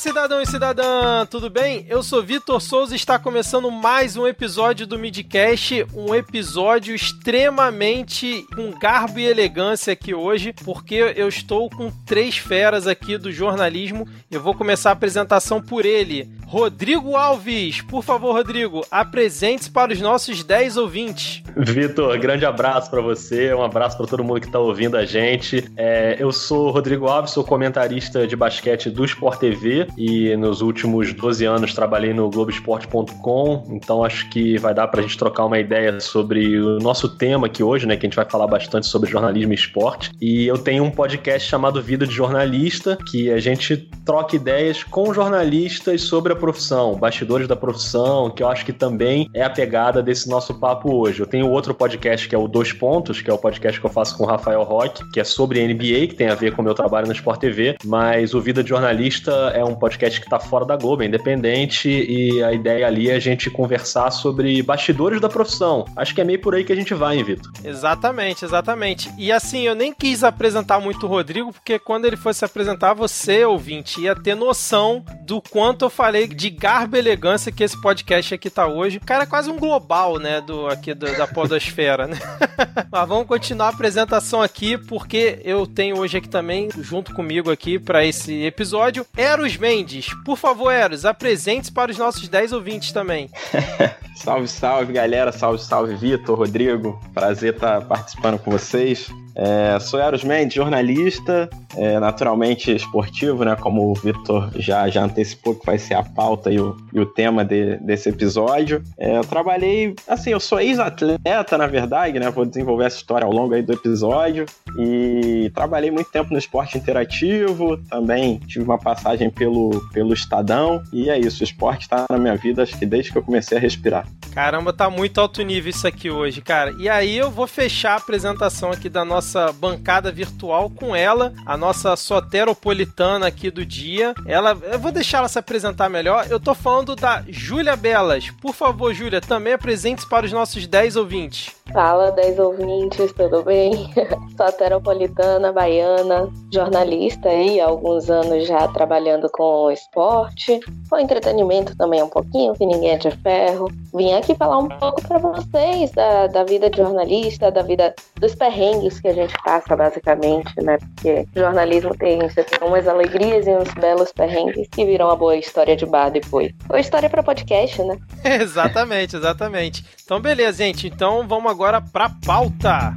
cidadão e cidadã, tudo bem? Eu sou Vitor Souza e está começando mais um episódio do Midcast, um episódio extremamente com garbo e elegância aqui hoje, porque eu estou com três feras aqui do jornalismo. Eu vou começar a apresentação por ele, Rodrigo Alves. Por favor, Rodrigo, apresente-se para os nossos 10 ouvintes. Vitor, grande abraço para você, um abraço para todo mundo que está ouvindo a gente. É, eu sou Rodrigo Alves, sou comentarista de basquete do Sport TV e nos últimos 12 anos trabalhei no Globoesporte.com, então acho que vai dar para a gente trocar uma ideia sobre o nosso tema aqui hoje, né? Que a gente vai falar bastante sobre jornalismo e esporte. E eu tenho um podcast chamado Vida de Jornalista, que a gente troca ideias com jornalistas sobre a profissão, bastidores da profissão, que eu acho que também é a pegada desse nosso papo hoje. Eu tenho outro podcast que é o Dois Pontos, que é o podcast que eu faço com o Rafael Roque, que é sobre NBA, que tem a ver com o meu trabalho no Sport TV, mas o Vida de Jornalista é um podcast que está fora da Globo, é independente, e a ideia ali é a gente conversar sobre bastidores da profissão. Acho que é meio por aí que a gente vai, hein, Vitor? Exatamente, exatamente. E assim, eu nem quis apresentar muito o Rodrigo, porque quando ele fosse apresentar, você, ouvinte, ia ter noção do quanto eu falei de garbo e elegância que esse podcast aqui tá hoje. O cara é quase um global, né, do, aqui do, da podosfera, né? Mas vamos continuar a apresentação aqui, porque eu tenho hoje aqui também, junto comigo aqui para esse episódio, Eros Mendes. Por favor, Eros, apresente-se para os nossos 10 ouvintes também. salve, salve, galera. Salve, salve, Vitor, Rodrigo. Prazer estar participando com vocês. É, sou Eros Mendes, jornalista, é, naturalmente esportivo, né? Como o Vitor já, já antecipou que vai ser a pauta e o, e o tema de, desse episódio. É, eu trabalhei, assim, eu sou ex-atleta, na verdade, né? Vou desenvolver essa história ao longo aí do episódio. E trabalhei muito tempo no esporte interativo, também tive uma passagem pelo, pelo Estadão. E é isso, o esporte está na minha vida, acho que desde que eu comecei a respirar. Caramba, tá muito alto nível isso aqui hoje, cara. E aí eu vou fechar a apresentação aqui da nossa bancada virtual com ela, a nossa soteropolitana aqui do dia. Ela, eu vou deixar ela se apresentar melhor. Eu tô falando da Júlia Belas. Por favor, Júlia, também apresente-se para os nossos 10 ouvintes. Fala, 10 ouvintes, tudo bem? Soteropolitana, baiana, jornalista aí, há alguns anos já trabalhando com esporte, com entretenimento também um pouquinho, que ninguém é de ferro. Vim aqui falar um pouco para vocês da, da vida de jornalista, da vida dos perrengues que a gente passa, basicamente, né? Porque jornalismo tem, você tem umas alegrias e uns belos perrengues que viram uma boa história de bar depois. Ou história para podcast, né? exatamente, exatamente. Então, beleza, gente. Então, vamos agora para pauta.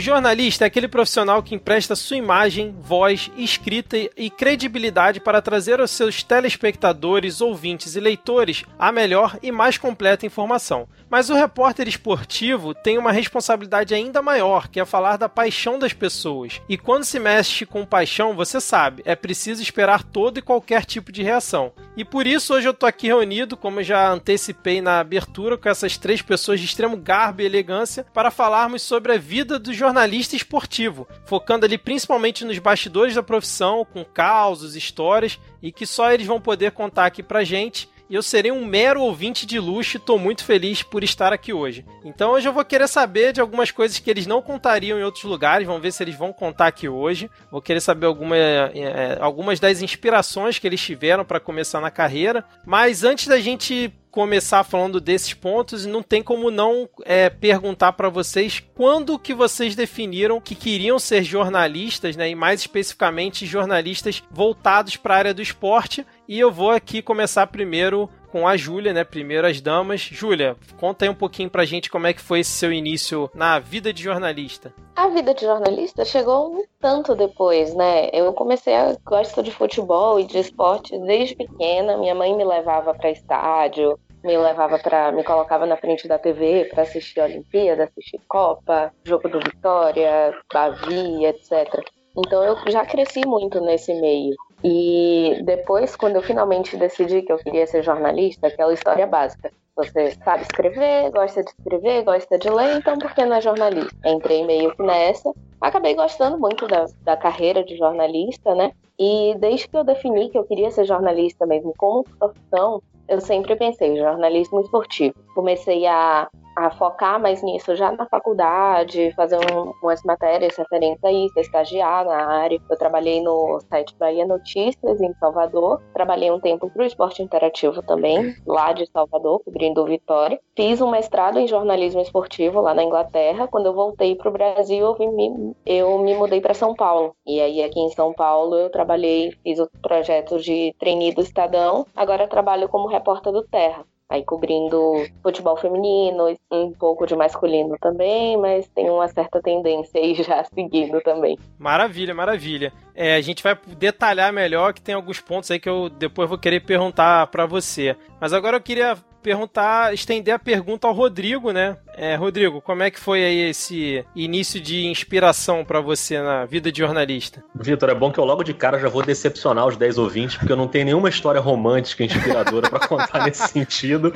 O jornalista é aquele profissional que empresta sua imagem, voz, escrita e credibilidade para trazer aos seus telespectadores, ouvintes e leitores a melhor e mais completa informação. Mas o repórter esportivo tem uma responsabilidade ainda maior, que é falar da paixão das pessoas. E quando se mexe com paixão, você sabe, é preciso esperar todo e qualquer tipo de reação. E por isso hoje eu tô aqui reunido, como eu já antecipei na abertura, com essas três pessoas de extremo garbo e elegância para falarmos sobre a vida do jornalista jornalista esportivo, focando ali principalmente nos bastidores da profissão, com causos, histórias e que só eles vão poder contar aqui pra gente. Eu serei um mero ouvinte de luxo e tô muito feliz por estar aqui hoje. Então hoje eu vou querer saber de algumas coisas que eles não contariam em outros lugares, vamos ver se eles vão contar aqui hoje. Vou querer saber alguma, é, algumas das inspirações que eles tiveram para começar na carreira. Mas antes da gente começar falando desses pontos não tem como não é, perguntar para vocês quando que vocês definiram que queriam ser jornalistas, né, e mais especificamente jornalistas voltados para a área do esporte. E eu vou aqui começar primeiro com a Júlia, né? Primeiro as damas. Júlia, conta aí um pouquinho pra gente como é que foi esse seu início na vida de jornalista. A vida de jornalista chegou um tanto depois, né? Eu comecei a gostar de futebol e de esporte desde pequena. Minha mãe me levava para estádio, me levava para me colocava na frente da TV para assistir a Olimpíada, assistir Copa, jogo do Vitória, Bavi, etc. Então eu já cresci muito nesse meio. E depois, quando eu finalmente decidi que eu queria ser jornalista, aquela história básica. Você sabe escrever, gosta de escrever, gosta de ler, então por que não é jornalista? Entrei meio que nessa. Acabei gostando muito da, da carreira de jornalista, né? E desde que eu defini que eu queria ser jornalista mesmo como profissão, eu sempre pensei jornalismo esportivo. Comecei a a focar mais nisso já na faculdade, fazer um, umas matérias referentes a isso, estagiar na área. Eu trabalhei no site Bahia Notícias, em Salvador. Trabalhei um tempo para o Esporte Interativo também, lá de Salvador, cobrindo o Vitória. Fiz um mestrado em jornalismo esportivo lá na Inglaterra. Quando eu voltei para o Brasil, eu me, eu me mudei para São Paulo. E aí, aqui em São Paulo, eu trabalhei, fiz o projeto de trainee do Estadão. Agora trabalho como repórter do Terra aí cobrindo futebol feminino, um pouco de masculino também, mas tem uma certa tendência aí já seguindo também. Maravilha, maravilha. É, a gente vai detalhar melhor que tem alguns pontos aí que eu depois vou querer perguntar para você. Mas agora eu queria perguntar, estender a pergunta ao Rodrigo, né? É, Rodrigo, como é que foi aí esse início de inspiração para você na vida de jornalista? Vitor, é bom que eu logo de cara já vou decepcionar os 10 ouvintes, porque eu não tenho nenhuma história romântica inspiradora para contar nesse sentido.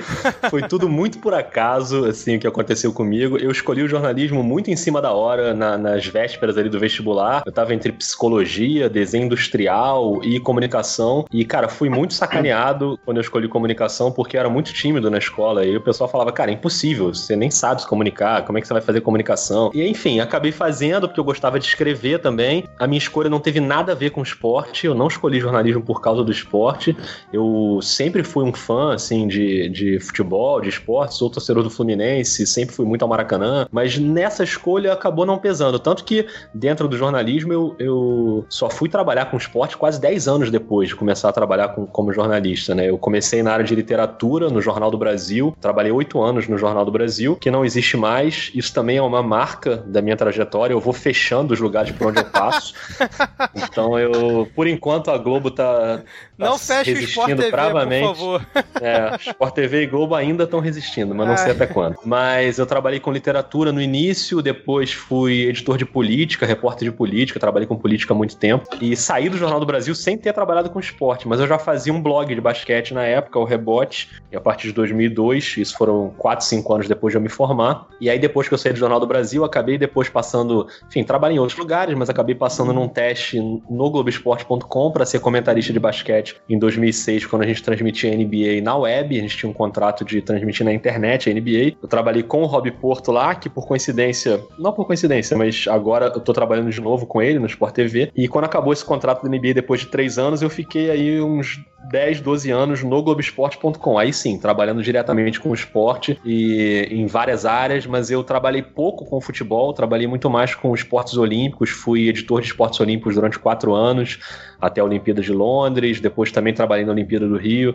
Foi tudo muito por acaso, assim, o que aconteceu comigo. Eu escolhi o jornalismo muito em cima da hora, na, nas vésperas ali do vestibular. Eu tava entre psicologia, desenho industrial e comunicação. E, cara, fui muito sacaneado quando eu escolhi comunicação, porque era muito tímido na escola. E o pessoal falava, cara, é impossível, você nem sabe se comunicar, como é que você vai fazer comunicação. E enfim, acabei fazendo porque eu gostava de escrever também. A minha escolha não teve nada a ver com esporte, eu não escolhi jornalismo por causa do esporte. Eu sempre fui um fã, assim, de, de futebol, de esporte, sou torcedor do Fluminense, sempre fui muito ao Maracanã, mas nessa escolha acabou não pesando. Tanto que dentro do jornalismo eu, eu só fui trabalhar com esporte quase 10 anos depois de começar a trabalhar com, como jornalista, né? Eu comecei na área de literatura no Jornal do Brasil, trabalhei oito anos no Jornal do Brasil, que não existe mais. Isso também é uma marca da minha trajetória. Eu vou fechando os lugares por onde eu passo. então eu, por enquanto, a Globo tá, tá não fecha o Sport TV, bravamente. por favor. É, Sport TV e Globo ainda estão resistindo, mas não sei até quando. Mas eu trabalhei com literatura no início, depois fui editor de política, repórter de política, trabalhei com política há muito tempo e saí do Jornal do Brasil sem ter trabalhado com esporte, mas eu já fazia um blog de basquete na época, o Rebote, e a partir de 2002, isso foram 4, 5 anos depois de eu me formar formar. E aí, depois que eu saí do Jornal do Brasil, acabei depois passando, enfim, trabalhei em outros lugares, mas acabei passando num teste no Globoesporte.com para ser comentarista de basquete em 2006, quando a gente transmitia NBA na web. A gente tinha um contrato de transmitir na internet a NBA. Eu trabalhei com o Rob Porto lá, que por coincidência, não por coincidência, mas agora eu tô trabalhando de novo com ele no Sport TV. E quando acabou esse contrato da NBA depois de três anos, eu fiquei aí uns 10, 12 anos no Globoesporte.com. Aí sim, trabalhando diretamente com o esporte e em várias áreas, mas eu trabalhei pouco com futebol, trabalhei muito mais com esportes olímpicos, fui editor de esportes olímpicos durante quatro anos, até a Olimpíada de Londres, depois também trabalhei na Olimpíada do Rio,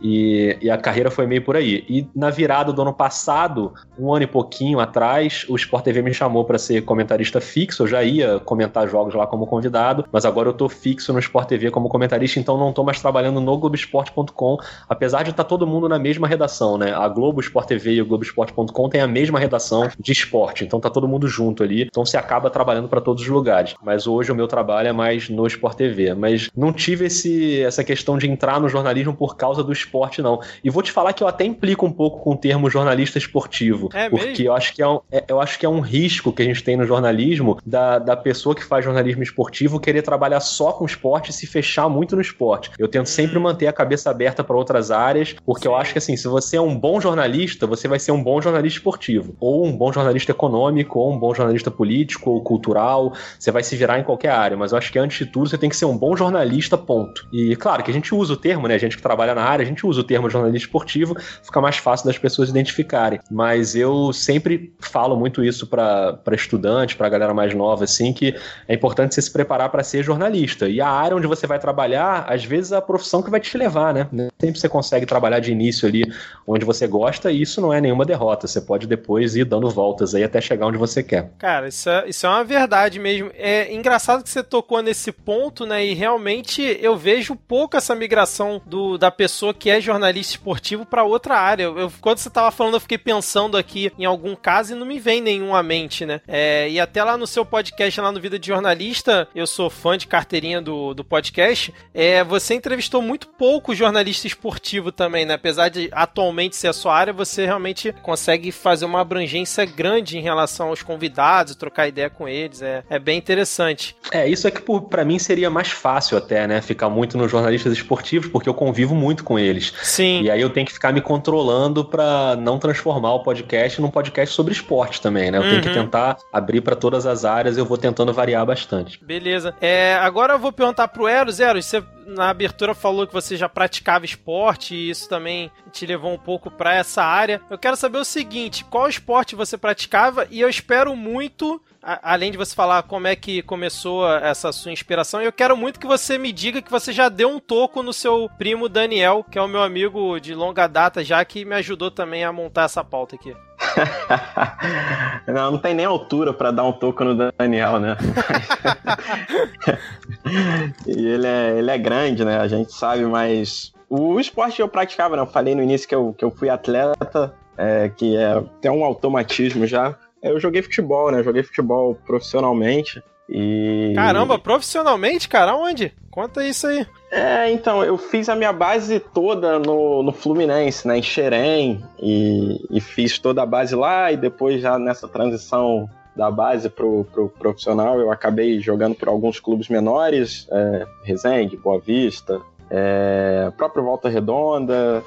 e, e, a carreira foi meio por aí. E na virada do ano passado, um ano e pouquinho atrás, o Sport TV me chamou para ser comentarista fixo, eu já ia comentar jogos lá como convidado, mas agora eu tô fixo no Sport TV como comentarista, então não tô mais trabalhando no Globoesporte.com, apesar de estar tá todo mundo na mesma redação, né? A Globo Sport TV e o Globoesporte.com tem a mesma redação de esporte, então tá todo mundo junto ali, então você acaba trabalhando para todos os lugares. Mas hoje o meu trabalho é mais no Sport TV, mas não tive esse, essa questão de entrar no jornalismo por causa do esporte, não. E vou te falar que eu até implico um pouco com o termo jornalista esportivo, é porque mesmo? eu acho, que é um, é, eu acho que é um risco que a gente tem no jornalismo da, da pessoa que faz jornalismo esportivo querer trabalhar só com esporte e se fechar muito no esporte. Eu tento sempre hum. manter a cabeça aberta para outras áreas, porque Sim. eu acho que assim, se você é um bom jornalista, você vai ser um bom jornalista esportivo, ou um bom jornalista econômico, ou um bom jornalista político ou cultural, você vai se virar em qualquer área, mas eu acho que antes de tudo você tem que ser um bom jornalista, ponto. E claro que a gente usa o termo, né? A gente que trabalha na área, a gente usa o termo jornalista esportivo, fica mais fácil das pessoas identificarem. Mas eu sempre falo muito isso para estudante, para galera mais nova, assim, que é importante você se preparar para ser jornalista. E a área onde você vai trabalhar, às vezes, é a profissão que vai te levar, né? Sempre você consegue trabalhar de início ali onde você gosta, e isso não é nenhuma derrota. Você pode depois ir dando voltas aí até chegar onde você quer. Cara, isso é, isso é uma verdade mesmo. É engraçado que você tocou nesse ponto, né? E realmente eu vejo pouco essa migração do, da pessoa que é jornalista esportivo para outra área. Eu, quando você tava falando, eu fiquei pensando aqui em algum caso e não me vem nenhum à mente, né? É, e até lá no seu podcast, lá no Vida de Jornalista, eu sou fã de carteirinha do, do podcast, é, você entrevistou muito pouco jornalista esportivo também, né? Apesar de atualmente ser a sua área, você realmente consegue fazer uma abrangência grande em relação aos convidados, trocar ideia com eles. É, é bem interessante. É, isso é que para mim seria mais fácil até, né? Ficar muito nos jornalistas esportivos, porque eu convivo muito com eles. Sim. E aí eu tenho que ficar me controlando para não transformar o podcast num podcast sobre esporte também, né? Eu uhum. tenho que uhum. tentar abrir para todas as áreas, eu vou tentando variar bastante. Beleza. É, agora eu vou perguntar pro Eros. Eros, você na abertura falou que você já praticava esporte e isso também te levou um pouco para essa área. Eu quero saber o seguinte: qual esporte você praticava? E eu espero muito, além de você falar como é que começou essa sua inspiração, eu quero muito que você me diga que você já deu um toco no seu primo Daniel, que é o meu amigo de longa data já, que me ajudou também a montar essa pauta aqui. não, não tem nem altura para dar um toco no Daniel, né? e ele é, ele é grande, né? A gente sabe, mas o esporte que eu praticava, né? Eu falei no início que eu, que eu fui atleta, é, que é tem um automatismo já. Eu joguei futebol, né? Joguei futebol profissionalmente. E... Caramba, profissionalmente, cara? Onde? Conta isso aí. É, então, eu fiz a minha base toda no, no Fluminense, né, em Xerém, e, e fiz toda a base lá, e depois já nessa transição da base pro, pro profissional, eu acabei jogando por alguns clubes menores, é, Resende, Boa Vista, é, próprio Volta Redonda,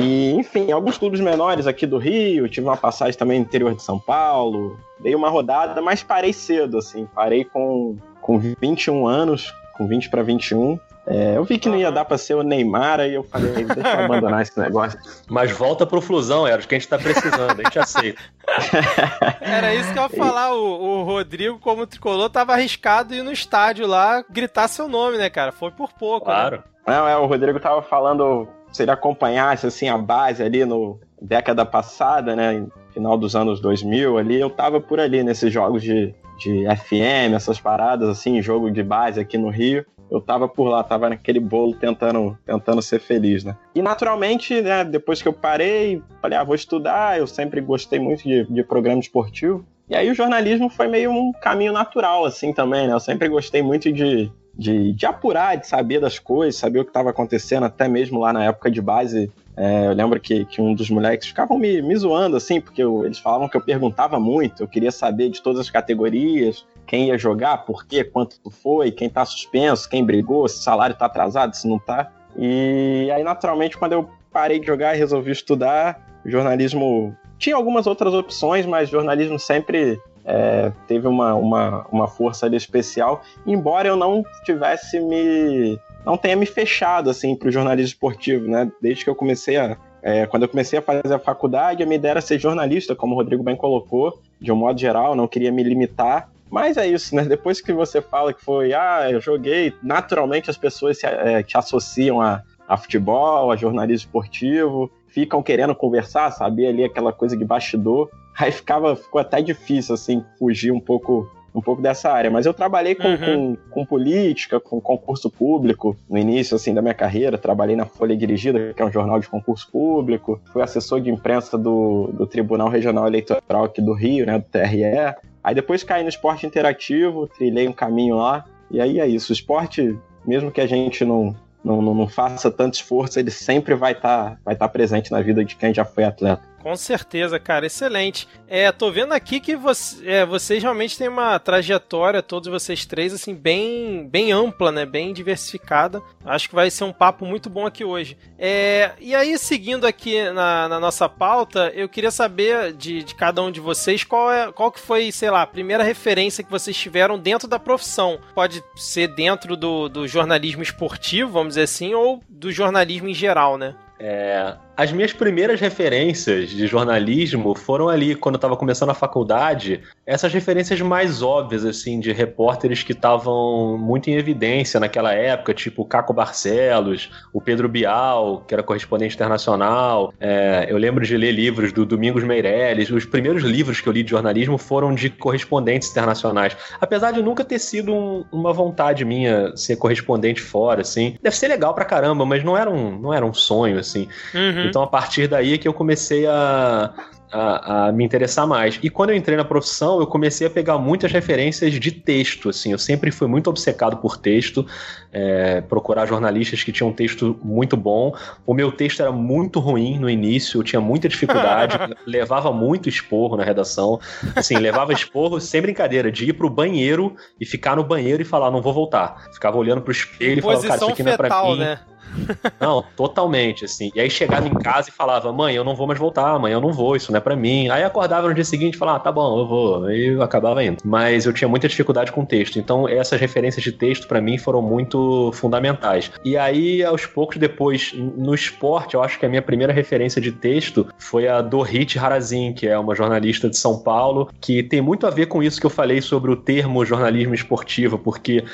e enfim, alguns clubes menores aqui do Rio, tive uma passagem também no interior de São Paulo, dei uma rodada, mas parei cedo, assim, parei com, com 21 anos, com 20 para 21. É, eu vi que não ia dar pra ser o Neymar, aí eu falei, deixa eu abandonar esse negócio. Mas volta pro Flusão, Eros, que a gente tá precisando, a gente aceita. Era isso que eu ia falar, o, o Rodrigo, como tricolor, tava arriscado ir no estádio lá gritar seu nome, né, cara? Foi por pouco, né? Claro. Né? Não, é, o Rodrigo tava falando, se ele acompanhasse, assim, a base ali no década passada, né, final dos anos 2000 ali, eu tava por ali nesses jogos de, de FM, essas paradas, assim, jogo de base aqui no Rio eu tava por lá, tava naquele bolo tentando, tentando ser feliz, né? E naturalmente, né, depois que eu parei, falei, ah, vou estudar, eu sempre gostei muito de, de programa esportivo. E aí o jornalismo foi meio um caminho natural, assim, também, né? Eu sempre gostei muito de, de, de apurar, de saber das coisas, saber o que estava acontecendo, até mesmo lá na época de base. É, eu lembro que, que um dos moleques ficavam me, me zoando, assim, porque eu, eles falavam que eu perguntava muito, eu queria saber de todas as categorias, quem ia jogar, por quê, quanto foi, quem tá suspenso, quem brigou, se o salário tá atrasado, se não tá. E aí, naturalmente, quando eu parei de jogar e resolvi estudar, jornalismo tinha algumas outras opções, mas jornalismo sempre é, teve uma, uma, uma força ali especial, embora eu não tivesse me. Não tenha me fechado assim para o jornalismo esportivo, né? Desde que eu comecei a. É, quando eu comecei a fazer a faculdade, a minha ideia era ser jornalista, como o Rodrigo bem colocou, de um modo geral, não queria me limitar. Mas é isso, né? Depois que você fala que foi, ah, eu joguei, naturalmente as pessoas se, é, te associam a, a futebol, a jornalismo esportivo, ficam querendo conversar, saber ali aquela coisa de bastidor. Aí ficava, ficou até difícil, assim, fugir um pouco um pouco dessa área, mas eu trabalhei com, uhum. com, com, política, com concurso público no início assim da minha carreira, trabalhei na Folha Dirigida, que é um jornal de concurso público, fui assessor de imprensa do, do Tribunal Regional Eleitoral aqui do Rio, né, do TRE, Aí depois caí no esporte interativo, trilhei um caminho lá, e aí é isso. O esporte, mesmo que a gente não, não, não faça tanto esforço, ele sempre vai estar tá, vai tá presente na vida de quem já foi atleta. Com certeza, cara, excelente. É, tô vendo aqui que você, é, vocês realmente têm uma trajetória, todos vocês três, assim, bem, bem ampla, né? Bem diversificada. Acho que vai ser um papo muito bom aqui hoje. É, e aí, seguindo aqui na, na nossa pauta, eu queria saber de, de, cada um de vocês qual, é, qual que foi, sei lá, a primeira referência que vocês tiveram dentro da profissão. Pode ser dentro do, do jornalismo esportivo, vamos dizer assim, ou do jornalismo em geral, né? É, as minhas primeiras referências de jornalismo foram ali, quando eu estava começando a faculdade, essas referências mais óbvias, assim, de repórteres que estavam muito em evidência naquela época, tipo o Caco Barcelos, o Pedro Bial, que era correspondente internacional. É, eu lembro de ler livros do Domingos Meirelles. Os primeiros livros que eu li de jornalismo foram de correspondentes internacionais. Apesar de nunca ter sido um, uma vontade minha ser correspondente fora, assim. Deve ser legal pra caramba, mas não era um, não era um sonho, assim. Uhum. Então, a partir daí é que eu comecei a, a, a, me interessar mais. E quando eu entrei na profissão, eu comecei a pegar muitas referências de texto, assim, eu sempre fui muito obcecado por texto, é, procurar jornalistas que tinham um texto muito bom. O meu texto era muito ruim no início, eu tinha muita dificuldade, levava muito esporro na redação, assim, levava esporro sem brincadeira, de ir pro banheiro e ficar no banheiro e falar, não vou voltar. Ficava olhando pro espelho e falava, cara, isso aqui não é pra mim. Né? Não, totalmente, assim. E aí chegava em casa e falava, mãe, eu não vou mais voltar, mãe, eu não vou, isso não é para mim. Aí acordava no dia seguinte e falava, ah, tá bom, eu vou. Aí eu acabava indo. Mas eu tinha muita dificuldade com texto. Então essas referências de texto para mim foram muito fundamentais. E aí, aos poucos depois, no esporte, eu acho que a minha primeira referência de texto foi a Dorit Harazin, que é uma jornalista de São Paulo, que tem muito a ver com isso que eu falei sobre o termo jornalismo esportivo, porque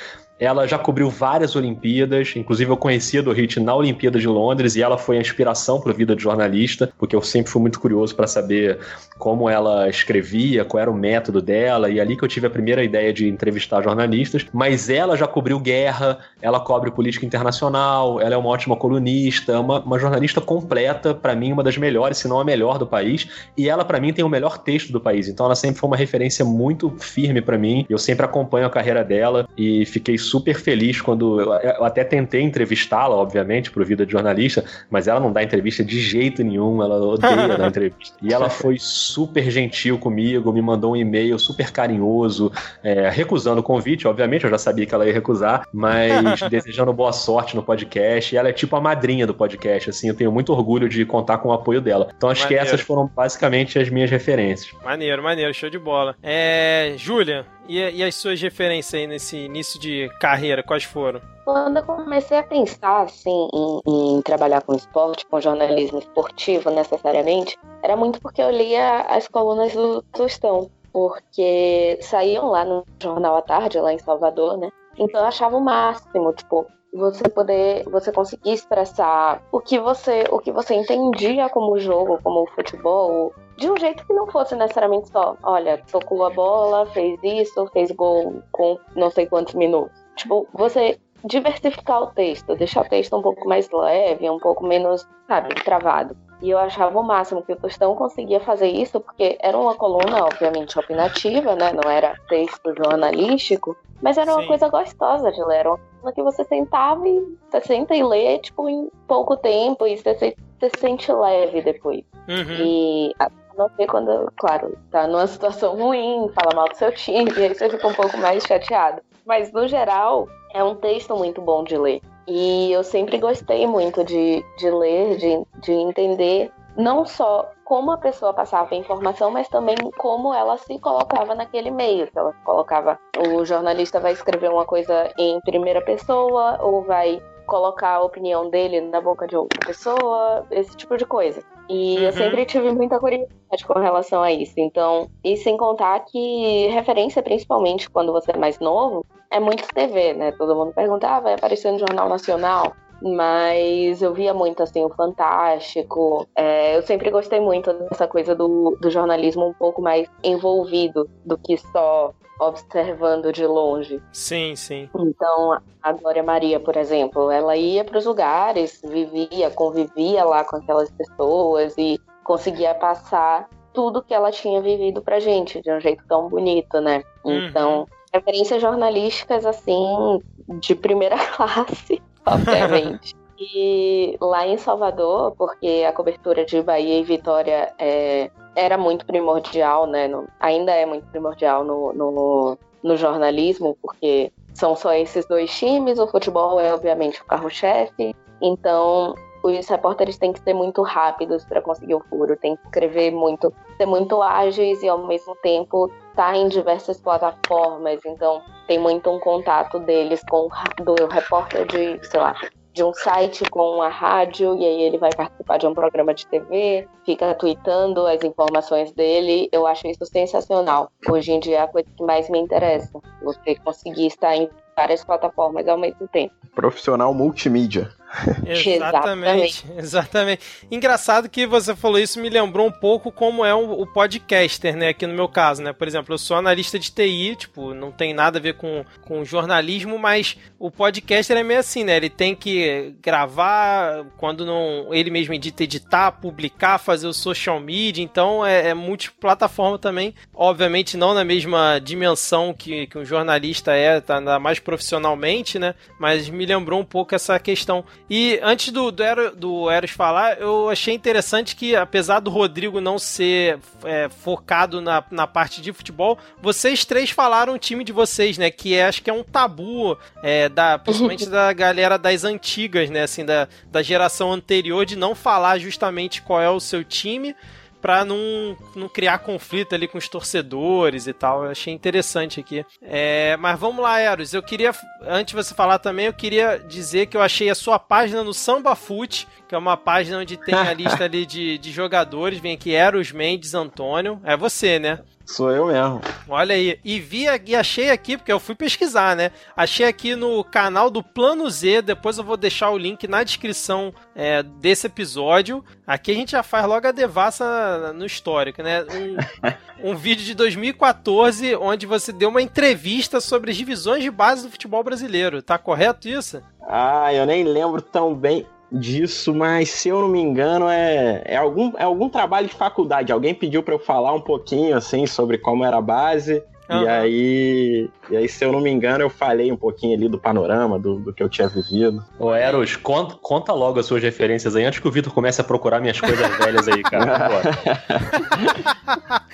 ela já cobriu várias Olimpíadas, inclusive eu conhecia do Hit na Olimpíada de Londres e ela foi a inspiração para a vida de jornalista, porque eu sempre fui muito curioso para saber como ela escrevia, qual era o método dela, e ali que eu tive a primeira ideia de entrevistar jornalistas. Mas ela já cobriu guerra, ela cobre política internacional, ela é uma ótima colunista, uma, uma jornalista completa, para mim, uma das melhores, se não a melhor do país, e ela, para mim, tem o melhor texto do país. Então ela sempre foi uma referência muito firme para mim. Eu sempre acompanho a carreira dela e fiquei super feliz quando. Eu, eu até tentei entrevistá-la, obviamente, pro Vida de Jornalista, mas ela não dá entrevista de jeito nenhum, ela odeia dar entrevista. E ela foi super gentil comigo, me mandou um e-mail super carinhoso, é, recusando o convite, obviamente, eu já sabia que ela ia recusar, mas desejando boa sorte no podcast. E ela é tipo a madrinha do podcast, assim, eu tenho muito orgulho de contar com o apoio dela. Então acho maneiro. que essas foram basicamente as minhas referências. Maneiro, maneiro, show de bola. É. Júlia, e, e, as suas referências aí nesse início de carreira, quais foram? Quando eu comecei a pensar assim em, em, trabalhar com esporte, com jornalismo esportivo necessariamente, era muito porque eu lia as colunas do Tostão, porque saíam lá no Jornal à Tarde, lá em Salvador, né? Então eu achava o máximo, tipo, você poder, você conseguir expressar o que você, o que você entendia como jogo, como futebol, de um jeito que não fosse necessariamente só, olha, tocou a bola, fez isso, fez gol com não sei quantos minutos. Tipo, você diversificar o texto, deixar o texto um pouco mais leve, um pouco menos, sabe, travado. E eu achava o máximo que o Tostão conseguia fazer isso, porque era uma coluna, obviamente, opinativa, né? Não era texto jornalístico, mas era uma Sim. coisa gostosa de ler. Era uma que você sentava e você senta e lê, tipo, em pouco tempo, e você se, você se sente leve depois. Uhum. E a não ser quando, claro, tá numa situação ruim, fala mal do seu time, e aí você fica um pouco mais chateado. Mas, no geral, é um texto muito bom de ler. E eu sempre gostei muito de, de ler, de, de entender não só como a pessoa passava a informação, mas também como ela se colocava naquele meio. Se ela colocava, o jornalista vai escrever uma coisa em primeira pessoa ou vai colocar a opinião dele na boca de outra pessoa, esse tipo de coisa. E uhum. eu sempre tive muita curiosidade com relação a isso. Então, e sem contar que referência, principalmente quando você é mais novo, é muito TV, né? Todo mundo pergunta, ah, vai aparecer no Jornal Nacional. Mas eu via muito, assim, o Fantástico. É, eu sempre gostei muito dessa coisa do, do jornalismo um pouco mais envolvido do que só observando de longe. Sim, sim. Então, a Glória Maria, por exemplo, ela ia para os lugares, vivia, convivia lá com aquelas pessoas e conseguia passar tudo que ela tinha vivido pra gente de um jeito tão bonito, né? Uhum. Então, referências jornalísticas, assim, de primeira classe, obviamente. e lá em Salvador, porque a cobertura de Bahia e Vitória é, era muito primordial, né? No, ainda é muito primordial no, no, no jornalismo, porque são só esses dois times, o futebol é obviamente o carro-chefe, então os repórteres têm que ser muito rápidos para conseguir o furo, tem que escrever muito, ser muito ágeis e ao mesmo tempo estar tá em diversas plataformas, então tem muito um contato deles com do repórter de, sei lá, de um site com a rádio e aí ele vai participar de um programa de TV, fica tweetando as informações dele. Eu acho isso sensacional. Hoje em dia é a coisa que mais me interessa. Você conseguir estar em várias plataformas ao mesmo tempo. Profissional multimídia. exatamente, exatamente. Engraçado que você falou isso, me lembrou um pouco como é o, o podcaster, né? Aqui no meu caso, né? Por exemplo, eu sou analista de TI, tipo, não tem nada a ver com, com jornalismo, mas o podcaster é meio assim, né? Ele tem que gravar quando não. Ele mesmo edita, editar, publicar, fazer o social media, então é, é multiplataforma também. Obviamente, não na mesma dimensão que, que um jornalista é, tá, ainda mais profissionalmente, né? Mas me lembrou um pouco essa questão. E antes do, do, Eros, do Eros falar, eu achei interessante que, apesar do Rodrigo não ser é, focado na, na parte de futebol, vocês três falaram o time de vocês, né? Que é, acho que é um tabu, é, da, principalmente da galera das antigas, né? Assim, da, da geração anterior, de não falar justamente qual é o seu time para não, não criar conflito ali com os torcedores e tal. Eu achei interessante aqui. É, mas vamos lá, Eros. Eu queria, antes de você falar também, eu queria dizer que eu achei a sua página no Samba Foot, que é uma página onde tem a lista ali de, de jogadores. Vem aqui Eros Mendes Antônio. É você, né? Sou eu mesmo. Olha aí. E vi e achei aqui, porque eu fui pesquisar, né? Achei aqui no canal do Plano Z. Depois eu vou deixar o link na descrição é, desse episódio. Aqui a gente já faz logo a devassa no histórico, né? Um, um vídeo de 2014 onde você deu uma entrevista sobre as divisões de base do futebol brasileiro. Tá correto isso? Ah, eu nem lembro tão bem disso, mas se eu não me engano é, é, algum, é algum trabalho de faculdade. Alguém pediu para eu falar um pouquinho assim sobre como era a base. Uhum. E aí, e aí, se eu não me engano, eu falei um pouquinho ali do panorama, do, do que eu tinha vivido. Ô, Eros, conta, conta logo as suas referências aí, antes que o Vitor comece a procurar minhas coisas velhas aí, cara.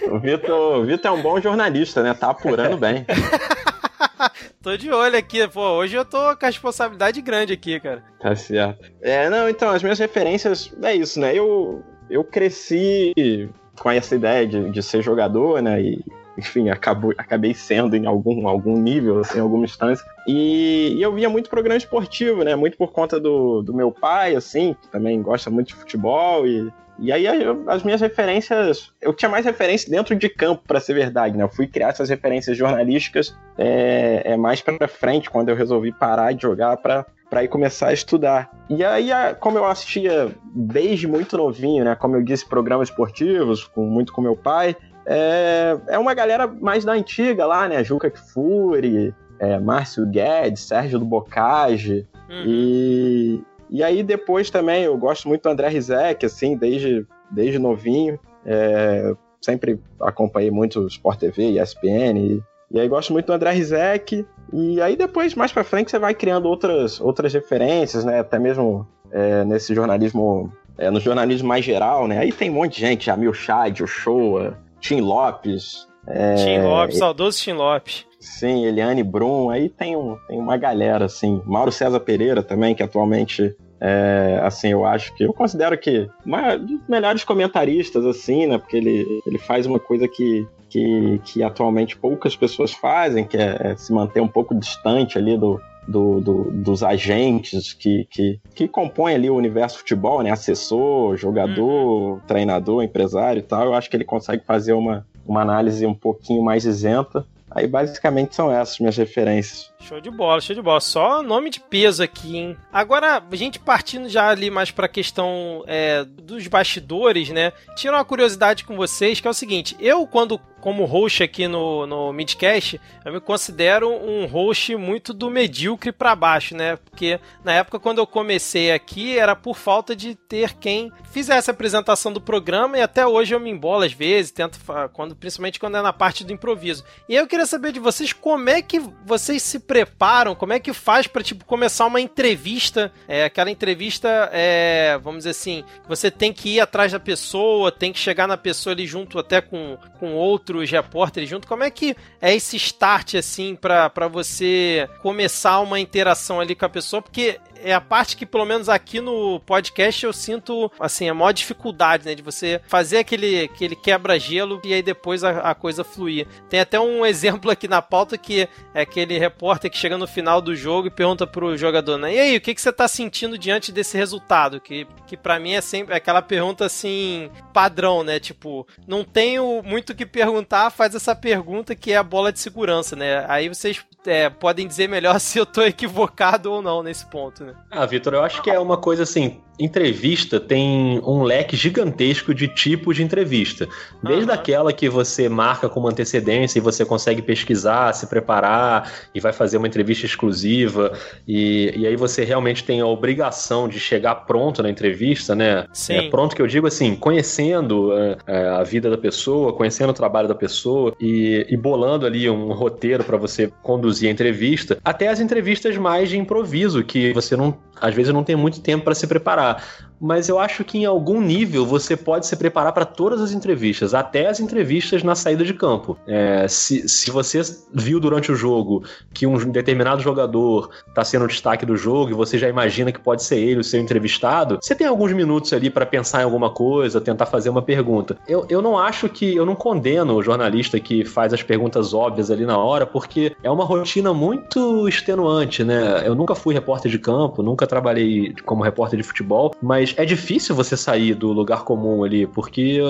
o Vitor, o Vitor é um bom jornalista, né? Tá apurando bem. tô de olho aqui, pô. Hoje eu tô com a responsabilidade grande aqui, cara. Tá certo. É, não, então, as minhas referências é isso, né? Eu, eu cresci com essa ideia de, de ser jogador, né? E, enfim, acabou, acabei sendo em algum, algum nível, assim, em alguma instância. E, e, eu via muito programa esportivo, né? Muito por conta do, do meu pai, assim, que também gosta muito de futebol e e aí as minhas referências, eu tinha mais referência dentro de campo, para ser verdade, né? Eu fui criar essas referências jornalísticas é, é mais para frente, quando eu resolvi parar de jogar para para ir começar a estudar. E aí, como eu assistia desde muito novinho, né? Como eu disse, programas esportivos, com, muito com meu pai, é, é uma galera mais da antiga lá, né? Juca Kfouri, é, Márcio Guedes, Sérgio do Bocage. Uhum. E, e aí depois também eu gosto muito do André Rizek, assim, desde, desde novinho. É, sempre acompanhei muito o Sport TV, ESPN. E, e aí gosto muito do André Rizek. E aí depois, mais pra frente, você vai criando outras, outras referências, né? Até mesmo é, nesse jornalismo, é, no jornalismo mais geral, né? Aí tem um monte de gente, Amil Chad, Ochoa, Tim Lopes. É, Tim Lopes, saudoso Tim Lopes. Sim, Eliane Brum, aí tem, um, tem uma galera, assim. Mauro César Pereira também, que atualmente, é, assim, eu acho que... Eu considero que um dos melhores comentaristas, assim, né? Porque ele, ele faz uma coisa que, que, que atualmente poucas pessoas fazem, que é, é se manter um pouco distante ali do, do, do, dos agentes que, que, que compõem ali o universo futebol, né? Assessor, jogador, uhum. treinador, empresário e tal. Eu acho que ele consegue fazer uma, uma análise um pouquinho mais isenta Aí basicamente são essas minhas referências. Show de bola, show de bola. Só nome de peso aqui, hein? Agora, a gente partindo já ali mais pra questão é, dos bastidores, né? Tinha uma curiosidade com vocês, que é o seguinte: eu, quando como host aqui no, no Midcast, eu me considero um host muito do medíocre para baixo, né? Porque na época quando eu comecei aqui era por falta de ter quem fizesse a apresentação do programa e até hoje eu me embolo às vezes, tento quando principalmente quando é na parte do improviso. E eu queria saber de vocês como é que vocês se preparam, como é que faz para tipo começar uma entrevista, é, aquela entrevista, é, vamos dizer assim, você tem que ir atrás da pessoa, tem que chegar na pessoa ali junto até com, com outros repórteres junto. Como é que é esse start assim para você começar uma interação ali com a pessoa? Porque é a parte que, pelo menos aqui no podcast, eu sinto, assim, a maior dificuldade, né? De você fazer aquele, aquele quebra-gelo e aí depois a, a, coisa fluir. Tem até um exemplo aqui na pauta que é aquele repórter que chega no final do jogo e pergunta pro jogador, né? E aí, o que, que você tá sentindo diante desse resultado? Que, que para mim é sempre aquela pergunta, assim, padrão, né? Tipo, não tenho muito o que perguntar perguntar, faz essa pergunta que é a bola de segurança, né? Aí vocês é, podem dizer melhor se eu tô equivocado ou não nesse ponto, né? Ah, Vitor, eu acho que é uma coisa assim, entrevista tem um leque gigantesco de tipos de entrevista. Desde uhum. aquela que você marca com uma antecedência e você consegue pesquisar, se preparar e vai fazer uma entrevista exclusiva, e, e aí você realmente tem a obrigação de chegar pronto na entrevista, né? Sim. É, pronto que eu digo assim, conhecendo é, é a vida da pessoa, conhecendo o trabalho da pessoa e, e bolando ali um roteiro para você conduzir a entrevista, até as entrevistas mais de improviso, que você não, às vezes não tem muito tempo para se preparar mas eu acho que em algum nível você pode se preparar para todas as entrevistas, até as entrevistas na saída de campo. É, se, se você viu durante o jogo que um determinado jogador está sendo o destaque do jogo e você já imagina que pode ser ele o seu entrevistado, você tem alguns minutos ali para pensar em alguma coisa, tentar fazer uma pergunta. Eu, eu não acho que. Eu não condeno o jornalista que faz as perguntas óbvias ali na hora, porque é uma rotina muito extenuante, né? Eu nunca fui repórter de campo, nunca trabalhei como repórter de futebol futebol, mas é difícil você sair do lugar comum ali, porque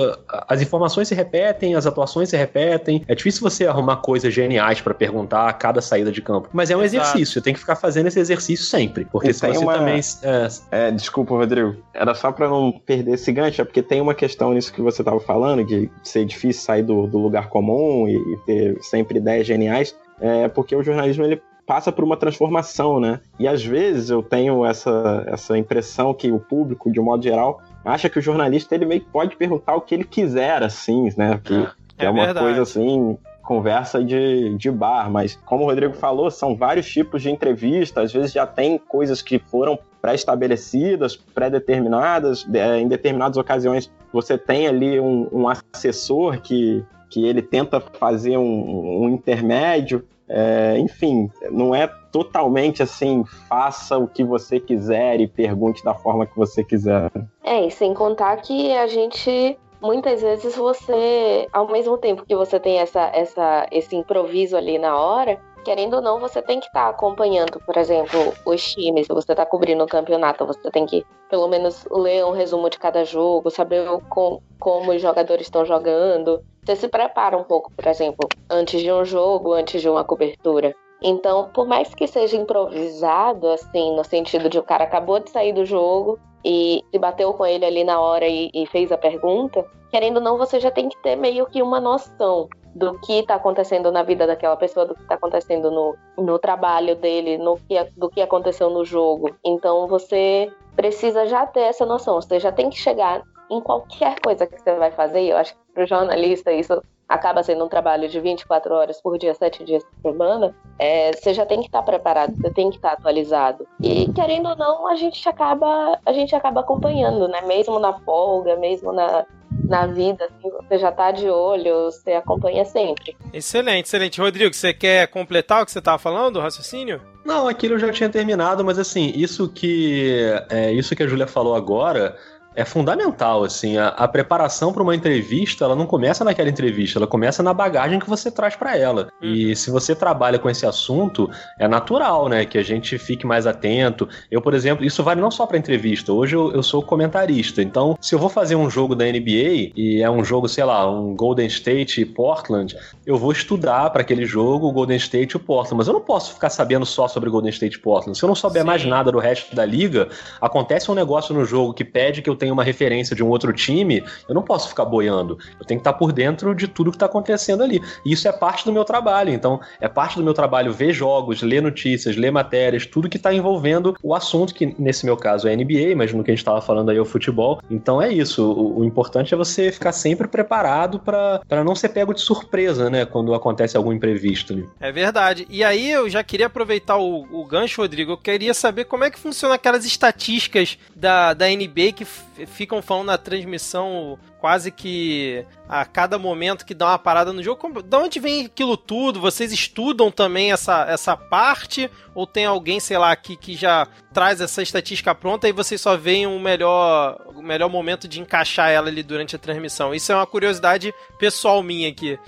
as informações se repetem, as atuações se repetem, é difícil você arrumar coisas geniais para perguntar a cada saída de campo. Mas é um Exato. exercício, tem que ficar fazendo esse exercício sempre, porque e se você uma... também... É... é... desculpa, Rodrigo, era só para não perder esse gancho, é porque tem uma questão nisso que você tava falando, de ser difícil sair do, do lugar comum e, e ter sempre ideias geniais, é porque o jornalismo ele passa por uma transformação, né? E às vezes eu tenho essa, essa impressão que o público, de um modo geral, acha que o jornalista ele meio que pode perguntar o que ele quiser, assim, né? Que, é, é, é uma verdade. coisa assim, conversa de, de bar, mas como o Rodrigo falou, são vários tipos de entrevista, às vezes já tem coisas que foram pré-estabelecidas, pré-determinadas, é, em determinadas ocasiões você tem ali um, um assessor que, que ele tenta fazer um, um intermédio, é, enfim, não é totalmente assim, faça o que você quiser e pergunte da forma que você quiser. É, e sem contar que a gente muitas vezes você, ao mesmo tempo que você tem essa, essa, esse improviso ali na hora, querendo ou não, você tem que estar tá acompanhando, por exemplo, os times. Se você está cobrindo o campeonato, você tem que, pelo menos, ler um resumo de cada jogo, saber com, como os jogadores estão jogando, você se prepara um pouco, por exemplo, antes de um jogo, antes de uma cobertura. Então, por mais que seja improvisado, assim, no sentido de o cara acabou de sair do jogo e se bateu com ele ali na hora e, e fez a pergunta, querendo ou não, você já tem que ter meio que uma noção do que está acontecendo na vida daquela pessoa, do que está acontecendo no, no trabalho dele, no que, do que aconteceu no jogo. Então, você precisa já ter essa noção. Você já tem que chegar em qualquer coisa que você vai fazer, eu acho que para o jornalista isso acaba sendo um trabalho de 24 horas por dia, 7 dias por semana, é, você já tem que estar tá preparado, você tem que estar tá atualizado. E querendo ou não, a gente acaba, a gente acaba acompanhando, né? Mesmo na folga, mesmo na, na vida, assim, você já está de olho, você acompanha sempre. Excelente, excelente. Rodrigo, você quer completar o que você estava falando, o raciocínio? Não, aquilo eu já tinha terminado, mas assim, isso que é, isso que a Júlia falou agora é fundamental, assim, a, a preparação para uma entrevista, ela não começa naquela entrevista, ela começa na bagagem que você traz para ela. Hum. E se você trabalha com esse assunto, é natural, né, que a gente fique mais atento. Eu, por exemplo, isso vale não só para entrevista. Hoje eu, eu sou comentarista, então se eu vou fazer um jogo da NBA e é um jogo, sei lá, um Golden State e Portland, eu vou estudar para aquele jogo o Golden State e o Portland, mas eu não posso ficar sabendo só sobre Golden State e Portland. Se eu não souber Sim. mais nada do resto da liga, acontece um negócio no jogo que pede que eu tenha tenho uma referência de um outro time, eu não posso ficar boiando. Eu tenho que estar por dentro de tudo que está acontecendo ali. E isso é parte do meu trabalho. Então, é parte do meu trabalho ver jogos, ler notícias, ler matérias, tudo que está envolvendo o assunto, que nesse meu caso é NBA, mas no que a gente estava falando aí é o futebol. Então é isso. O, o importante é você ficar sempre preparado para não ser pego de surpresa, né? Quando acontece algum imprevisto ali. É verdade. E aí eu já queria aproveitar o, o gancho, Rodrigo. Eu queria saber como é que funciona aquelas estatísticas da, da NBA que ficam falando na transmissão quase que a cada momento que dá uma parada no jogo. Como, onde vem aquilo tudo? Vocês estudam também essa, essa parte? Ou tem alguém, sei lá, que, que já traz essa estatística pronta e vocês só veem o melhor, o melhor momento de encaixar ela ali durante a transmissão? Isso é uma curiosidade pessoal minha aqui.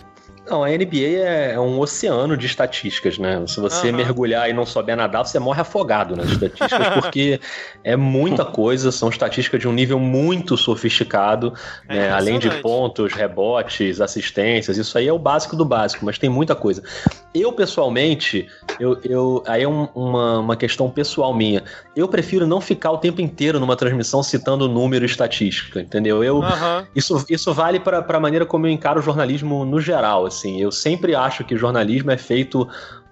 Não, a NBA é, é um oceano de estatísticas, né? Se você uhum. mergulhar e não souber nadar, você morre afogado nas estatísticas, porque é muita coisa, são estatísticas de um nível muito sofisticado, é né? além de pontos, rebotes, assistências, isso aí é o básico do básico, mas tem muita coisa. Eu, pessoalmente, eu, eu aí é um, uma, uma questão pessoal minha, eu prefiro não ficar o tempo inteiro numa transmissão citando número e estatística, entendeu? Eu, uhum. isso, isso vale para a maneira como eu encaro o jornalismo no geral, assim, assim. Eu sempre acho que jornalismo é feito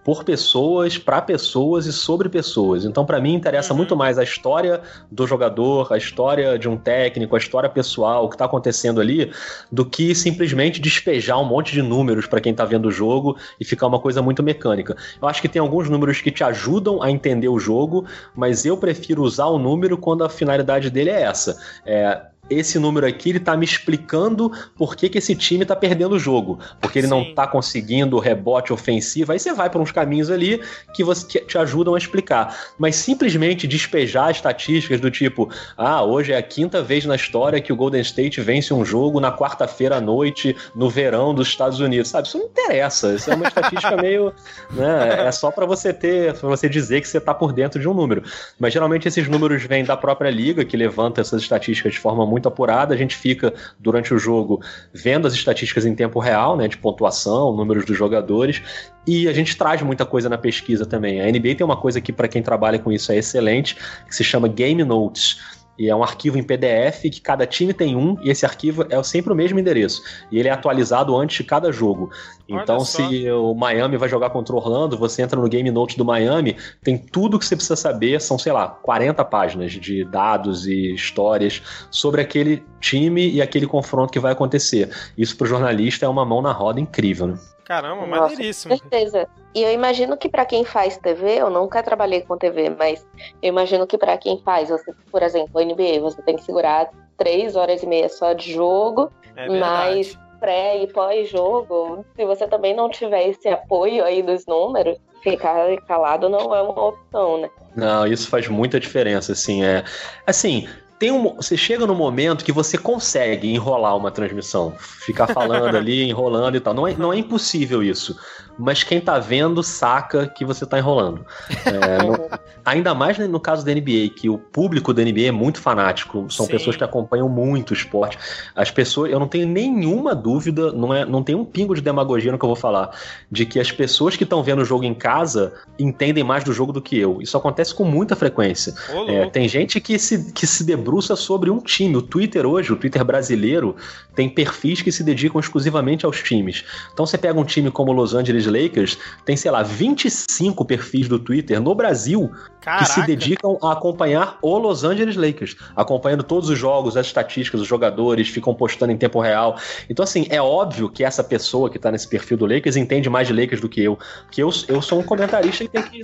por pessoas, para pessoas e sobre pessoas. Então, para mim, interessa uhum. muito mais a história do jogador, a história de um técnico, a história pessoal, o que está acontecendo ali, do que simplesmente despejar um monte de números para quem está vendo o jogo e ficar uma coisa muito mecânica. Eu acho que tem alguns números que te ajudam a entender o jogo, mas eu prefiro usar o número quando a finalidade dele é essa. É, esse número aqui ele tá me explicando por que, que esse time tá perdendo o jogo. Porque ele Sim. não tá conseguindo o rebote ofensivo. Aí você vai para uns caminhos ali que, você, que te ajudam a explicar. Mas simplesmente despejar estatísticas do tipo: ah, hoje é a quinta vez na história que o Golden State vence um jogo na quarta-feira à noite, no verão dos Estados Unidos. Sabe? Isso não interessa. Isso é uma estatística meio. Né, é só para você ter, para você dizer que você tá por dentro de um número. Mas geralmente esses números vêm da própria liga, que levanta essas estatísticas de forma muito muito apurada, a gente fica durante o jogo vendo as estatísticas em tempo real, né, de pontuação, números dos jogadores, e a gente traz muita coisa na pesquisa também. A NBA tem uma coisa que para quem trabalha com isso é excelente, que se chama Game Notes. E é um arquivo em PDF que cada time tem um, e esse arquivo é sempre o mesmo endereço. E ele é atualizado antes de cada jogo. Então, se o Miami vai jogar contra o Orlando, você entra no Game Note do Miami, tem tudo que você precisa saber, são, sei lá, 40 páginas de dados e histórias sobre aquele time e aquele confronto que vai acontecer. Isso para o jornalista é uma mão na roda incrível, né? Caramba, Nossa, maneiríssimo. Com certeza. E eu imagino que para quem faz TV, eu nunca trabalhei com TV, mas eu imagino que para quem faz, você, por exemplo, NBA, você tem que segurar três horas e meia só de jogo, é mas pré e pós-jogo, se você também não tiver esse apoio aí dos números, ficar calado não é uma opção, né? Não, isso faz muita diferença, assim, é... Assim, tem um, você chega no momento que você consegue enrolar uma transmissão, ficar falando ali, enrolando e tal. Não é, não é impossível isso mas quem tá vendo saca que você tá enrolando. É, no, ainda mais no caso da NBA, que o público da NBA é muito fanático, são Sim. pessoas que acompanham muito o esporte. As pessoas, eu não tenho nenhuma dúvida, não, é, não tem um pingo de demagogia no que eu vou falar, de que as pessoas que estão vendo o jogo em casa entendem mais do jogo do que eu. Isso acontece com muita frequência. É, tem gente que se, que se debruça sobre um time. O Twitter hoje, o Twitter brasileiro, tem perfis que se dedicam exclusivamente aos times. Então você pega um time como Los Angeles Lakers tem, sei lá, 25 perfis do Twitter no Brasil Caraca. que se dedicam a acompanhar o Los Angeles Lakers, acompanhando todos os jogos, as estatísticas, os jogadores, ficam postando em tempo real. Então, assim, é óbvio que essa pessoa que tá nesse perfil do Lakers entende mais de Lakers do que eu. Que eu, eu sou um comentarista e tenho que,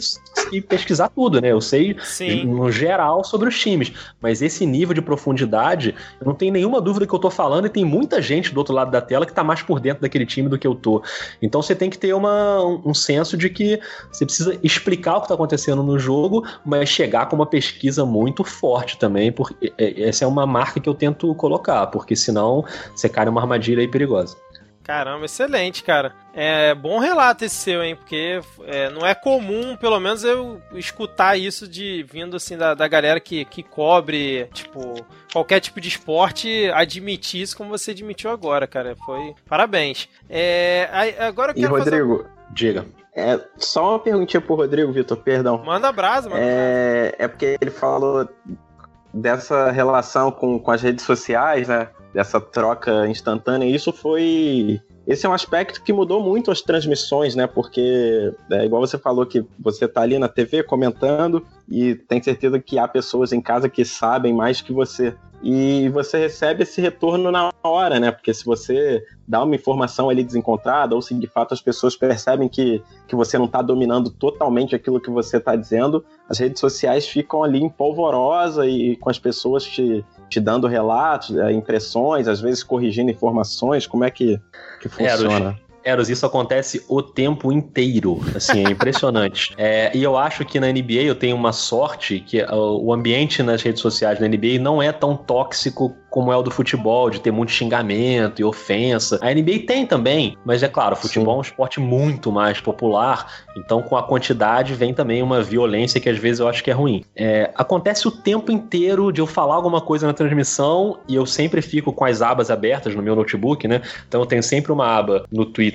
que pesquisar tudo, né? Eu sei, Sim. no geral, sobre os times. Mas esse nível de profundidade, eu não tenho nenhuma dúvida que eu tô falando e tem muita gente do outro lado da tela que tá mais por dentro daquele time do que eu tô. Então você tem que ter uma um senso de que você precisa explicar o que está acontecendo no jogo, mas chegar com uma pesquisa muito forte também, porque essa é uma marca que eu tento colocar, porque senão você cai numa armadilha aí perigosa. Caramba, excelente, cara. É bom relato esse seu, hein? Porque é, não é comum, pelo menos eu escutar isso de vindo assim da, da galera que, que cobre, tipo, qualquer tipo de esporte, admitir isso como você admitiu agora, cara. Foi. Parabéns. É, agora eu quero e, Rodrigo, fazer... diga. É, só uma perguntinha pro Rodrigo, Vitor, perdão. Manda brasa, manda é, brasa. É porque ele falou dessa relação com, com as redes sociais, né? Dessa troca instantânea. Isso foi. Esse é um aspecto que mudou muito as transmissões, né? Porque, é, igual você falou que você tá ali na TV comentando e tem certeza que há pessoas em casa que sabem mais que você e você recebe esse retorno na hora, né? Porque se você dá uma informação ali desencontrada, ou se de fato as pessoas percebem que, que você não está dominando totalmente aquilo que você está dizendo, as redes sociais ficam ali em polvorosa e com as pessoas te, te dando relatos, é, impressões, às vezes corrigindo informações. Como é que, que funciona? Eros, isso acontece o tempo inteiro. Assim, é impressionante. é, e eu acho que na NBA eu tenho uma sorte que o ambiente nas redes sociais da NBA não é tão tóxico como é o do futebol, de ter muito xingamento e ofensa. A NBA tem também, mas é claro, o futebol Sim. é um esporte muito mais popular, então com a quantidade vem também uma violência que às vezes eu acho que é ruim. É, acontece o tempo inteiro de eu falar alguma coisa na transmissão e eu sempre fico com as abas abertas no meu notebook, né? Então eu tenho sempre uma aba no Twitter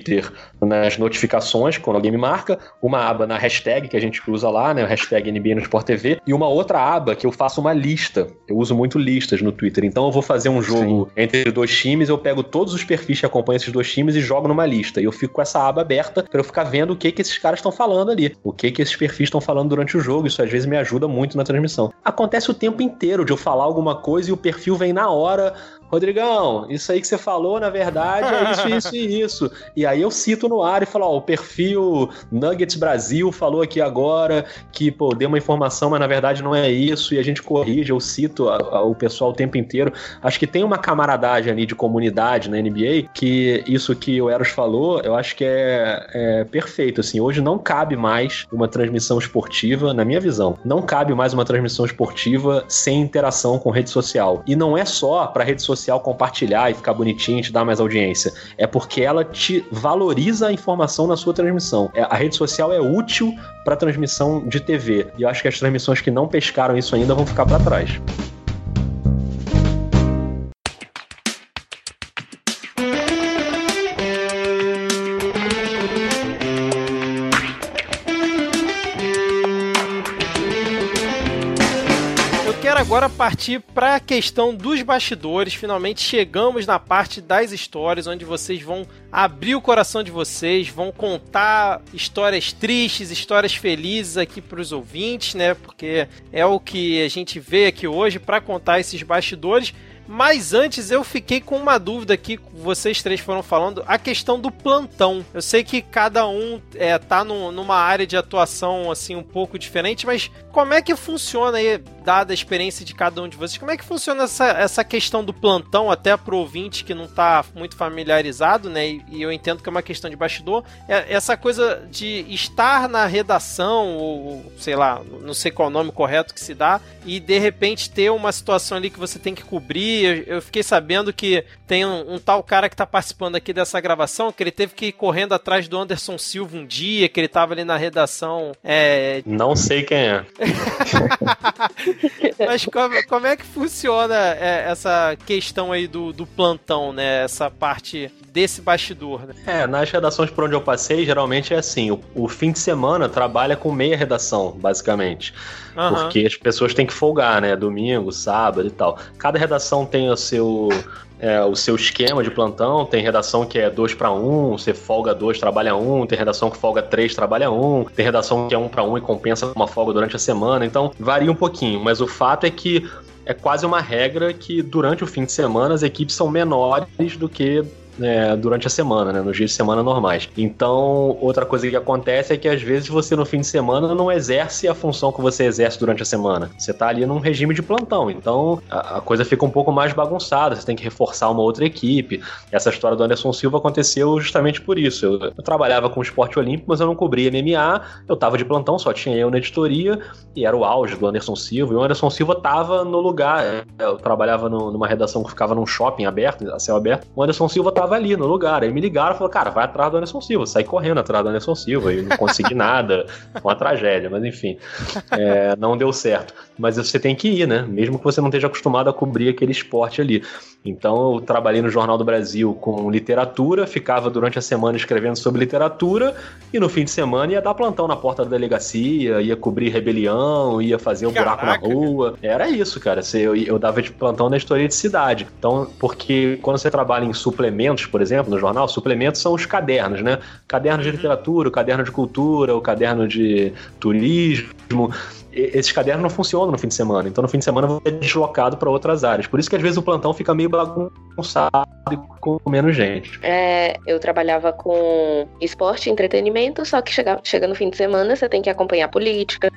nas notificações, quando alguém me marca, uma aba na hashtag que a gente usa lá, né? Hashtag NBA no Sport TV, e uma outra aba que eu faço uma lista. Eu uso muito listas no Twitter, então eu vou fazer um jogo Sim. entre dois times, eu pego todos os perfis que acompanham esses dois times e jogo numa lista. E eu fico com essa aba aberta para eu ficar vendo o que que esses caras estão falando ali, o que que esses perfis estão falando durante o jogo. Isso às vezes me ajuda muito na transmissão. Acontece o tempo inteiro de eu falar alguma coisa e o perfil vem na hora Rodrigão, isso aí que você falou, na verdade, é isso, isso e isso. E aí eu cito no ar e falo, ó, o perfil Nuggets Brasil falou aqui agora que, pô, deu uma informação, mas na verdade não é isso, e a gente corrige, eu cito a, a, o pessoal o tempo inteiro. Acho que tem uma camaradagem ali de comunidade na NBA que isso que o Eros falou, eu acho que é, é perfeito, assim, hoje não cabe mais uma transmissão esportiva, na minha visão, não cabe mais uma transmissão esportiva sem interação com rede social. E não é só para rede social social compartilhar e ficar bonitinho e te dar mais audiência. É porque ela te valoriza a informação na sua transmissão. É, a rede social é útil para transmissão de TV. E eu acho que as transmissões que não pescaram isso ainda vão ficar para trás. Agora partir para a questão dos bastidores. Finalmente chegamos na parte das histórias, onde vocês vão abrir o coração de vocês, vão contar histórias tristes, histórias felizes aqui para os ouvintes, né? Porque é o que a gente vê aqui hoje para contar esses bastidores. Mas antes eu fiquei com uma dúvida aqui, vocês três foram falando, a questão do plantão. Eu sei que cada um é, tá no, numa área de atuação assim um pouco diferente, mas como é que funciona aí, dada a experiência de cada um de vocês, como é que funciona essa, essa questão do plantão, até pro ouvinte que não tá muito familiarizado, né? E, e eu entendo que é uma questão de bastidor. É, essa coisa de estar na redação, ou sei lá, não sei qual é o nome correto que se dá, e de repente ter uma situação ali que você tem que cobrir eu, fiquei sabendo que tem um, um, tal cara que tá participando aqui dessa gravação, que ele teve que ir correndo atrás do Anderson Silva um dia, que ele tava ali na redação. É... Não sei quem é. Mas como, como, é que funciona é, essa questão aí do, do plantão, né? Essa parte desse bastidor, né? É, nas redações por onde eu passei, geralmente é assim: o, o fim de semana trabalha com meia redação, basicamente. Uhum. Porque as pessoas têm que folgar, né? Domingo, sábado e tal. Cada redação tem o seu. É, o seu esquema de plantão, tem redação que é 2 para 1, você folga 2, trabalha 1, um, tem redação que folga 3, trabalha 1, um, tem redação que é 1 um para 1 um e compensa uma folga durante a semana, então varia um pouquinho, mas o fato é que é quase uma regra que durante o fim de semana as equipes são menores do que é, durante a semana, né? Nos dias de semana normais. Então, outra coisa que acontece é que às vezes você no fim de semana não exerce a função que você exerce durante a semana. Você tá ali num regime de plantão. Então, a, a coisa fica um pouco mais bagunçada. Você tem que reforçar uma outra equipe. Essa história do Anderson Silva aconteceu justamente por isso. Eu, eu trabalhava com esporte olímpico, mas eu não cobria MMA. Eu tava de plantão, só tinha eu na editoria e era o auge do Anderson Silva. E o Anderson Silva tava no lugar. Eu trabalhava no, numa redação que ficava num shopping aberto, a céu aberto. O Anderson Silva tava tava ali no lugar. Aí me ligaram e falaram, cara, vai atrás do Anderson Silva. Saí correndo atrás do Anderson Silva e não consegui nada. Uma tragédia, mas enfim. É, não deu certo. Mas você tem que ir, né? Mesmo que você não esteja acostumado a cobrir aquele esporte ali. Então eu trabalhei no Jornal do Brasil com literatura, ficava durante a semana escrevendo sobre literatura e no fim de semana ia dar plantão na porta da delegacia, ia cobrir rebelião, ia fazer um buraco na rua. Era isso, cara. Eu, eu dava de plantão na história de cidade. Então, porque quando você trabalha em suplementos, por exemplo, no jornal, suplementos são os cadernos, né? Caderno de uhum. literatura, o caderno de cultura, o caderno de turismo esses cadernos não funcionam no fim de semana. Então, no fim de semana, você é deslocado para outras áreas. Por isso que às vezes o plantão fica meio bagunçado e com menos gente. É, eu trabalhava com esporte entretenimento, só que chega, chega no fim de semana, você tem que acompanhar política,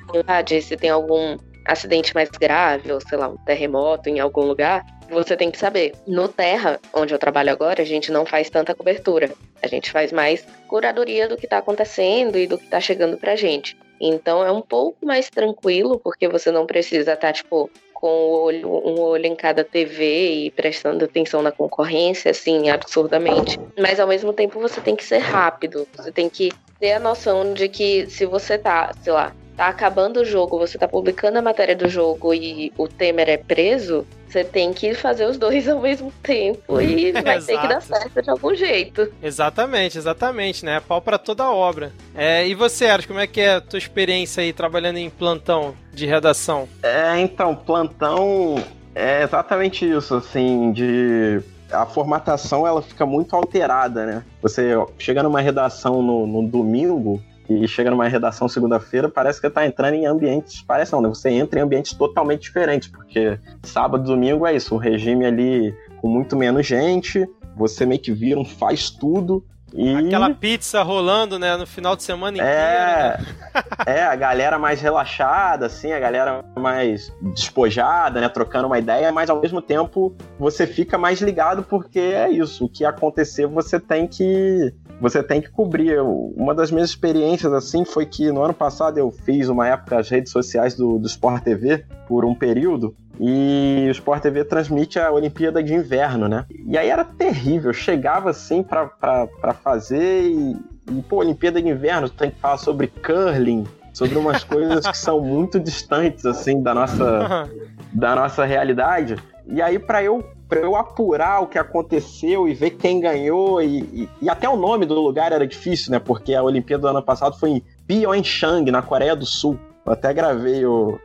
se tem algum acidente mais grave, ou sei lá, um terremoto em algum lugar, você tem que saber. No Terra, onde eu trabalho agora, a gente não faz tanta cobertura. A gente faz mais curadoria do que está acontecendo e do que está chegando pra gente. Então é um pouco mais tranquilo, porque você não precisa estar, tá, tipo, com o olho, um olho em cada TV e prestando atenção na concorrência, assim, absurdamente. Mas ao mesmo tempo você tem que ser rápido. Você tem que ter a noção de que se você tá, sei lá, tá acabando o jogo, você tá publicando a matéria do jogo e o Temer é preso, você tem que fazer os dois ao mesmo tempo e vai ter que dar certo de algum jeito. Exatamente, exatamente, né? Pau para toda a obra. É, e você, Aros, como é que é a tua experiência aí trabalhando em plantão de redação? É, então, plantão é exatamente isso, assim, de a formatação ela fica muito alterada, né? Você chega numa redação no, no domingo, e chega numa redação segunda-feira, parece que está entrando em ambientes. Parece não, né? Você entra em ambientes totalmente diferentes, porque sábado e domingo é isso, o regime ali com muito menos gente, você meio que vira um faz tudo. E... Aquela pizza rolando, né, no final de semana inteiro. É, né? é, a galera mais relaxada, assim, a galera mais despojada, né, trocando uma ideia, mas ao mesmo tempo você fica mais ligado porque é isso, o que acontecer você tem que você tem que cobrir. Uma das minhas experiências assim foi que no ano passado eu fiz uma época as redes sociais do, do Sport TV por um período e o Sport TV transmite a Olimpíada de Inverno, né? E aí era terrível, eu chegava assim para fazer e, e, pô, Olimpíada de Inverno, tem que falar sobre curling, sobre umas coisas que são muito distantes assim da nossa da nossa realidade. E aí para eu para eu apurar o que aconteceu e ver quem ganhou e, e, e, até o nome do lugar era difícil, né? Porque a Olimpíada do ano passado foi em Pyeongchang, na Coreia do Sul. Eu até gravei o,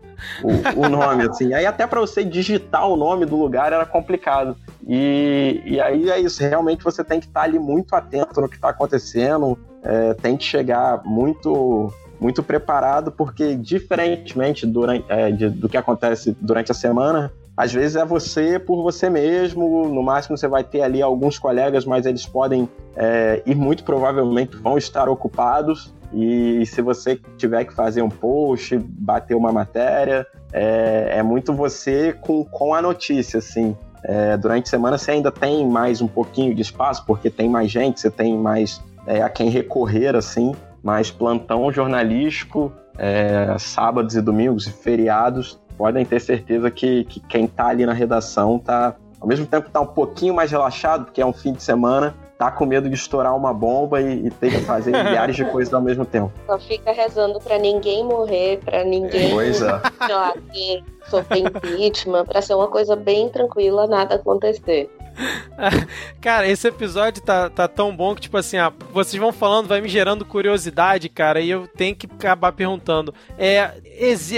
o, o nome, assim. Aí até para você digitar o nome do lugar era complicado. E, e aí é isso, realmente você tem que estar ali muito atento no que está acontecendo, é, tem que chegar muito muito preparado, porque diferentemente durante, é, de, do que acontece durante a semana, às vezes é você por você mesmo, no máximo você vai ter ali alguns colegas, mas eles podem é, e muito provavelmente vão estar ocupados. E se você tiver que fazer um post, bater uma matéria, é, é muito você com, com a notícia, assim. É, durante a semana você ainda tem mais um pouquinho de espaço, porque tem mais gente, você tem mais é, a quem recorrer, assim. Mas plantão jornalístico, é, sábados e domingos e feriados, podem ter certeza que, que quem está ali na redação tá, ao mesmo tempo tá um pouquinho mais relaxado, porque é um fim de semana, tá com medo de estourar uma bomba e, e ter que fazer milhares de coisas ao mesmo tempo. Só fica rezando para ninguém morrer, para ninguém pois é. lá, sofrer impeachment, para ser uma coisa bem tranquila, nada acontecer. cara, esse episódio tá, tá tão bom que, tipo assim, ah, vocês vão falando, vai me gerando curiosidade, cara, e eu tenho que acabar perguntando: é,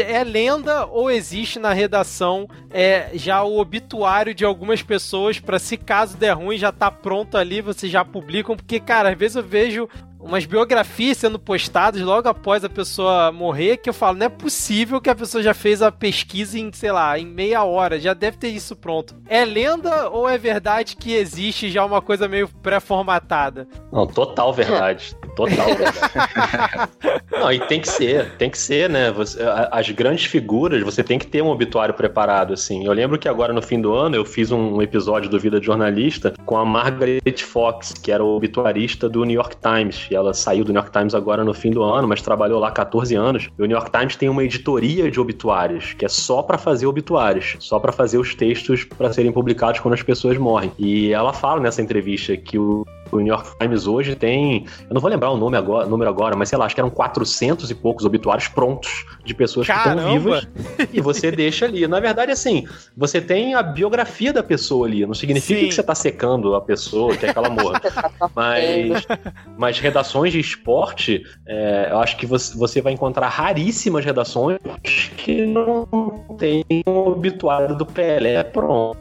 é lenda ou existe na redação é, já o obituário de algumas pessoas para se caso der ruim já tá pronto ali, vocês já publicam? Porque, cara, às vezes eu vejo umas biografias sendo postadas logo após a pessoa morrer, que eu falo, não é possível que a pessoa já fez a pesquisa em, sei lá, em meia hora, já deve ter isso pronto. É lenda ou é verdade que existe já uma coisa meio pré-formatada? Não, total verdade. Total verdade. não, e tem que ser, tem que ser, né? Você, as grandes figuras, você tem que ter um obituário preparado, assim. Eu lembro que agora no fim do ano eu fiz um episódio do Vida de Jornalista com a Margaret Fox, que era o obituarista do New York Times. E ela saiu do New York Times agora no fim do ano, mas trabalhou lá 14 anos. E o New York Times tem uma editoria de obituários, que é só para fazer obituários, só para fazer os textos para serem publicados quando as pessoas morrem. E ela fala nessa entrevista que o o New York Times hoje tem, eu não vou lembrar o nome agora, número agora, mas sei lá, acho que eram 400 e poucos obituários prontos de pessoas Caramba. que estão vivas e você deixa ali. Na verdade, assim, você tem a biografia da pessoa ali, não significa Sim. que você está secando a pessoa, que é que ela morra. mas, mas redações de esporte, é, eu acho que você, você vai encontrar raríssimas redações que não tem o obituário do Pelé pronto,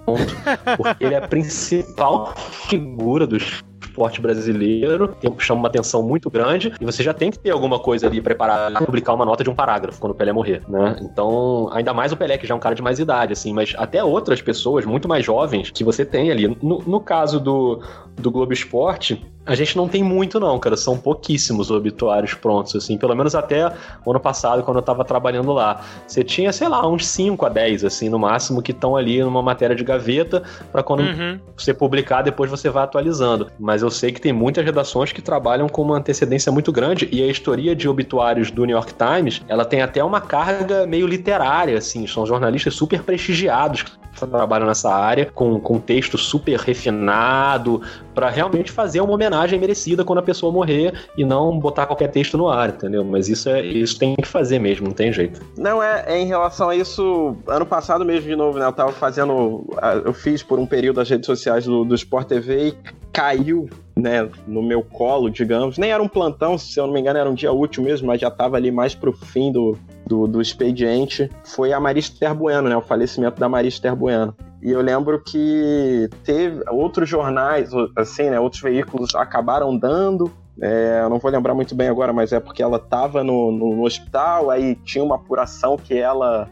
porque ele é a principal figura dos esporte brasileiro, tem, chama uma atenção muito grande, e você já tem que ter alguma coisa ali preparada para publicar uma nota de um parágrafo quando o Pelé morrer, né? Então, ainda mais o Pelé, que já é um cara de mais idade, assim, mas até outras pessoas muito mais jovens que você tem ali. No, no caso do, do Globo Esporte, a gente não tem muito, não, cara. São pouquíssimos obituários prontos, assim. Pelo menos até o ano passado, quando eu tava trabalhando lá. Você tinha, sei lá, uns 5 a 10, assim, no máximo, que estão ali numa matéria de gaveta, para quando uhum. você publicar, depois você vai atualizando. Mas eu sei que tem muitas redações que trabalham com uma antecedência muito grande, e a história de obituários do New York Times, ela tem até uma carga meio literária, assim. São jornalistas super prestigiados trabalham nessa área, com, com texto super refinado, para realmente fazer uma homenagem merecida quando a pessoa morrer e não botar qualquer texto no ar, entendeu? Mas isso é isso tem que fazer mesmo, não tem jeito. Não, é, é em relação a isso, ano passado mesmo, de novo, né? Eu tava fazendo. Eu fiz por um período as redes sociais do, do Sport TV e caiu né, no meu colo, digamos. Nem era um plantão, se eu não me engano, era um dia útil mesmo, mas já estava ali mais pro fim do, do, do expediente. Foi a Marista Bueno, né, o falecimento da Marista Bueno. E eu lembro que teve outros jornais, assim, né, outros veículos acabaram dando. É, eu não vou lembrar muito bem agora, mas é porque ela estava no, no, no hospital, aí tinha uma apuração que ela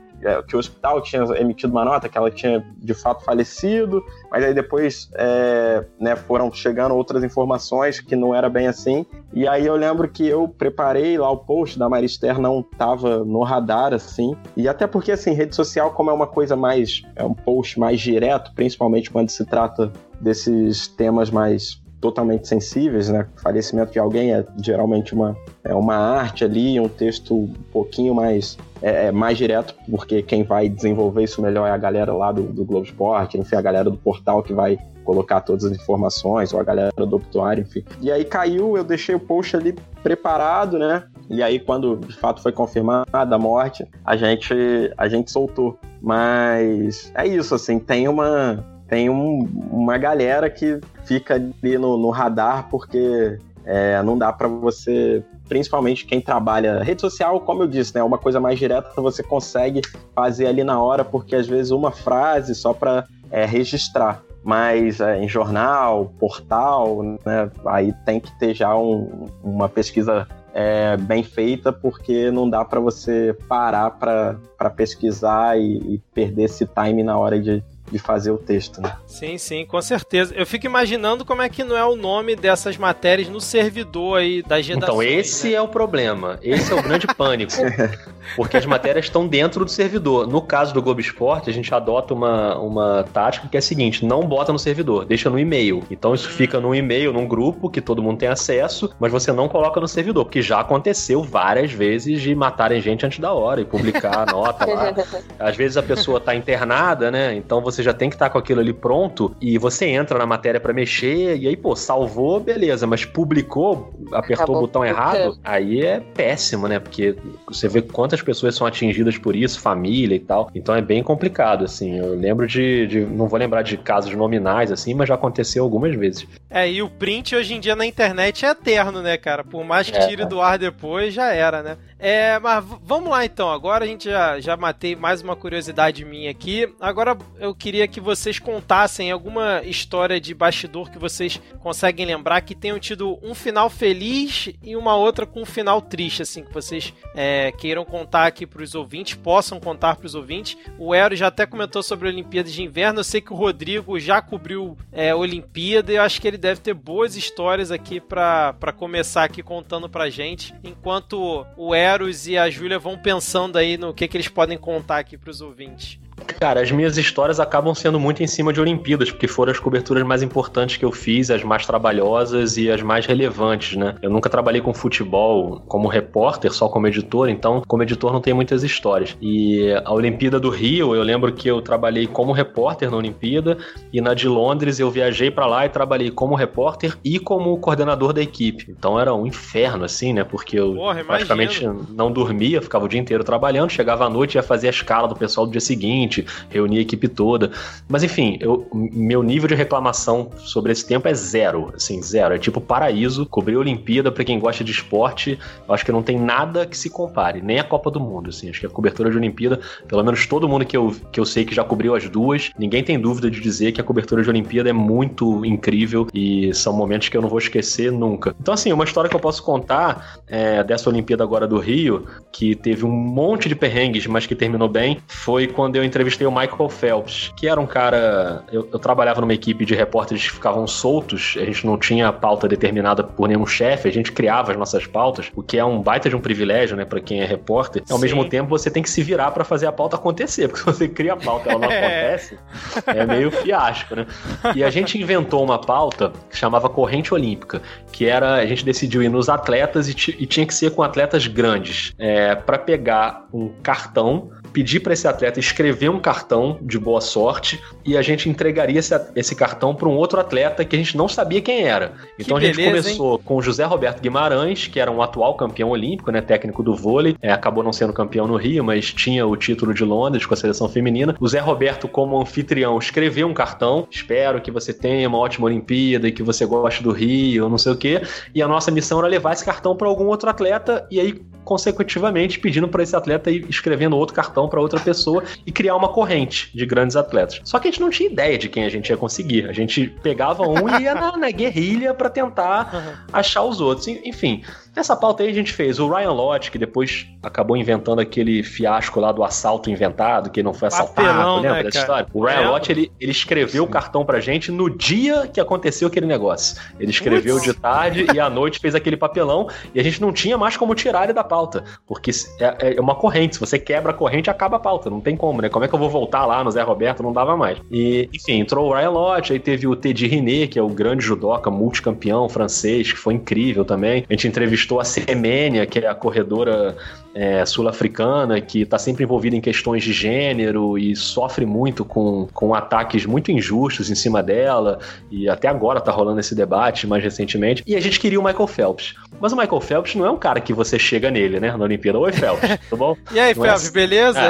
que o hospital tinha emitido uma nota que ela tinha de fato falecido, mas aí depois é, né, foram chegando outras informações que não era bem assim. E aí eu lembro que eu preparei lá o post da Marister, não tava no radar assim. E até porque assim, rede social, como é uma coisa mais. é um post mais direto, principalmente quando se trata desses temas mais totalmente sensíveis, né? O falecimento de alguém é geralmente uma, é uma arte ali, um texto um pouquinho mais, é, é, mais direto, porque quem vai desenvolver isso melhor é a galera lá do, do Globo Esporte, enfim, a galera do portal que vai colocar todas as informações, ou a galera do obituário, enfim. E aí caiu, eu deixei o post ali preparado, né? E aí, quando de fato foi confirmada a morte, a gente, a gente soltou. Mas é isso, assim, tem uma, tem um, uma galera que fica ali no, no radar porque é, não dá para você, principalmente quem trabalha rede social, como eu disse, né, uma coisa mais direta você consegue fazer ali na hora, porque às vezes uma frase só para é, registrar. Mas é, em jornal, portal, né, aí tem que ter já um, uma pesquisa é, bem feita, porque não dá para você parar para pesquisar e, e perder esse time na hora de, de fazer o texto, né? Sim, sim, com certeza. Eu fico imaginando como é que não é o nome dessas matérias no servidor aí das redações. Então, esse né? é o problema. Esse é o grande pânico. Porque as matérias estão dentro do servidor. No caso do Globo Esporte, a gente adota uma, uma tática que é a seguinte: não bota no servidor, deixa no e-mail. Então isso fica no e-mail, num grupo que todo mundo tem acesso, mas você não coloca no servidor, porque já aconteceu várias vezes de matarem gente antes da hora e publicar a nota lá. Às vezes a pessoa está internada, né? Então você já tem que estar tá com aquilo ali pronto e você entra na matéria para mexer e aí, pô, salvou, beleza, mas publicou, apertou Acabou o botão errado, aí é péssimo, né? Porque você vê quantas pessoas são atingidas por isso, família e tal. Então é bem complicado, assim. Eu lembro de, de não vou lembrar de casos nominais, assim, mas já aconteceu algumas vezes. É, e o print hoje em dia na internet é eterno, né, cara? Por mais que é, tire do ar depois, já era, né? É, mas vamos lá então. Agora a gente já, já matei mais uma curiosidade minha aqui. Agora eu queria que vocês contassem alguma história de bastidor que vocês conseguem lembrar que tenham tido um final feliz e uma outra com um final triste, assim, que vocês é, queiram contar aqui para os ouvintes, possam contar para os ouvintes. O Ero já até comentou sobre Olimpíadas de Inverno. Eu sei que o Rodrigo já cobriu é, Olimpíada e eu acho que ele deve ter boas histórias aqui para começar aqui contando pra gente. Enquanto o Ero Eros e a Júlia vão pensando aí no que, que eles podem contar aqui para os ouvintes. Cara, as minhas histórias acabam sendo muito em cima de Olimpíadas, porque foram as coberturas mais importantes que eu fiz, as mais trabalhosas e as mais relevantes, né? Eu nunca trabalhei com futebol como repórter, só como editor, então como editor não tem muitas histórias. E a Olimpíada do Rio, eu lembro que eu trabalhei como repórter na Olimpíada e na de Londres eu viajei para lá e trabalhei como repórter e como coordenador da equipe. Então era um inferno assim, né? Porque eu Porra, praticamente não dormia, ficava o dia inteiro trabalhando, chegava à noite ia fazer a escala do pessoal do dia seguinte gente reunia a equipe toda. Mas enfim, eu, meu nível de reclamação sobre esse tempo é zero, assim, zero. É tipo paraíso, cobrir a Olimpíada para quem gosta de esporte, eu acho que não tem nada que se compare, nem a Copa do Mundo, assim. Acho que a cobertura de Olimpíada, pelo menos todo mundo que eu, que eu sei que já cobriu as duas, ninguém tem dúvida de dizer que a cobertura de Olimpíada é muito incrível e são momentos que eu não vou esquecer nunca. Então, assim, uma história que eu posso contar é, dessa Olimpíada agora do Rio, que teve um monte de perrengues, mas que terminou bem, foi quando eu entrevistei o Michael Phelps, que era um cara. Eu, eu trabalhava numa equipe de repórteres que ficavam soltos, a gente não tinha pauta determinada por nenhum chefe, a gente criava as nossas pautas, o que é um baita de um privilégio, né, para quem é repórter. Ao Sim. mesmo tempo, você tem que se virar para fazer a pauta acontecer, porque se você cria a pauta e ela não é. acontece, é meio fiasco, né? E a gente inventou uma pauta que chamava Corrente Olímpica, que era a gente decidiu ir nos atletas e, e tinha que ser com atletas grandes, é, para pegar um cartão pedir para esse atleta escrever um cartão de boa sorte e a gente entregaria esse, esse cartão para um outro atleta que a gente não sabia quem era. Então que a gente beleza, começou hein? com o José Roberto Guimarães, que era um atual campeão olímpico, né, técnico do vôlei, é, acabou não sendo campeão no Rio, mas tinha o título de Londres com a seleção feminina. O Zé Roberto, como anfitrião, escreveu um cartão. Espero que você tenha uma ótima Olimpíada e que você goste do Rio, não sei o quê. E a nossa missão era levar esse cartão para algum outro atleta e aí consecutivamente pedindo para esse atleta ir escrevendo outro cartão para outra pessoa e criar uma corrente de grandes atletas. Só que a gente não tinha ideia de quem a gente ia conseguir. A gente pegava um e ia na, na guerrilha para tentar uhum. achar os outros. Enfim, Nessa pauta aí a gente fez o Ryan Lott, que depois acabou inventando aquele fiasco lá do assalto inventado, que não foi assaltado, Papelão, lembra né, dessa história? O Ryan é. Lott, ele, ele escreveu o cartão pra gente no dia que aconteceu aquele negócio. Ele escreveu de tarde e à noite fez aquele papelão e a gente não tinha mais como tirar ele da pauta, porque é, é uma corrente, se você quebra a corrente, acaba a pauta, não tem como, né? Como é que eu vou voltar lá no Zé Roberto? Não dava mais. E, enfim, entrou o Ryan Lott, aí teve o Teddy René, que é o grande judoca, multicampeão francês, que foi incrível também. A gente entrevistou entrevistou a Semênia, que é a corredora é, sul-africana, que está sempre envolvida em questões de gênero e sofre muito com, com ataques muito injustos em cima dela, e até agora está rolando esse debate mais recentemente. E a gente queria o Michael Phelps. Mas o Michael Phelps não é um cara que você chega nele, né, na Olimpíada. Oi, Phelps, tudo bom? e aí, não é Phelps, é assim. beleza?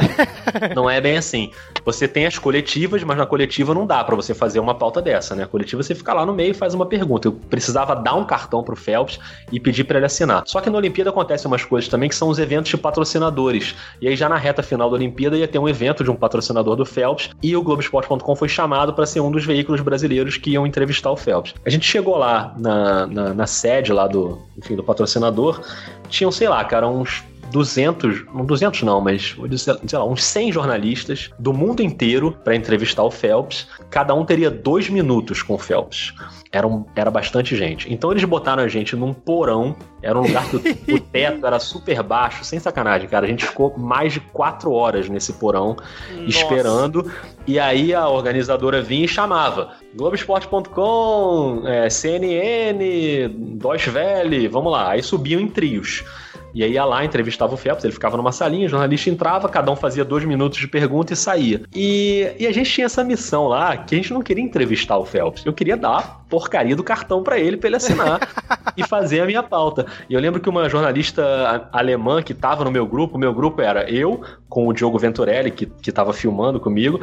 É, não é bem assim. Você tem as coletivas, mas na coletiva não dá para você fazer uma pauta dessa, né? A coletiva você fica lá no meio e faz uma pergunta. Eu precisava dar um cartão pro Phelps e pedir para ele assinar. Só que na Olimpíada acontecem umas coisas também que são os eventos de patrocinadores. E aí já na reta final da Olimpíada ia ter um evento de um patrocinador do Phelps e o Globoesporte.com foi chamado para ser um dos veículos brasileiros que iam entrevistar o Phelps. A gente chegou lá na, na, na sede lá do, enfim, do patrocinador, tinham, sei lá, cara, uns 200, não 200 não, mas sei lá, uns 100 jornalistas do mundo inteiro para entrevistar o Phelps. Cada um teria dois minutos com o Phelps. Era, um, era bastante gente. Então eles botaram a gente num porão. Era um lugar que o, o teto era super baixo, sem sacanagem, cara. A gente ficou mais de quatro horas nesse porão Nossa. esperando. E aí a organizadora vinha e chamava Globoesporte.com, é, CNN, Deutsche Welle, vamos lá. Aí subiam em trios. E aí ia lá, entrevistava o Phelps, ele ficava numa salinha, o jornalista entrava, cada um fazia dois minutos de pergunta e saía. E, e a gente tinha essa missão lá, que a gente não queria entrevistar o Phelps, eu queria dar porcaria do cartão para ele, para ele assinar e fazer a minha pauta. E eu lembro que uma jornalista alemã que estava no meu grupo, meu grupo era eu, com o Diogo Venturelli, que, que tava filmando comigo,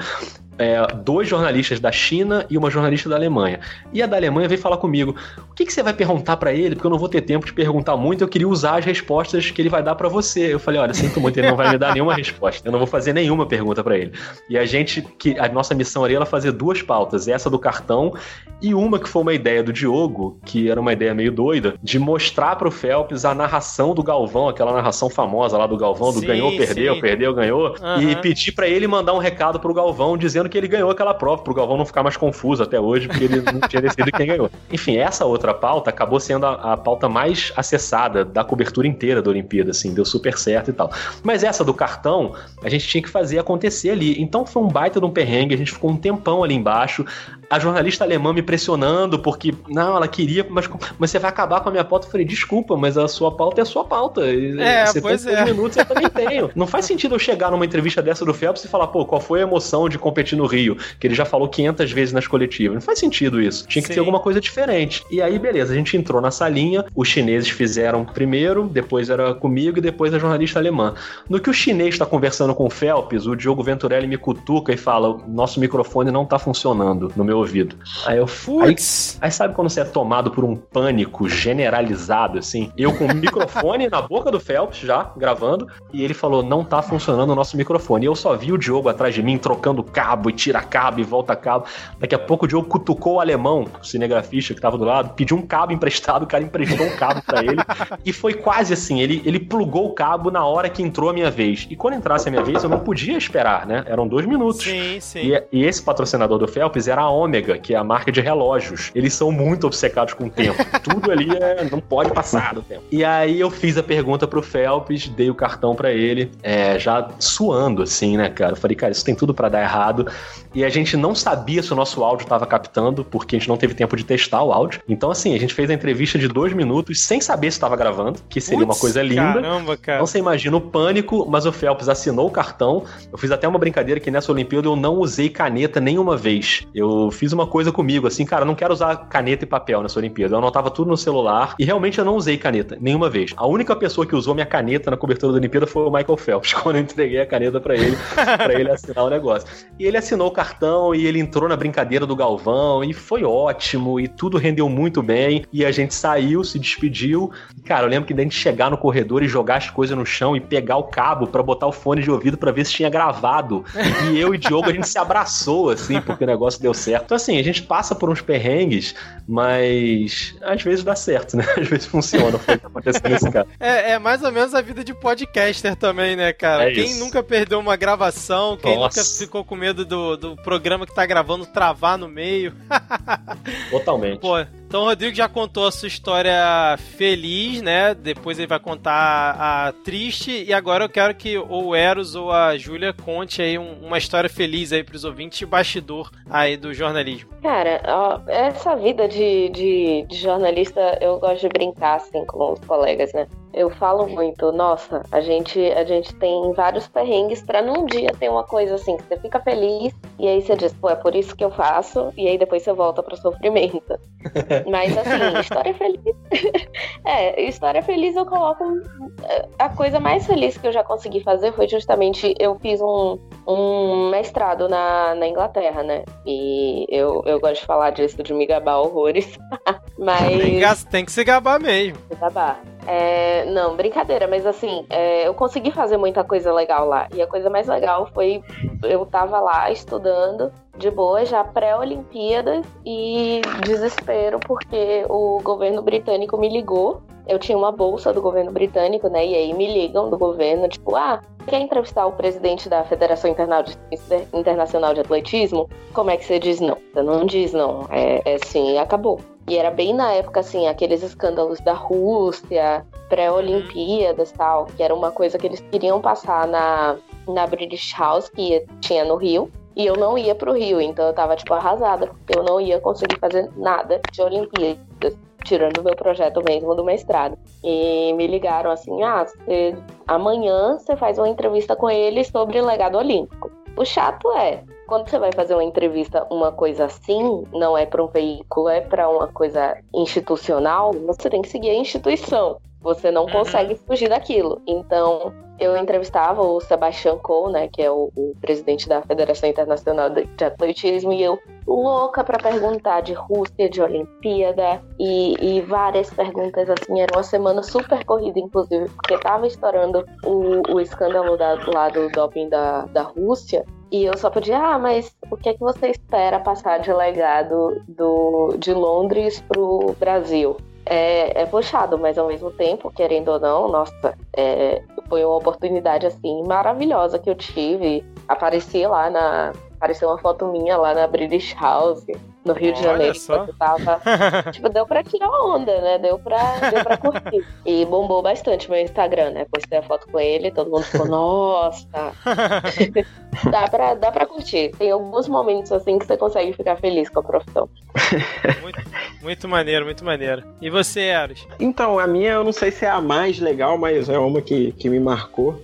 é, dois jornalistas da China e uma jornalista da Alemanha. E a da Alemanha veio falar comigo: o que, que você vai perguntar para ele? Porque eu não vou ter tempo de perguntar muito, eu queria usar as respostas que ele vai dar para você. Eu falei: olha, sinto muito, ele não vai me dar nenhuma resposta. Eu não vou fazer nenhuma pergunta para ele. E a gente, que a nossa missão ali era fazer duas pautas: essa do cartão e uma que foi uma ideia do Diogo, que era uma ideia meio doida, de mostrar pro Phelps a narração do Galvão, aquela narração famosa lá do Galvão, do sim, ganhou, perdeu, sim. perdeu, ganhou, uhum. e pedir para ele mandar um recado pro Galvão dizendo que ele ganhou aquela prova, pro Galvão não ficar mais confuso até hoje, porque ele não tinha decidido quem ganhou. Enfim, essa outra pauta acabou sendo a, a, pauta mais acessada da cobertura inteira da Olimpíada, assim, deu super certo e tal. Mas essa do cartão, a gente tinha que fazer acontecer ali. Então foi um baita de um perrengue, a gente ficou um tempão ali embaixo, a jornalista alemã me pressionando porque, não, ela queria, mas, mas você vai acabar com a minha pauta. Eu falei, desculpa, mas a sua pauta é a sua pauta. É, você pois tem é. minutos, eu também tenho. Não faz sentido eu chegar numa entrevista dessa do Phelps e falar, pô, qual foi a emoção de competir no Rio? Que ele já falou 500 vezes nas coletivas. Não faz sentido isso. Tinha que Sim. ter alguma coisa diferente. E aí, beleza, a gente entrou na salinha, os chineses fizeram primeiro, depois era comigo e depois a jornalista alemã. No que o chinês está conversando com o Phelps, o Diogo Venturelli me cutuca e fala: nosso microfone não tá funcionando no meu ouvido. Aí eu fui. Aí, aí, sabe quando você é tomado por um pânico generalizado, assim? Eu com o microfone na boca do Phelps já, gravando, e ele falou: não tá funcionando o nosso microfone. E eu só vi o Diogo atrás de mim trocando cabo e tira cabo e volta cabo. Daqui a pouco o Diogo cutucou o alemão, o cinegrafista que tava do lado, pediu um cabo emprestado, o cara emprestou um cabo para ele. e foi quase assim: ele, ele plugou o cabo na hora que entrou a minha vez. E quando entrasse a minha vez, eu não podia esperar, né? Eram dois minutos. Sim, sim. E, e esse patrocinador do Phelps era a Ômega, que é a marca de relógios. Eles são muito obcecados com o tempo. Tudo ali é, não pode passar do tempo. E aí eu fiz a pergunta pro Phelps, dei o cartão para ele, é, já suando, assim, né, cara? Eu falei, cara, isso tem tudo para dar errado. E a gente não sabia se o nosso áudio estava captando, porque a gente não teve tempo de testar o áudio. Então, assim, a gente fez a entrevista de dois minutos sem saber se estava gravando, que seria Puts, uma coisa linda. Caramba, cara. Não você imagina o pânico, mas o Phelps assinou o cartão. Eu fiz até uma brincadeira que nessa Olimpíada eu não usei caneta nenhuma vez. Eu fiz uma coisa comigo, assim, cara, não quero usar caneta e papel nessa Olimpíada. Eu anotava tudo no celular e realmente eu não usei caneta nenhuma vez. A única pessoa que usou minha caneta na cobertura da Olimpíada foi o Michael Phelps, quando eu entreguei a caneta para ele, para ele assinar o negócio. E ele assinou o cartão e ele entrou na brincadeira do Galvão e foi ótimo e tudo rendeu muito bem. E a gente saiu, se despediu. Cara, eu lembro que da gente chegar no corredor e jogar as coisas no chão e pegar o cabo para botar o fone de ouvido para ver se tinha gravado. E eu e Diogo a gente se abraçou assim, porque o negócio deu certo. Então assim, a gente passa por uns perrengues, mas às vezes dá certo, né? Às vezes funciona. Foi o que aconteceu nesse caso. É, é mais ou menos a vida de podcaster também, né, cara? É quem isso. nunca perdeu uma gravação, quem Nossa. nunca ficou com medo do, do programa programa que tá gravando travar no meio. Totalmente. Pô, então o Rodrigo já contou a sua história feliz, né? Depois ele vai contar a triste. E agora eu quero que ou o Eros ou a Júlia conte aí uma história feliz aí pros ouvintes, bastidor aí do jornalismo. Cara, ó, essa vida de, de, de jornalista, eu gosto de brincar assim com os colegas, né? Eu falo muito, nossa, a gente, a gente tem vários perrengues para num dia ter uma coisa assim que você fica feliz e aí você diz, pô, é por isso que eu faço, e aí depois você volta pro sofrimento. Mas assim, história feliz. é, história feliz eu coloco. A coisa mais feliz que eu já consegui fazer foi justamente eu fiz um, um mestrado na, na Inglaterra, né? E eu, eu gosto de falar disso, de me gabar horrores. Mas. Tem que se gabar mesmo. Se gabar. É, não, brincadeira, mas assim, é, eu consegui fazer muita coisa legal lá. E a coisa mais legal foi eu tava lá estudando de boa, já pré-Olimpíadas e desespero porque o governo britânico me ligou. Eu tinha uma bolsa do governo britânico, né? E aí me ligam do governo, tipo, ah, quer entrevistar o presidente da Federação Internacional de Atletismo? Como é que você diz não? Você não diz não. É, é assim, acabou. E era bem na época, assim, aqueles escândalos da Rússia, pré-Olimpíadas tal, que era uma coisa que eles queriam passar na, na British House, que tinha no Rio. E eu não ia pro Rio, então eu tava, tipo, arrasada, porque eu não ia conseguir fazer nada de Olimpíadas, tirando o meu projeto mesmo do mestrado. E me ligaram assim: ah, você, amanhã você faz uma entrevista com ele sobre legado olímpico. O chato é, quando você vai fazer uma entrevista, uma coisa assim, não é para um veículo, é para uma coisa institucional, você tem que seguir a instituição. Você não uhum. consegue fugir daquilo. Então, eu entrevistava o Sebastian Coe, né, que é o, o presidente da Federação Internacional de, Atletismo, e eu louca para perguntar de Rússia, de Olimpíada, e, e, várias perguntas, assim, era uma semana super corrida, inclusive, porque tava estourando o, o escândalo da, lá do doping da, da Rússia, e eu só podia, ah, mas o que é que você espera passar de legado do, de Londres pro Brasil? é, é puxado, mas ao mesmo tempo, querendo ou não, nossa, é, foi uma oportunidade assim maravilhosa que eu tive. Apareci lá na. Apareceu uma foto minha lá na British House. No Rio de Janeiro. Só. Tava, tipo, deu pra tirar onda, né? Deu pra, deu pra curtir. E bombou bastante meu Instagram, né? Postei a foto com ele, todo mundo ficou, nossa. dá, pra, dá pra curtir. Tem alguns momentos assim que você consegue ficar feliz com a profissão. muito, muito maneiro, muito maneiro. E você, Eros? Então, a minha eu não sei se é a mais legal, mas é uma que, que me marcou.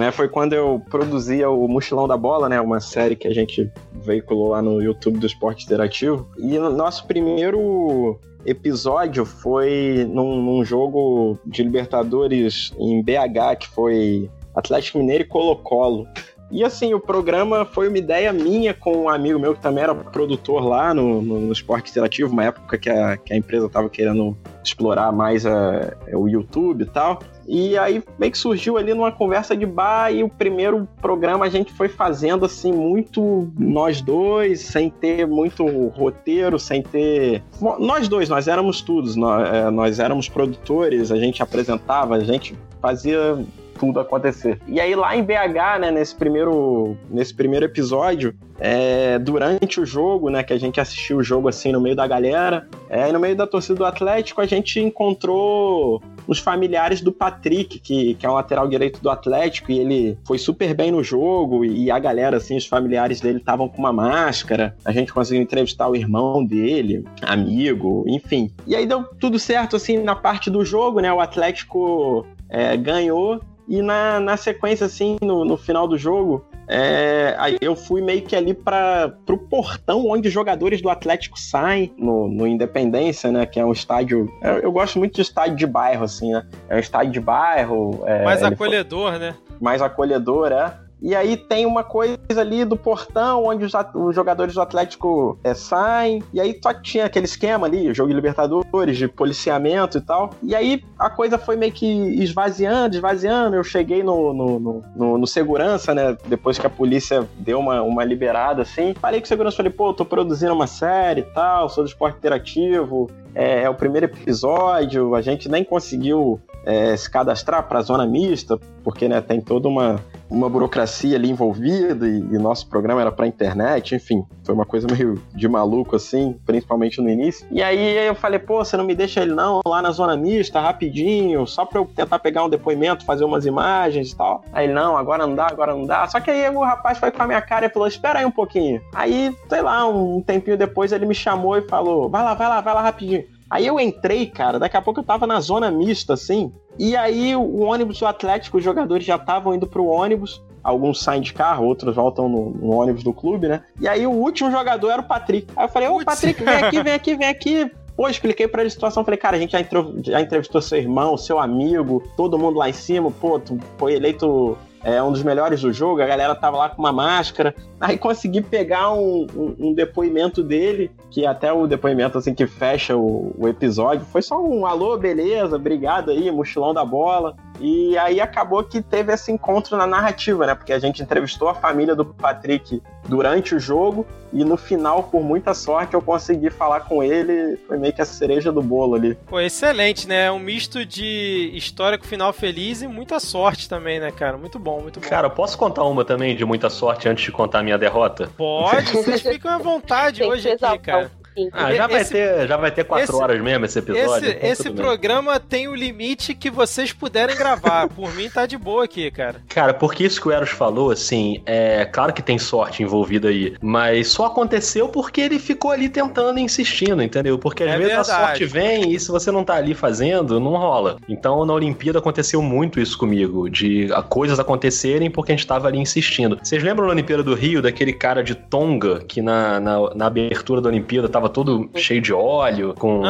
É, foi quando eu produzia o Mochilão da Bola, né? Uma série que a gente veiculou lá no YouTube do Esporte Interativo. E no nosso primeiro episódio foi num, num jogo de Libertadores em BH, que foi Atlético Mineiro e Colo-Colo. E assim, o programa foi uma ideia minha com um amigo meu que também era produtor lá no, no, no Esporte Interativo, uma época que a, que a empresa estava querendo explorar mais a, o YouTube e tal. E aí meio que surgiu ali numa conversa de bar e o primeiro programa a gente foi fazendo assim muito nós dois, sem ter muito roteiro, sem ter. Nós dois, nós éramos todos, nós, é, nós éramos produtores, a gente apresentava, a gente fazia tudo acontecer. E aí lá em BH, né, nesse primeiro, nesse primeiro episódio, é, durante o jogo, né, que a gente assistiu o jogo assim no meio da galera, é, no meio da torcida do Atlético, a gente encontrou os familiares do Patrick, que, que é um lateral direito do Atlético, e ele foi super bem no jogo, e a galera, assim, os familiares dele estavam com uma máscara, a gente conseguiu entrevistar o irmão dele, amigo, enfim. E aí deu tudo certo, assim, na parte do jogo, né, o Atlético é, ganhou, e na, na sequência, assim, no, no final do jogo, é, aí eu fui meio que ali para o portão onde os jogadores do Atlético saem, no, no Independência, né? Que é um estádio. Eu, eu, gosto muito de estádio de bairro, assim, né? É um estádio de bairro. É, mais acolhedor, foi, né? Mais acolhedor, é. E aí tem uma coisa ali do portão onde os, os jogadores do Atlético é, saem. E aí só tinha aquele esquema ali, jogo de Libertadores, de policiamento e tal. E aí a coisa foi meio que esvaziando, esvaziando. Eu cheguei no, no, no, no, no segurança, né? Depois que a polícia deu uma, uma liberada assim. Falei com o segurança, falei, pô, tô produzindo uma série e tal, sou do esporte interativo. É, é o primeiro episódio, a gente nem conseguiu é, se cadastrar para a zona mista, porque né, tem toda uma, uma burocracia ali envolvida e, nosso programa era para internet, enfim, foi uma coisa meio de maluco assim, principalmente no início. E aí eu falei, pô, você não me deixa ele não lá na zona mista, rapidinho, só para eu tentar pegar um depoimento, fazer umas imagens e tal. Aí ele, não, agora não dá, agora não dá. Só que aí o rapaz foi com a minha cara e falou, espera aí um pouquinho. Aí, sei lá, um tempinho depois ele me chamou e falou, vai lá, vai lá, vai lá rapidinho. Aí eu entrei, cara, daqui a pouco eu tava na zona mista, assim. E aí o ônibus do Atlético, os jogadores já estavam indo pro ônibus. Alguns saem de carro, outros voltam no, no, ônibus do clube, né? E aí o último jogador era o Patrick. Aí eu falei, ô Patrick, vem aqui, vem aqui, vem aqui. Pô, expliquei pra ele a situação, falei, cara, a gente já, já entrevistou seu irmão, seu amigo, todo mundo lá em cima, pô, tu foi eleito é um dos melhores do jogo, a galera tava lá com uma máscara. Aí consegui pegar um, um, um depoimento dele, que até o depoimento assim que fecha o, o, episódio, foi só um alô, beleza, obrigado aí, mochilão da bola. E aí acabou que teve esse encontro na narrativa, né? Porque a gente entrevistou a família do Patrick durante o jogo e no final, por muita sorte, eu consegui falar com ele. Foi meio que a cereja do bolo ali. Pô, excelente, né? É um misto de história com final feliz e muita sorte também, né, cara? Muito bom, muito bom. Cara, posso contar uma também de muita sorte antes de contar a minha derrota? Pode, vocês ficam à vontade hoje aqui, cara. Ah, já vai, esse, ter, já vai ter quatro esse, horas mesmo esse episódio. Esse, então esse programa tem o limite que vocês puderem gravar. Por mim, tá de boa aqui, cara. Cara, porque isso que o Eros falou, assim, é claro que tem sorte envolvida aí, mas só aconteceu porque ele ficou ali tentando e insistindo, entendeu? Porque às é vezes verdade. a sorte vem e se você não tá ali fazendo, não rola. Então na Olimpíada aconteceu muito isso comigo, de coisas acontecerem porque a gente tava ali insistindo. Vocês lembram na Olimpíada do Rio, daquele cara de Tonga que na, na, na abertura da Olimpíada tava tava todo cheio de óleo, com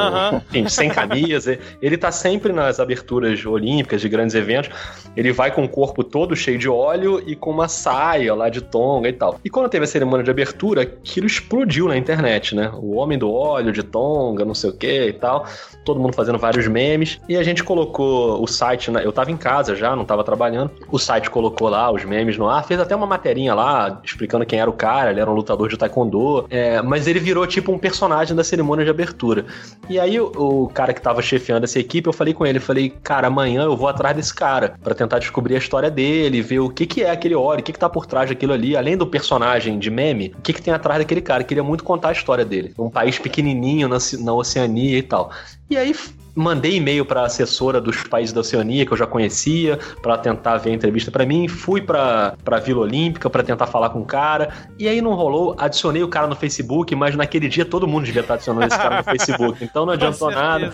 enfim, sem camisa. Ele tá sempre nas aberturas olímpicas de grandes eventos. Ele vai com o corpo todo cheio de óleo e com uma saia lá de tonga e tal. E quando teve a cerimônia de abertura, aquilo explodiu na internet, né? O homem do óleo de tonga, não sei o que e tal. Todo mundo fazendo vários memes. E a gente colocou o site, na... eu tava em casa já, não tava trabalhando. O site colocou lá os memes no ar, fez até uma materinha lá explicando quem era o cara, ele era um lutador de taekwondo. É, mas ele virou tipo um personagem personagem da cerimônia de abertura. E aí o, o cara que tava chefiando essa equipe, eu falei com ele, falei, cara, amanhã eu vou atrás desse cara para tentar descobrir a história dele, ver o que que é aquele óleo, o que que tá por trás daquilo ali, além do personagem de meme, o que que tem atrás daquele cara. Eu queria muito contar a história dele. Um país pequenininho na, na Oceania e tal. E aí mandei e-mail para assessora dos países da Oceania que eu já conhecia para tentar ver a entrevista para mim, fui para para Vila Olímpica para tentar falar com o cara e aí não rolou, adicionei o cara no Facebook, mas naquele dia todo mundo devia estar adicionando esse cara no Facebook, então não adiantou nada.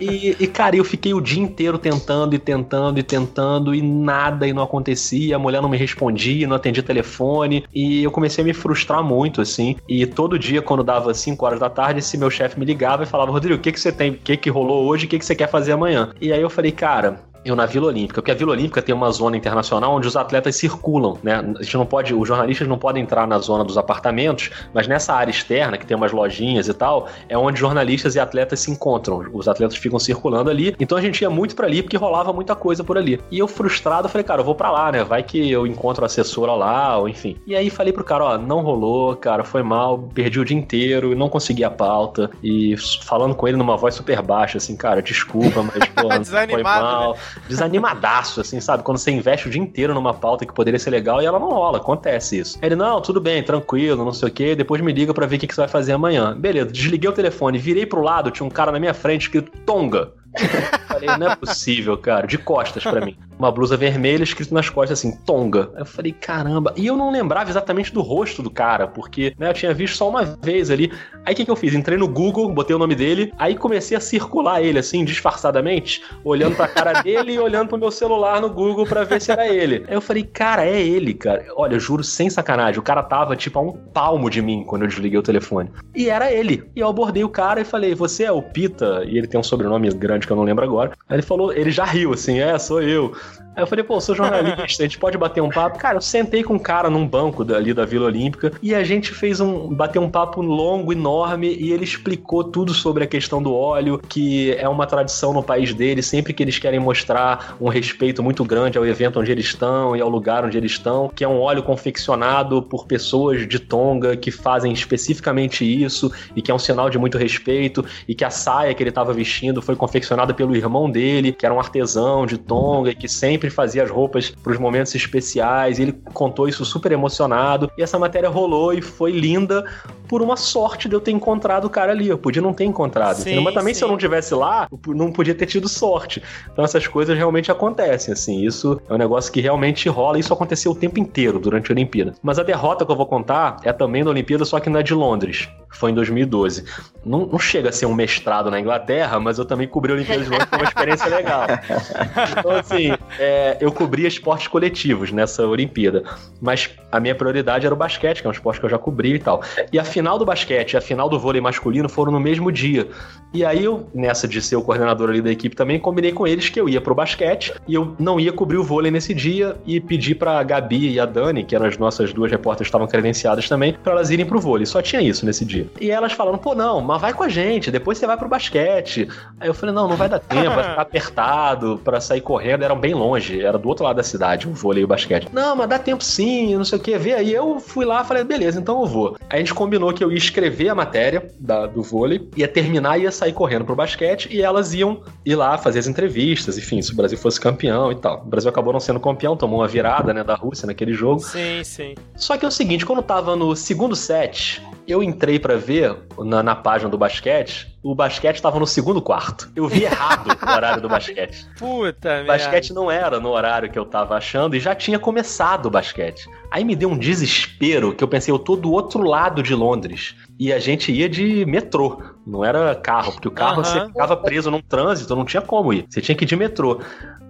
E, e, cara, eu fiquei o dia inteiro tentando e tentando e tentando e nada e não acontecia, a mulher não me respondia, não atendia telefone e eu comecei a me frustrar muito assim. E todo dia quando dava 5 horas da tarde, esse meu chefe me ligava e falava: "Rodrigo, o que que você tem? O que que rolou hoje?" Hoje, o que, que você quer fazer amanhã? E aí eu falei, cara, eu na Vila Olímpica, porque a Vila Olímpica tem uma zona internacional onde os atletas circulam, né? A gente não pode, os jornalistas não podem entrar na zona dos apartamentos, mas nessa área externa, que tem umas lojinhas e tal, é onde jornalistas e atletas se encontram. Os atletas ficam circulando ali. Então a gente ia muito para ali porque rolava muita coisa por ali. E eu frustrado, falei, cara, eu vou para lá, né? Vai que eu encontro a assessora lá, ou enfim. E aí falei pro cara, ó, não rolou, cara, foi mal, perdi o dia inteiro, não consegui a pauta. E falando com ele numa voz super baixa, assim, cara, desculpa, mas pô, foi mal. Né? Desanimadaço, assim, sabe? Quando você investe o dia inteiro numa pauta que poderia ser legal e ela não rola, acontece isso. Ele, não, tudo bem, tranquilo, não sei o quê, depois me liga para ver o que, você vai fazer amanhã. Beleza, desliguei o telefone, virei pro lado, tinha um cara na minha frente escrito Tonga. Falei, não é possível, cara, de costas para mim uma blusa vermelha escrito nas costas assim, Tonga. Eu falei, caramba. E eu não lembrava exatamente do rosto do cara, porque né, eu tinha visto só uma vez ali. Aí o que, que eu fiz? Entrei no Google, botei o nome dele, aí comecei a circular ele assim, disfarçadamente, olhando pra cara dele e olhando pro meu celular no Google para ver se era ele. Aí eu falei, cara, é ele, cara. Olha, eu juro sem sacanagem, o cara tava tipo a um palmo de mim quando eu desliguei o telefone. E era ele. E eu abordei o cara e falei, você é o Pita? E ele tem um sobrenome grande que eu não lembro agora. Aí ele falou, ele já riu assim, é, sou eu. Aí eu falei, pô, sou jornalista, a gente pode bater um papo. Cara, eu sentei com um cara num banco ali da Vila Olímpica e a gente fez um. bateu um papo longo, enorme, e ele explicou tudo sobre a questão do óleo, que é uma tradição no país dele, sempre que eles querem mostrar um respeito muito grande ao evento onde eles estão e ao lugar onde eles estão, que é um óleo confeccionado por pessoas de Tonga que fazem especificamente isso e que é um sinal de muito respeito, e que a saia que ele estava vestindo foi confeccionada pelo irmão dele, que era um artesão de Tonga e que sempre sempre fazia as roupas para os momentos especiais. ele contou isso super emocionado. E essa matéria rolou e foi linda por uma sorte de eu ter encontrado o cara ali. Eu podia não ter encontrado. Sim, mas também sim. se eu não tivesse lá, não podia ter tido sorte. Então essas coisas realmente acontecem, assim. Isso é um negócio que realmente rola. Isso aconteceu o tempo inteiro durante a Olimpíada. Mas a derrota que eu vou contar é também da Olimpíada, só que não é de Londres. Foi em 2012. Não, não chega a ser um mestrado na Inglaterra, mas eu também cobri a Olimpíada de Londres, foi uma experiência legal. Então, assim, é, eu cobria esportes coletivos nessa Olimpíada. Mas a minha prioridade era o basquete, que é um esporte que eu já cobri e tal. E a final do basquete e a final do vôlei masculino foram no mesmo dia. E aí eu, nessa de ser o coordenador ali da equipe também, combinei com eles que eu ia pro basquete e eu não ia cobrir o vôlei nesse dia e pedi pra Gabi e a Dani, que eram as nossas duas repórteres que estavam credenciadas também, para elas irem pro vôlei. Só tinha isso nesse dia. E elas falaram, pô, não, mas vai com a gente, depois você vai pro basquete. Aí eu falei, não, não vai dar tempo, vai ficar apertado para sair correndo, eram bem longe, era do outro lado da cidade, o vôlei e o basquete. Não, mas dá tempo sim, não sei o que, vê aí. Eu fui lá, falei, beleza, então eu vou. Aí a gente combinou que eu ia escrever a matéria da, do vôlei, ia terminar e ia sair correndo pro basquete, e elas iam ir lá fazer as entrevistas, enfim, se o Brasil fosse campeão e tal. O Brasil acabou não sendo campeão, tomou uma virada, né, da Rússia naquele jogo. Sim, sim. Só que é o seguinte, quando tava no segundo set, eu entrei para ver na, na, página do basquete, o basquete estava no segundo quarto. Eu vi errado o horário do basquete. Puta, O basquete merda. não era no horário que eu tava achando e já tinha começado o basquete. Aí me deu um desespero que eu pensei, eu tô do outro lado de Londres. E a gente ia de metrô, não era carro, porque o carro uhum. você ficava preso num trânsito, não tinha como ir. Você tinha que ir de metrô.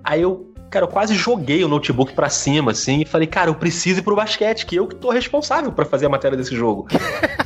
Aí eu cara, eu quase joguei o notebook para cima, assim, e falei, cara, eu preciso ir pro basquete, que eu que tô responsável para fazer a matéria desse jogo.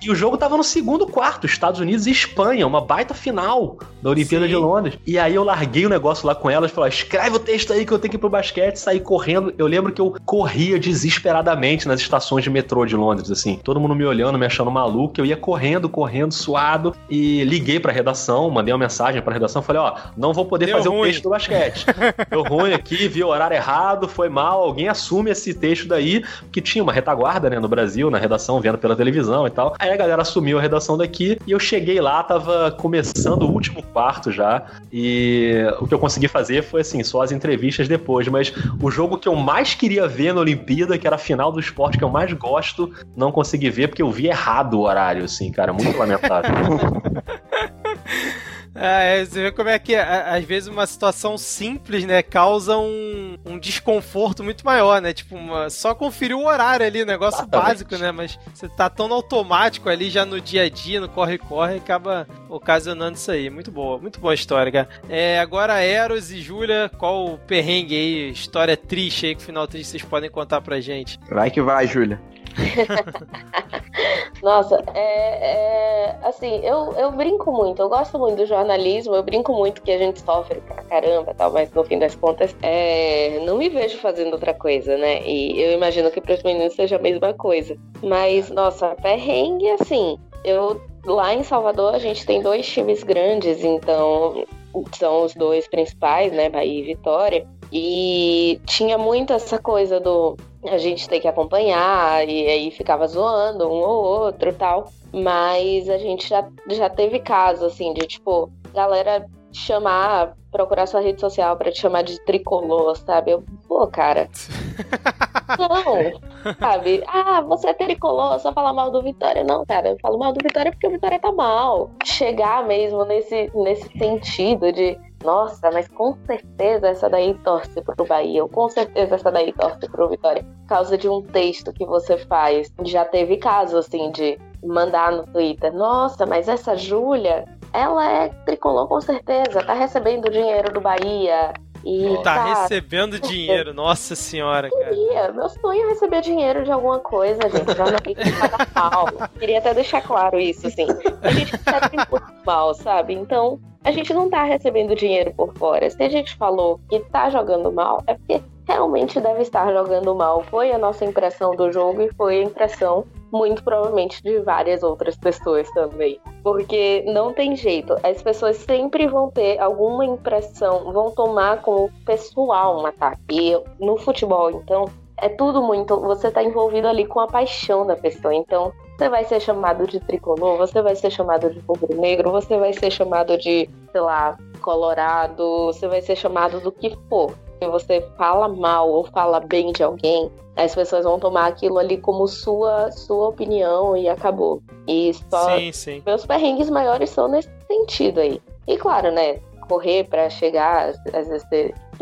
e o jogo tava no segundo quarto, Estados Unidos e Espanha, uma baita final da Olimpíada Sim. de Londres. E aí eu larguei o negócio lá com elas, falei, escreve o texto aí que eu tenho que ir pro basquete, saí correndo. Eu lembro que eu corria desesperadamente nas estações de metrô de Londres, assim. Todo mundo me olhando, me achando maluco. Eu ia correndo, correndo, suado. E liguei pra redação, mandei uma mensagem pra redação, falei, ó, não vou poder Deu fazer ruim. o texto do basquete. Deu ruim aqui, vi o horário errado, foi mal, alguém assume esse texto daí, que tinha uma retaguarda, né, no Brasil, na redação, vendo pela televisão e tal. Aí a galera assumiu a redação daqui e eu cheguei lá, tava começando o último quarto já. E o que eu consegui fazer foi assim, só as entrevistas depois. Mas o jogo que eu mais queria ver na Olimpíada, que era a final do esporte que eu mais gosto, não consegui ver porque eu vi errado o horário, assim, cara. Muito lamentável. É, você vê como é que às vezes uma situação simples, né, causa um, um desconforto muito maior, né? Tipo, uma, só conferir o horário ali, negócio Exatamente. básico, né? Mas você tá tão automático ali já no dia a dia, no corre-corre, acaba ocasionando isso aí. Muito boa, muito boa história, cara. É, agora, Eros e Júlia, qual o perrengue aí, história triste aí, que final triste vocês podem contar pra gente? Vai que vai, Júlia. Nossa, é, é, assim, eu, eu brinco muito, eu gosto muito do jornalismo, eu brinco muito que a gente sofre pra caramba tal, mas no fim das contas, é, não me vejo fazendo outra coisa, né? E eu imagino que para os meninos seja a mesma coisa. Mas, nossa, perrengue, assim, eu lá em Salvador a gente tem dois times grandes, então são os dois principais, né? Bahia e Vitória. E tinha muito essa coisa do a gente ter que acompanhar, e aí ficava zoando um ou outro e tal. Mas a gente já, já teve caso, assim, de tipo, galera chamar, procurar sua rede social para te chamar de tricolor, sabe? Eu, pô, cara. não, sabe? Ah, você é tricolor, só falar mal do Vitória. Não, cara, eu falo mal do Vitória porque o Vitória tá mal. Chegar mesmo nesse, nesse sentido de nossa, mas com certeza essa daí torce pro Bahia, ou com certeza essa daí torce pro Vitória. Por causa de um texto que você faz. Já teve caso, assim, de mandar no Twitter, nossa, mas essa Júlia, ela é tricolor com certeza, tá recebendo dinheiro do Bahia, e tá, tá recebendo dinheiro, nossa senhora, cara. Queria, meu sonho é receber dinheiro de alguma coisa, gente. Já não que pagar mal. Queria até deixar claro isso, assim. A gente recebe muito mal, sabe? Então, a gente não tá recebendo dinheiro por fora. Se a gente falou que tá jogando mal, é porque realmente deve estar jogando mal. Foi a nossa impressão do jogo e foi a impressão, muito provavelmente, de várias outras pessoas também. Porque não tem jeito. As pessoas sempre vão ter alguma impressão, vão tomar como pessoal um ataque. E no futebol, então, é tudo muito. Você tá envolvido ali com a paixão da pessoa. Então, você vai ser chamado de tricolor, você vai ser chamado de rubro-negro, você vai ser chamado de, sei lá, colorado, você vai ser chamado do que for você fala mal ou fala bem de alguém, as pessoas vão tomar aquilo ali como sua, sua opinião e acabou. E só sim, sim. meus perrengues maiores são nesse sentido aí. E claro, né? Correr para chegar, às vezes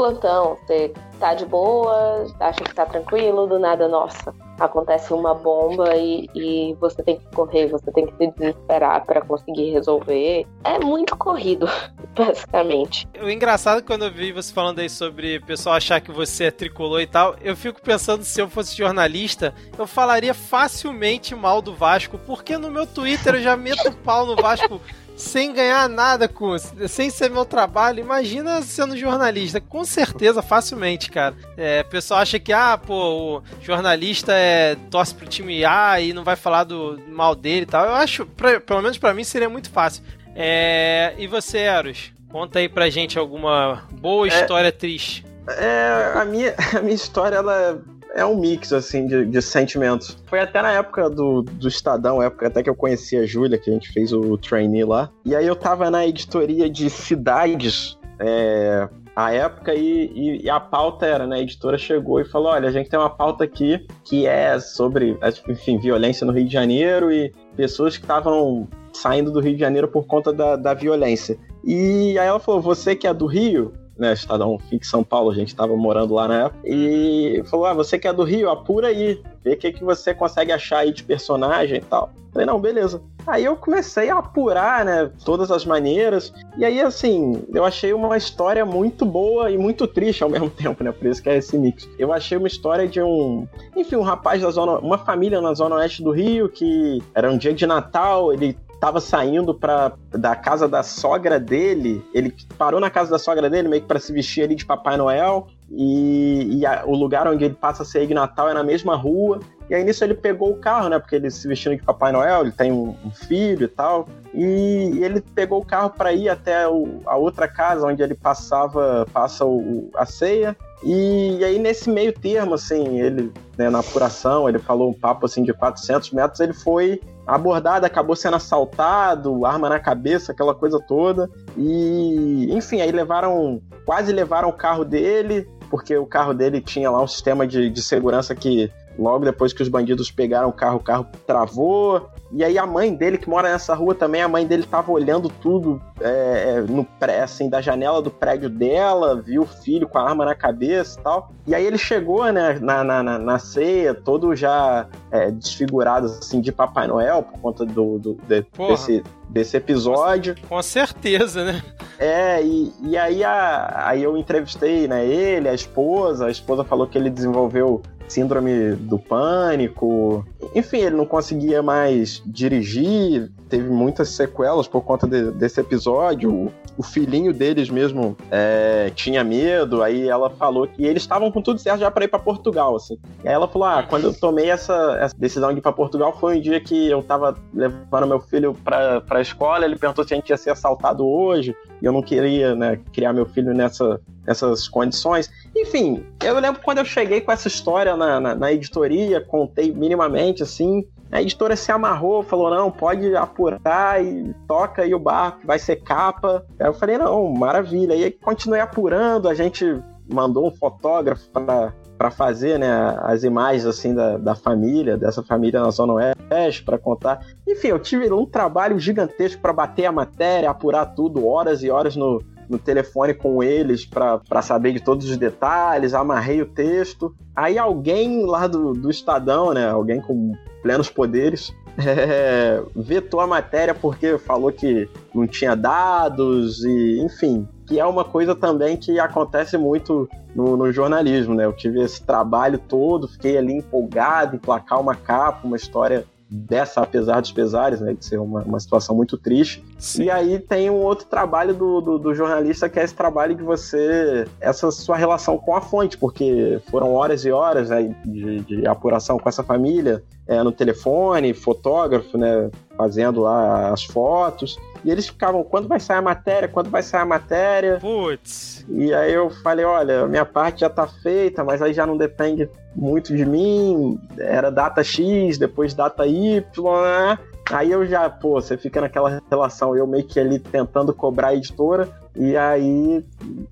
plantão, você tá de boa, acha que tá tranquilo, do nada, nossa, acontece uma bomba e, e você tem que correr, você tem que se desesperar para conseguir resolver. É muito corrido, basicamente. O engraçado é quando eu vi você falando aí sobre o pessoal achar que você é tricolor e tal, eu fico pensando se eu fosse jornalista, eu falaria facilmente mal do Vasco, porque no meu Twitter eu já meto pau no Vasco sem ganhar nada com sem ser meu trabalho. Imagina sendo jornalista, com certeza, facilmente, cara. É, o pessoal acha que, ah, pô, o jornalista é torce pro time A e não vai falar do mal dele e tal. Eu acho, pra, pelo menos para mim, seria muito fácil. É, e você, Eros? Conta aí pra gente alguma boa é, história é, triste. É, a minha, a minha história, ela é um mix, assim, de, de, sentimentos. Foi até na época do, do Estadão, época até que eu conheci a Júlia, que a gente fez o trainee lá. E aí eu tava na editoria de cidades, é, a época e, e, e, a pauta era, né? A editora chegou e falou: olha, a gente tem uma pauta aqui que é sobre, enfim, violência no Rio de Janeiro e pessoas que estavam saindo do Rio de Janeiro por conta da, da violência. E aí ela falou: você que é do Rio, né, Estadão fica em São Paulo, a gente estava morando lá na época, e falou: Ah, você que é do Rio, apura aí, vê o que, que você consegue achar aí de personagem e tal. Falei, não, beleza. Aí eu comecei a apurar, né, todas as maneiras, e aí, assim, eu achei uma história muito boa e muito triste ao mesmo tempo, né, por isso que é esse mix. Eu achei uma história de um, enfim, um rapaz da zona, uma família na zona oeste do Rio, que era um dia de Natal, ele tava saindo pra, da casa da sogra dele. Ele parou na casa da sogra dele, meio que pra se vestir ali de Papai Noel. E, e a, o lugar onde ele passa a ser de Natal é na mesma rua. E aí nisso ele pegou o carro, né? Porque ele se vestindo de Papai Noel, ele tem um, um filho e tal. E, e ele pegou o carro para ir até o, a outra casa onde ele passava, passa o, a ceia. E, e aí nesse meio termo, assim, ele, né, na apuração, ele falou um papo assim de 400 metros, ele foi abordado, acabou sendo assaltado, arma na cabeça, aquela coisa toda. E, enfim, aí levaram, quase levaram o carro dele, porque o carro dele tinha lá um sistema de, de segurança que logo depois que os bandidos pegaram o carro, o carro travou. E aí a mãe dele, que mora nessa rua também, a mãe dele tava olhando tudo é, é, no pré, assim, da janela do prédio dela, viu o filho com a arma na cabeça e tal. E aí ele chegou, né, na, na, na ceia, todo já é, desfigurado, assim, de Papai Noel, por conta do, do de, desse, desse episódio. Com certeza, né? É, e, e aí, a, aí eu entrevistei, né, ele, a esposa, a esposa falou que ele desenvolveu síndrome do pânico. Enfim, ele não conseguia mais dirigir, teve muitas sequelas por conta de, desse episódio. O filhinho deles mesmo é, tinha medo, aí ela falou que eles estavam com tudo certo já para ir para Portugal, assim. E aí ela falou: Ah, quando eu tomei essa, essa decisão de ir para Portugal foi um dia que eu tava levando meu filho para a escola, ele perguntou se a gente ia ser assaltado hoje, e eu não queria, né, criar meu filho nessa, nessas condições. Enfim, eu lembro quando eu cheguei com essa história na, na, na editoria, contei minimamente, assim, a editora se amarrou, falou: não, pode apurar e toca aí o barco, vai ser capa. Aí eu falei: não, maravilha. E aí continuei apurando, a gente mandou um fotógrafo para para fazer né, as imagens assim da, da família, dessa família na Zona Oeste, para contar. Enfim, eu tive um trabalho gigantesco para bater a matéria, apurar tudo, horas e horas no, no telefone com eles para saber de todos os detalhes, amarrei o texto. Aí alguém lá do, do Estadão, né, alguém com plenos poderes, é, vetou a matéria porque falou que não tinha dados e, enfim, que é uma coisa também que acontece muito no, no, jornalismo, né? Eu tive esse trabalho todo, fiquei ali empolgado em placar uma capa, uma história dessa, apesar dos pesares, né, de ser uma, uma situação muito triste. Sim. E aí tem um outro trabalho do, do, do, jornalista que é esse trabalho de você, essa sua relação com a fonte, porque foram horas e horas né, de, de apuração com essa família, é, no telefone, fotógrafo, né, fazendo lá as fotos. E eles ficavam, quando vai sair a matéria? Quando vai sair a matéria? Putz. E aí eu falei, olha, minha parte já tá feita, mas aí já não depende muito de mim. Era data X, depois data Y, né? Aí eu já, pô, você fica naquela relação, eu meio que ali tentando cobrar a editora, e aí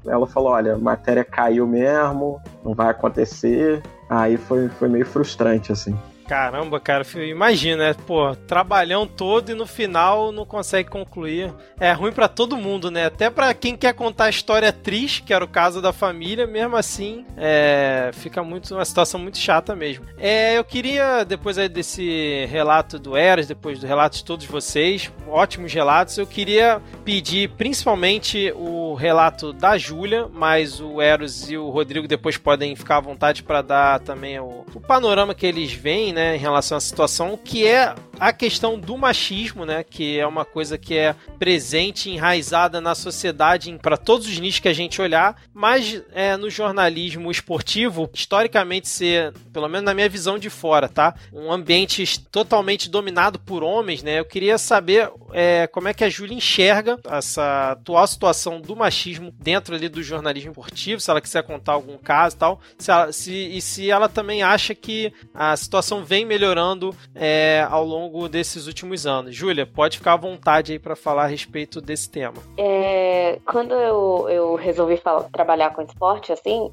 ela falou, olha, a matéria caiu mesmo, não vai acontecer. Aí foi, foi meio frustrante, assim. Caramba, cara, imagina, né? Pô, trabalhão todo e no final não consegue concluir. É ruim para todo mundo, né? Até para quem quer contar a história triste, que era o caso da família, mesmo assim, é, fica muito uma situação muito chata mesmo. É, eu queria, depois aí desse relato do Eras, depois do relato de todos vocês, ótimos relatos, eu queria pedir principalmente o relato da Júlia, mas o Eros e o Rodrigo depois podem ficar à vontade para dar também o, o panorama que eles veem, né? Né, em relação à situação, que é a questão do machismo, né, que é uma coisa que é presente, enraizada na sociedade para todos os nichos que a gente olhar, mas é, no jornalismo esportivo, historicamente ser, pelo menos na minha visão de fora, tá, um ambiente totalmente dominado por homens, né, eu queria saber é, como é que a Júlia enxerga essa atual situação do machismo dentro ali do jornalismo esportivo, se ela quiser contar algum caso e tal, se, ela, se, e se ela também acha que a situação vem melhorando é, ao longo desses últimos anos. Júlia, pode ficar à vontade aí para falar a respeito desse tema. É, quando eu, eu resolvi falar, trabalhar com esporte, assim,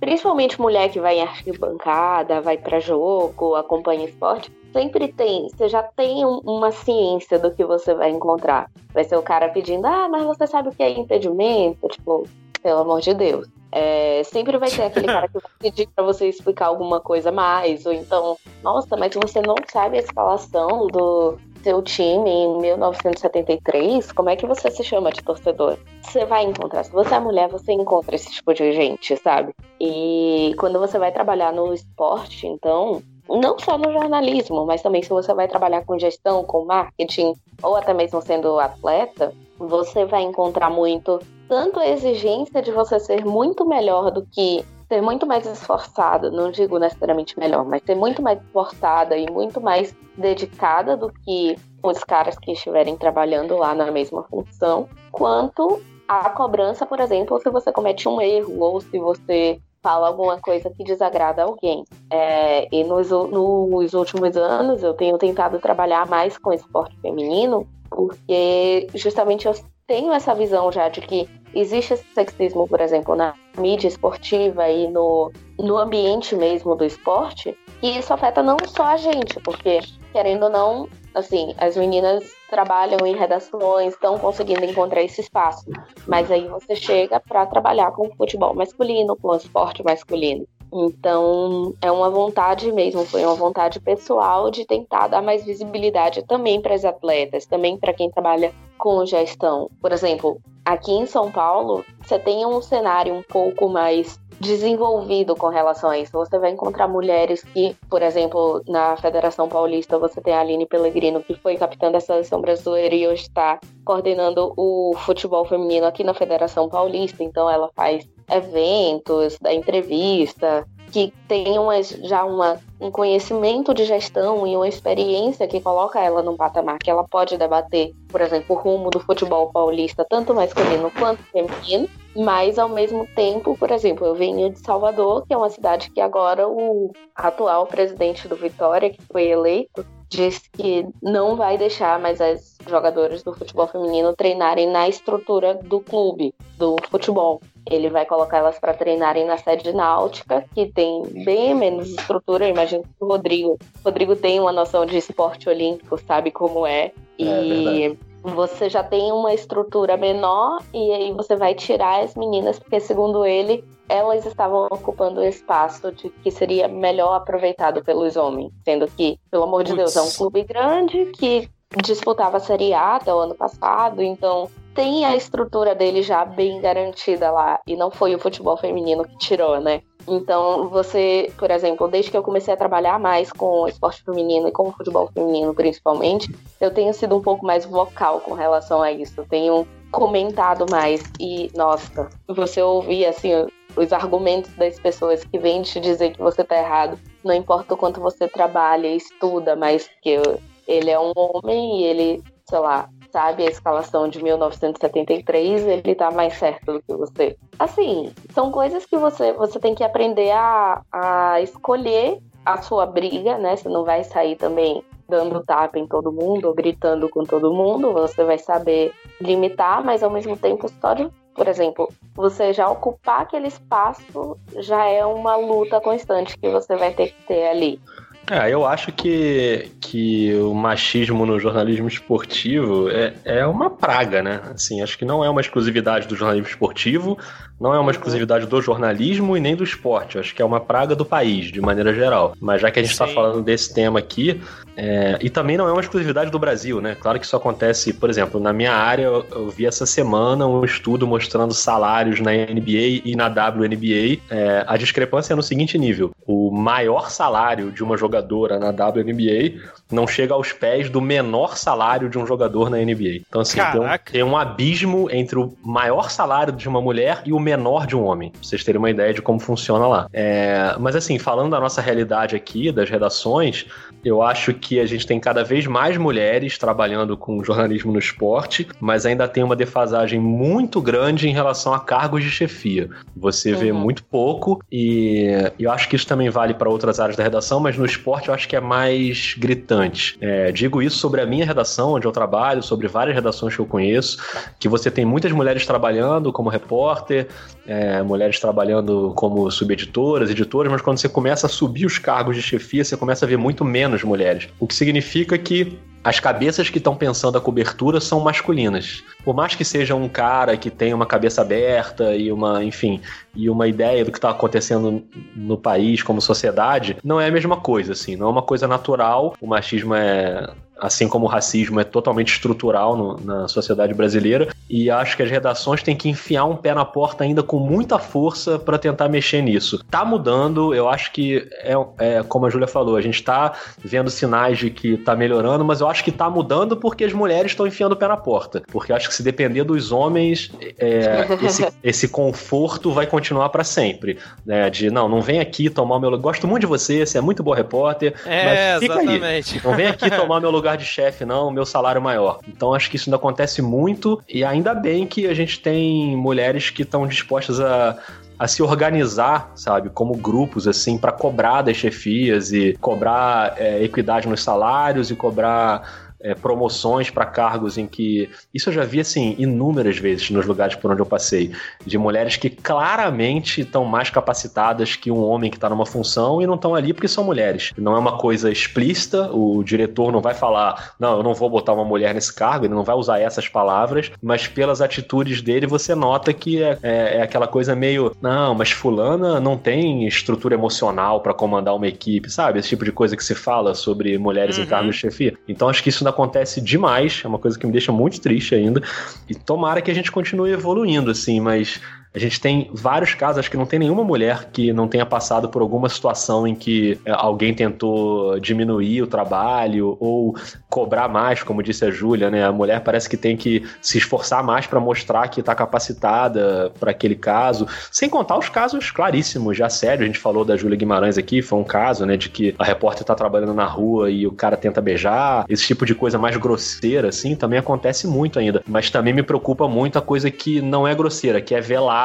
principalmente mulher que vai em arquibancada, vai para jogo, acompanha esporte, sempre tem, você já tem uma ciência do que você vai encontrar. Vai ser o cara pedindo, ah, mas você sabe o que é impedimento? Tipo, pelo amor de Deus. É, sempre vai ter aquele cara que vai pedir para você explicar alguma coisa mais, ou então, nossa, mas você não sabe a escalação do seu time em 1973, como é que você se chama de torcedor? Você vai encontrar, se você é mulher, você encontra esse tipo de gente, sabe? E quando você vai trabalhar no esporte, então, não só no jornalismo, mas também se você vai trabalhar com gestão, com marketing, ou até mesmo sendo atleta, você vai encontrar muito tanto a exigência de você ser muito melhor do que ser muito mais esforçada, não digo necessariamente melhor, mas ser muito mais esforçada e muito mais dedicada do que os caras que estiverem trabalhando lá na mesma função, quanto a cobrança, por exemplo, se você comete um erro ou se você fala alguma coisa que desagrada alguém. É, e nos, nos últimos anos eu tenho tentado trabalhar mais com esporte feminino, porque justamente eu tenho essa visão já de que existe esse sexismo, por exemplo, na mídia esportiva e no, no ambiente mesmo do esporte, e isso afeta não só a gente, porque, querendo ou não, assim, as meninas trabalham em redações, estão conseguindo encontrar esse espaço. Mas aí você chega para trabalhar com futebol masculino, com esporte masculino. Então, é uma vontade mesmo, foi uma vontade pessoal de tentar dar mais visibilidade também para as atletas, também para quem trabalha com gestão. Por exemplo, aqui em São Paulo, você tem um cenário um pouco mais desenvolvido com relação a isso. Você vai encontrar mulheres que, por exemplo, na Federação Paulista, você tem a Aline Pellegrino, que foi capitã da seleção brasileira e hoje está coordenando o futebol feminino aqui na Federação Paulista. Então, ela faz eventos, dá entrevista, que tem uma, já uma, um conhecimento de gestão e uma experiência que coloca ela num patamar que ela pode debater, por exemplo, o rumo do futebol paulista, tanto masculino quanto feminino, mas ao mesmo tempo, por exemplo, eu venho de Salvador, que é uma cidade que agora o atual presidente do Vitória, que foi eleito, disse que não vai deixar mais as jogadoras do futebol feminino treinarem na estrutura do clube, do futebol. Ele vai colocar elas para treinarem na sede náutica, que tem bem menos estrutura. Eu imagino que o Rodrigo, Rodrigo tem uma noção de esporte olímpico, sabe como é. E é você já tem uma estrutura menor e aí você vai tirar as meninas, porque segundo ele, elas estavam ocupando o espaço de que seria melhor aproveitado pelos homens, sendo que, pelo amor de Deus, é um clube grande que disputava a Série A até o ano passado, então tem a estrutura dele já bem garantida lá e não foi o futebol feminino que tirou, né? Então, você, por exemplo, desde que eu comecei a trabalhar mais com esporte feminino e com o futebol feminino principalmente, eu tenho sido um pouco mais vocal com relação a isso. Eu tenho comentado mais e, nossa, você ouvir assim os argumentos das pessoas que vêm te dizer que você tá errado, não importa o quanto você trabalha estuda, mas que ele é um homem e ele, sei lá, sabe a escalação de 1973, ele tá mais certo do que você. Assim, são coisas que você, você tem que aprender a, a escolher a sua briga, né? Você não vai sair também dando tapa em todo mundo ou gritando com todo mundo, você vai saber limitar, mas ao mesmo tempo só de por exemplo, você já ocupar aquele espaço já é uma luta constante que você vai ter que ter ali. É, eu acho que, que o machismo no jornalismo esportivo é, é uma praga, né? Assim, acho que não é uma exclusividade do jornalismo esportivo, não é uma exclusividade do jornalismo e nem do esporte. Acho que é uma praga do país, de maneira geral. Mas já que a gente está falando desse tema aqui, é, e também não é uma exclusividade do Brasil, né? Claro que isso acontece, por exemplo, na minha área, eu, eu vi essa semana um estudo mostrando salários na NBA e na WNBA. É, a discrepância é no seguinte nível: o maior salário de uma jogadora na WNBA não chega aos pés do menor salário de um jogador na NBA. Então, assim, tem um, tem um, abismo entre o maior salário de uma mulher e o menor de um homem. Pra vocês terem uma ideia de como funciona lá. É, mas, assim, falando da nossa realidade aqui, das redações, eu acho que a gente tem cada vez mais mulheres trabalhando com jornalismo no esporte, mas ainda tem uma defasagem muito grande em relação a cargos de chefia. Você uhum. vê muito pouco e eu acho que isso também vale para outras áreas da redação, mas no esporte eu acho que é mais gritante. É, digo isso sobre a minha redação, onde eu trabalho, sobre várias redações que eu conheço, que você tem muitas mulheres trabalhando como repórter, é, mulheres trabalhando como subeditoras, editoras, mas quando você começa a subir os cargos de chefia, você começa a ver muito menos mulheres. O que significa que as cabeças que estão pensando a cobertura são masculinas. Por mais que seja um cara que tenha uma cabeça aberta e uma, enfim, e uma ideia do que está acontecendo no país como sociedade, não é a mesma coisa, assim, não é uma coisa natural. O machismo é assim como o racismo é totalmente estrutural no, na sociedade brasileira, e acho que as redações têm que enfiar um pé na porta ainda com muita força para tentar mexer nisso. Tá mudando, eu acho que é, é, como a Júlia falou, a gente tá vendo sinais de que tá melhorando, mas eu acho que tá mudando porque as mulheres estão enfiando o pé na porta. Porque eu acho que se depender dos homens, é, esse, esse, conforto vai continuar para sempre. Né? De não, não vem aqui tomar o meu lugar. Gosto muito de você, você é muito bom repórter. É, mas fica exatamente. Aí. Não vem aqui tomar meu lugar lugar de chefe, não, meu salário maior. Então acho que isso ainda acontece muito e ainda bem que a gente tem mulheres que estão dispostas a a se organizar, sabe, como grupos, assim, para cobrar das chefias e cobrar é, equidade nos salários e cobrar é, promoções para cargos em que. Isso eu já vi, assim, inúmeras vezes nos lugares por onde eu passei. De mulheres que claramente estão mais capacitadas que um homem que está numa função e não estão ali porque são mulheres. Não é uma coisa explícita, o diretor não vai falar, não, eu não vou botar uma mulher nesse cargo, ele não vai usar essas palavras, mas pelas atitudes dele você nota que é, é, é aquela coisa meio, não, mas Fulana não tem estrutura emocional para comandar uma equipe, sabe? Esse tipo de coisa que se fala sobre mulheres uhum. em cargos de chefia. Então acho que isso acontece demais, é uma coisa que me deixa muito triste ainda. E tomara que a gente continue evoluindo, assim, mas a gente tem vários casos, acho que não tem nenhuma mulher que não tenha passado por alguma situação em que é, alguém tentou diminuir o trabalho ou cobrar mais, como disse a Júlia, né? A mulher parece que tem que se esforçar mais para mostrar que está capacitada para aquele caso, sem contar os casos claríssimos, já sério, a gente falou da Júlia Guimarães aqui, foi um caso, né, de que a repórter está trabalhando na rua e o cara tenta beijar, esse tipo de coisa mais grosseira, assim, também acontece muito ainda, mas também me preocupa muito a coisa que não é grosseira, que é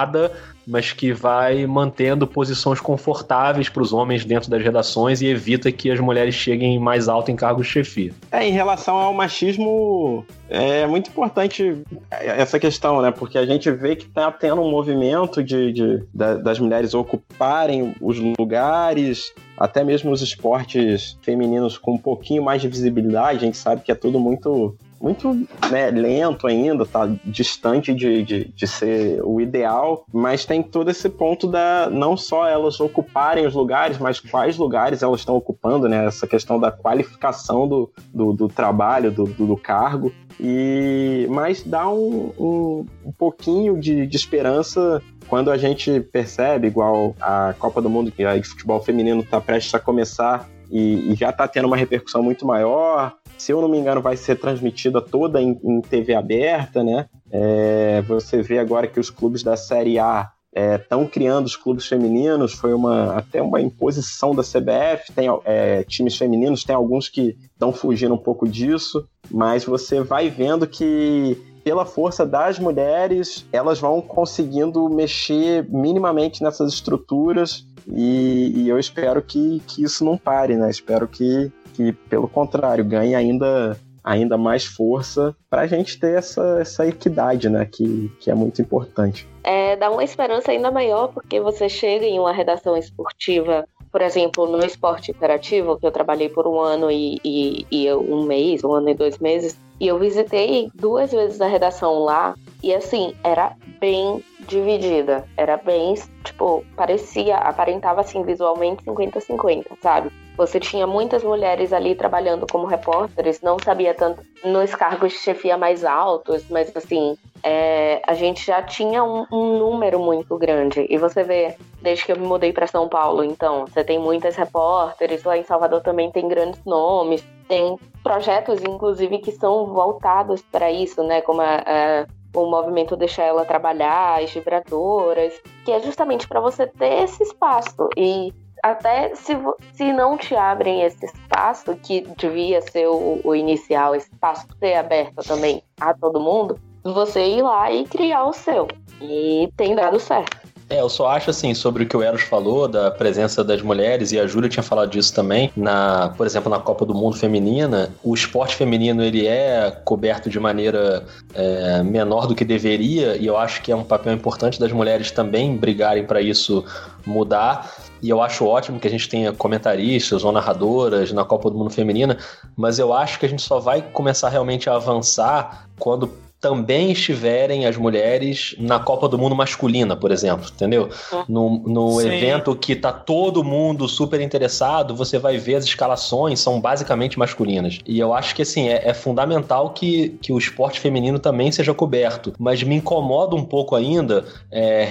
velar mas que vai mantendo posições confortáveis para os homens dentro das redações e evita que as mulheres cheguem mais alto em cargos de chefia. É, em relação ao machismo, é muito importante essa questão, né? Porque a gente vê que está tendo um movimento de, de, das mulheres ocuparem os lugares, até mesmo os esportes femininos com um pouquinho mais de visibilidade. A gente sabe que é tudo muito muito né, lento ainda, tá distante de, de, de, ser o ideal, mas tem todo esse ponto da não só elas ocuparem os lugares, mas quais lugares elas estão ocupando, né? Essa questão da qualificação do, do, do trabalho, do, do, do, cargo. E mas dá um, um, um pouquinho de, de esperança quando a gente percebe, igual a Copa do Mundo, que a futebol feminino está prestes a começar e, e já está tendo uma repercussão muito maior, se eu não me engano, vai ser transmitida toda em, em TV aberta, né? É, você vê agora que os clubes da Série A estão é, criando os clubes femininos, foi uma até uma imposição da CBF, tem é, times femininos, tem alguns que estão fugindo um pouco disso, mas você vai vendo que pela força das mulheres, elas vão conseguindo mexer minimamente nessas estruturas e, e eu espero que, que isso não pare, né? Espero que que, pelo contrário, ganhe ainda, ainda mais força para a gente ter essa, essa equidade, né? Que, que é muito importante. É, dá uma esperança ainda maior, porque você chega em uma redação esportiva por exemplo, no esporte interativo, que eu trabalhei por um ano e, e, e, um mês, um ano e dois meses, e eu visitei duas vezes a redação lá, e assim, era bem dividida. Era bem, tipo, parecia, aparentava assim visualmente 50-50, sabe? Você tinha muitas mulheres ali trabalhando como repórteres, não sabia tanto nos cargos de chefia mais altos, mas assim, é, a gente já tinha um, um, número muito grande. E você vê, desde que eu me mudei para São Paulo, então, você tem muitas repórteres, lá em Salvador também tem grandes nomes, tem projetos, inclusive, que são voltados para isso, né? Como a, a o movimento Deixar Ela Trabalhar, as vibradoras, que é justamente para você ter esse espaço. E até se, se não te abrem esse espaço, que devia ser o, o inicial, esse espaço ser aberto também a todo mundo, você ir lá e criar o seu. E tem dado certo. É, eu só acho assim, sobre o que o Eros falou, da presença das mulheres, e a Júlia tinha falado disso também, na, por exemplo, na Copa do Mundo Feminina, o esporte feminino ele é coberto de maneira é, menor do que deveria, e eu acho que é um papel importante das mulheres também brigarem para isso mudar. E eu acho ótimo que a gente tenha comentaristas ou narradoras na Copa do Mundo Feminina, mas eu acho que a gente só vai começar realmente a avançar quando também estiverem as mulheres na Copa do Mundo masculina, por exemplo, entendeu? É. No, no evento que tá todo mundo super interessado, você vai ver as escalações são basicamente masculinas. E eu acho que assim é, é fundamental que, que o esporte feminino também seja coberto. Mas me incomoda um pouco ainda é,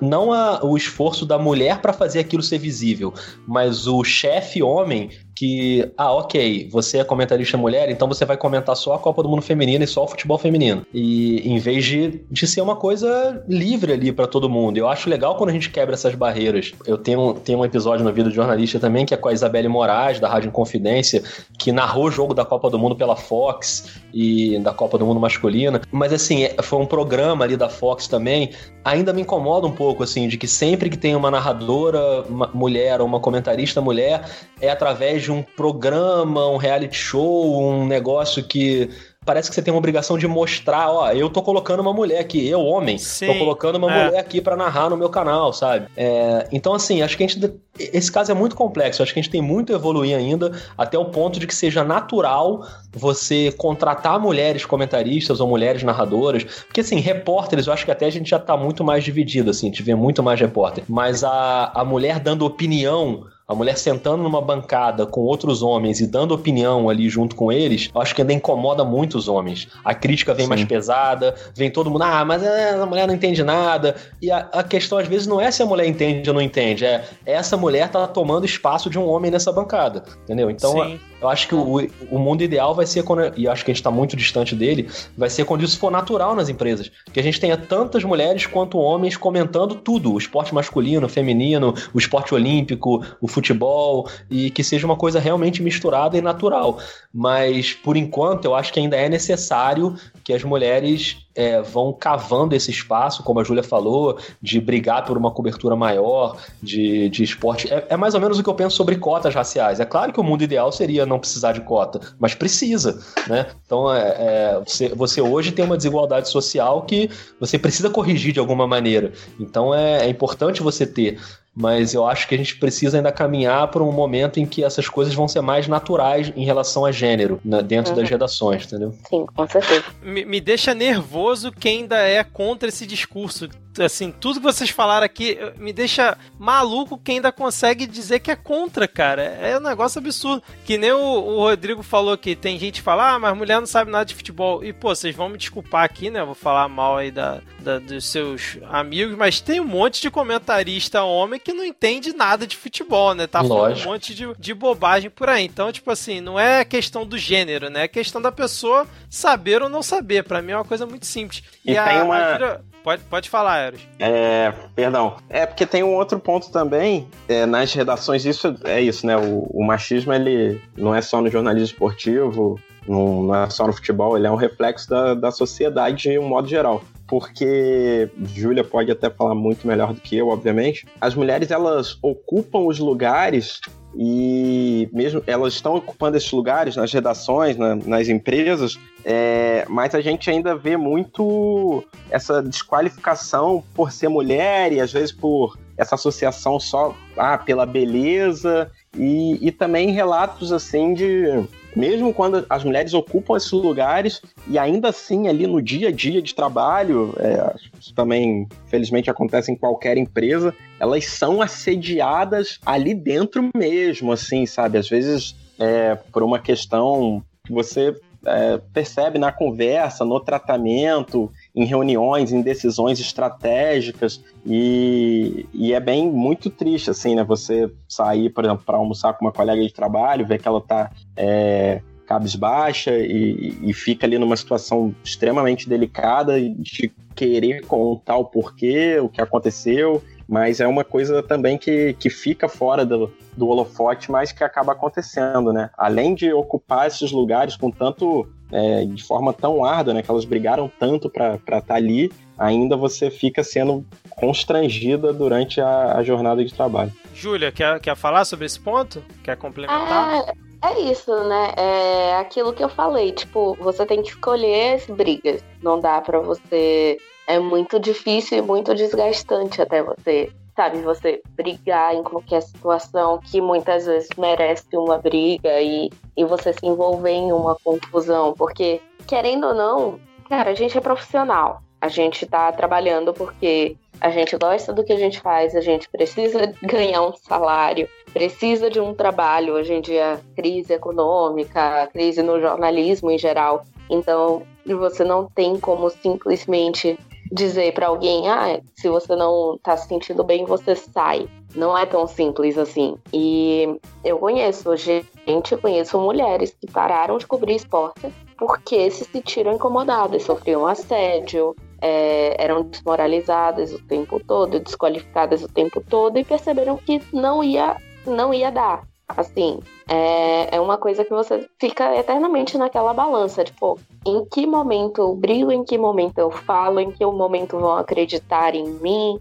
não a, o esforço da mulher para fazer aquilo ser visível, mas o chefe homem que, ah, ok, você é comentarista mulher, então você vai comentar só a Copa do Mundo Feminino e só o futebol feminino. E em vez de, de ser uma coisa livre ali para todo mundo. Eu acho legal quando a gente quebra essas barreiras. Eu tenho, tenho um episódio no Vida do Jornalista também, que é com a Isabelle Moraes, da Rádio Inconfidência, que narrou o jogo da Copa do Mundo pela Fox e da Copa do Mundo masculina. Mas assim, é, foi um programa ali da Fox também. Ainda me incomoda um pouco, assim, de que sempre que tem uma narradora uma mulher ou uma comentarista mulher, é através de um programa, um reality show, um negócio que parece que você tem uma obrigação de mostrar, ó, eu tô colocando uma mulher aqui, eu, homem, Sim, tô colocando uma é. mulher aqui para narrar no meu canal, sabe? É, então, assim, acho que a gente. Esse caso é muito complexo, acho que a gente tem muito a evoluir ainda, até o ponto de que seja natural você contratar mulheres comentaristas ou mulheres narradoras. Porque, assim, repórteres, eu acho que até a gente já tá muito mais dividido, assim, a gente vê muito mais repórter. Mas a, a mulher dando opinião a mulher sentando numa bancada com outros homens e dando opinião ali junto com eles, eu acho que ainda incomoda muito os homens. A crítica vem Sim. mais pesada, vem todo mundo, ah, mas é, a mulher não entende nada. E a, a, questão às vezes não é se a mulher entende ou não entende, é essa mulher tá tomando espaço de um homem nessa bancada, entendeu? Então, Sim. Eu acho que o, o mundo ideal vai ser quando, e acho que a gente tá muito distante dele, vai ser quando isso for natural nas empresas. Que a gente tenha tantas mulheres quanto homens comentando tudo, o esporte masculino, feminino, o esporte olímpico, o futebol e que seja uma coisa realmente misturada e natural. Mas, por enquanto, eu acho que ainda é necessário que as mulheres é, vão cavando esse espaço, como a Júlia falou, de brigar por uma cobertura maior de, de esporte. É, é, mais ou menos o que eu penso sobre cotas raciais. É claro que o mundo ideal seria não precisar de cota, mas precisa, né? Então, é, é, você, você, hoje tem uma desigualdade social que você precisa corrigir de alguma maneira. Então, é, é importante você ter mas eu acho que a gente precisa ainda caminhar para um momento em que essas coisas vão ser mais naturais em relação a gênero, né, dentro uhum. das redações, entendeu? Sim, com certeza. Me, me deixa nervoso quem ainda é contra esse discurso assim, tudo que vocês falaram aqui me deixa maluco quem ainda consegue dizer que é contra, cara. É um negócio absurdo. Que nem o, o Rodrigo falou que tem gente que fala, ah, mas mulher não sabe nada de futebol. E, pô, vocês vão me desculpar aqui, né? vou falar mal aí da, da, dos seus amigos, mas tem um monte de comentarista homem que não entende nada de futebol, né? Tá falando um monte de, de bobagem por aí. Então, tipo assim, não é questão do gênero, né? É questão da pessoa saber ou não saber. Para mim é uma coisa muito simples. E, e tem a, uma... A Pode, pode falar, Eros. É, perdão. É porque tem um outro ponto também, é, nas redações, isso é isso, né? O, o, machismo, ele não é só no jornalismo esportivo, não, não é só no futebol, ele é um reflexo da, da sociedade de um modo geral porque Júlia pode até falar muito melhor do que eu, obviamente. As mulheres elas ocupam os lugares e mesmo elas estão ocupando esses lugares nas redações, na, nas empresas, é, mas a gente ainda vê muito essa desqualificação por ser mulher e às vezes por essa associação só ah, pela beleza e, e também relatos assim de mesmo quando as mulheres ocupam esses lugares e ainda assim ali no dia a dia de trabalho, é, isso também felizmente acontece em qualquer empresa, elas são assediadas ali dentro mesmo, assim, sabe? Às vezes é, por uma questão que você é, percebe na conversa, no tratamento, em reuniões, em decisões estratégicas e, e é bem muito triste assim, né? Você sair, por exemplo, para almoçar com uma colega de trabalho, ver que ela está é, cabisbaixa e, e fica ali numa situação extremamente delicada de querer contar o porquê, o que aconteceu mas é uma coisa também que, que fica fora do, do holofote, mas que acaba acontecendo, né? Além de ocupar esses lugares com tanto. É, de forma tão árdua, né? Que elas brigaram tanto para estar tá ali, ainda você fica sendo constrangida durante a, a jornada de trabalho. Júlia, quer, quer falar sobre esse ponto? Quer complementar? É, é isso, né? É aquilo que eu falei, tipo, você tem que escolher as brigas. Não dá para você é muito difícil e muito desgastante até você, sabe, você brigar em qualquer situação que muitas vezes merece uma briga e, e você se envolver em uma confusão, porque querendo ou não, cara, a gente é profissional. A gente tá trabalhando porque a gente gosta do que a gente faz, a gente precisa ganhar um salário, precisa de um trabalho. Hoje em dia, crise econômica, crise no jornalismo em geral. Então, você não tem como simplesmente dizer para alguém, ah, se você não tá se sentindo bem, você sai. Não é tão simples assim. E eu conheço gente, conheço mulheres que pararam de cobrir esporte porque se sentiram incomodadas, sofriam assédio, é, eram desmoralizadas o tempo todo, desqualificadas o tempo todo e perceberam que não ia, não ia dar. Assim, é, é uma coisa que você fica eternamente naquela balança, tipo, em que momento eu brilho, em que momento eu falo, em que momento vão acreditar em mim.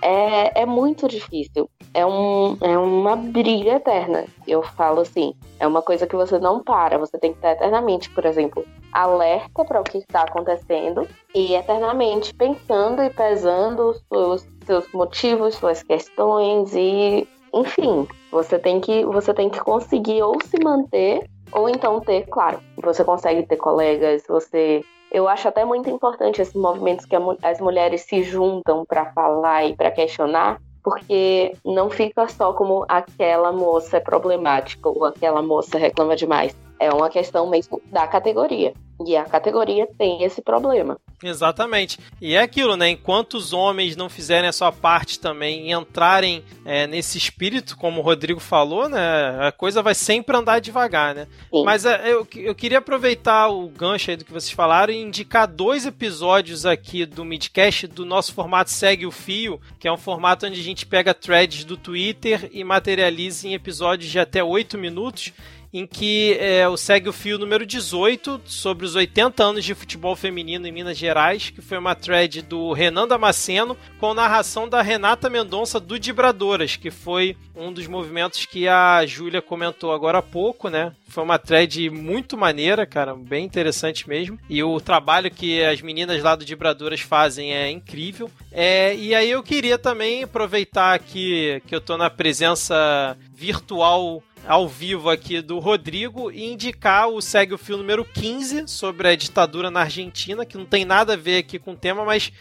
É, é muito difícil. É, um, é uma briga eterna. Eu falo assim, é uma coisa que você não para, você tem que estar eternamente, por exemplo, alerta para o que está acontecendo e eternamente pensando e pesando os seus motivos, suas questões e, enfim, você tem que você tem que conseguir ou se manter ou então ter, claro, você consegue ter colegas, você eu acho até muito importante esses movimentos que as mulheres se juntam para falar e para questionar, porque não fica só como aquela moça é problemática ou aquela moça reclama demais. É uma questão mesmo da categoria. E a categoria tem esse problema. Exatamente. E é aquilo, né? Enquanto os homens não fizerem a sua parte também e entrarem é, nesse espírito, como o Rodrigo falou, né? A coisa vai sempre andar devagar, né? Sim. Mas é, eu, eu queria aproveitar o gancho aí do que vocês falaram e indicar dois episódios aqui do Midcast do nosso formato Segue o Fio, que é um formato onde a gente pega threads do Twitter e materializa em episódios de até 8 minutos em que é, o segue o fio número 18 sobre os 80 anos de futebol feminino em Minas Gerais, que foi uma thread do Renan Damasceno com narração da Renata Mendonça do Dibradoras, que foi um dos movimentos que a Júlia comentou agora há pouco, né? Foi uma thread muito maneira, cara, bem interessante mesmo. E o trabalho que as meninas lá do Dibradoras fazem é incrível. É, e aí eu queria também aproveitar aqui que eu tô na presença virtual ao vivo aqui do Rodrigo e indicar o Segue o Fio número 15 sobre a ditadura na Argentina, que não tem nada a ver aqui com o tema, mas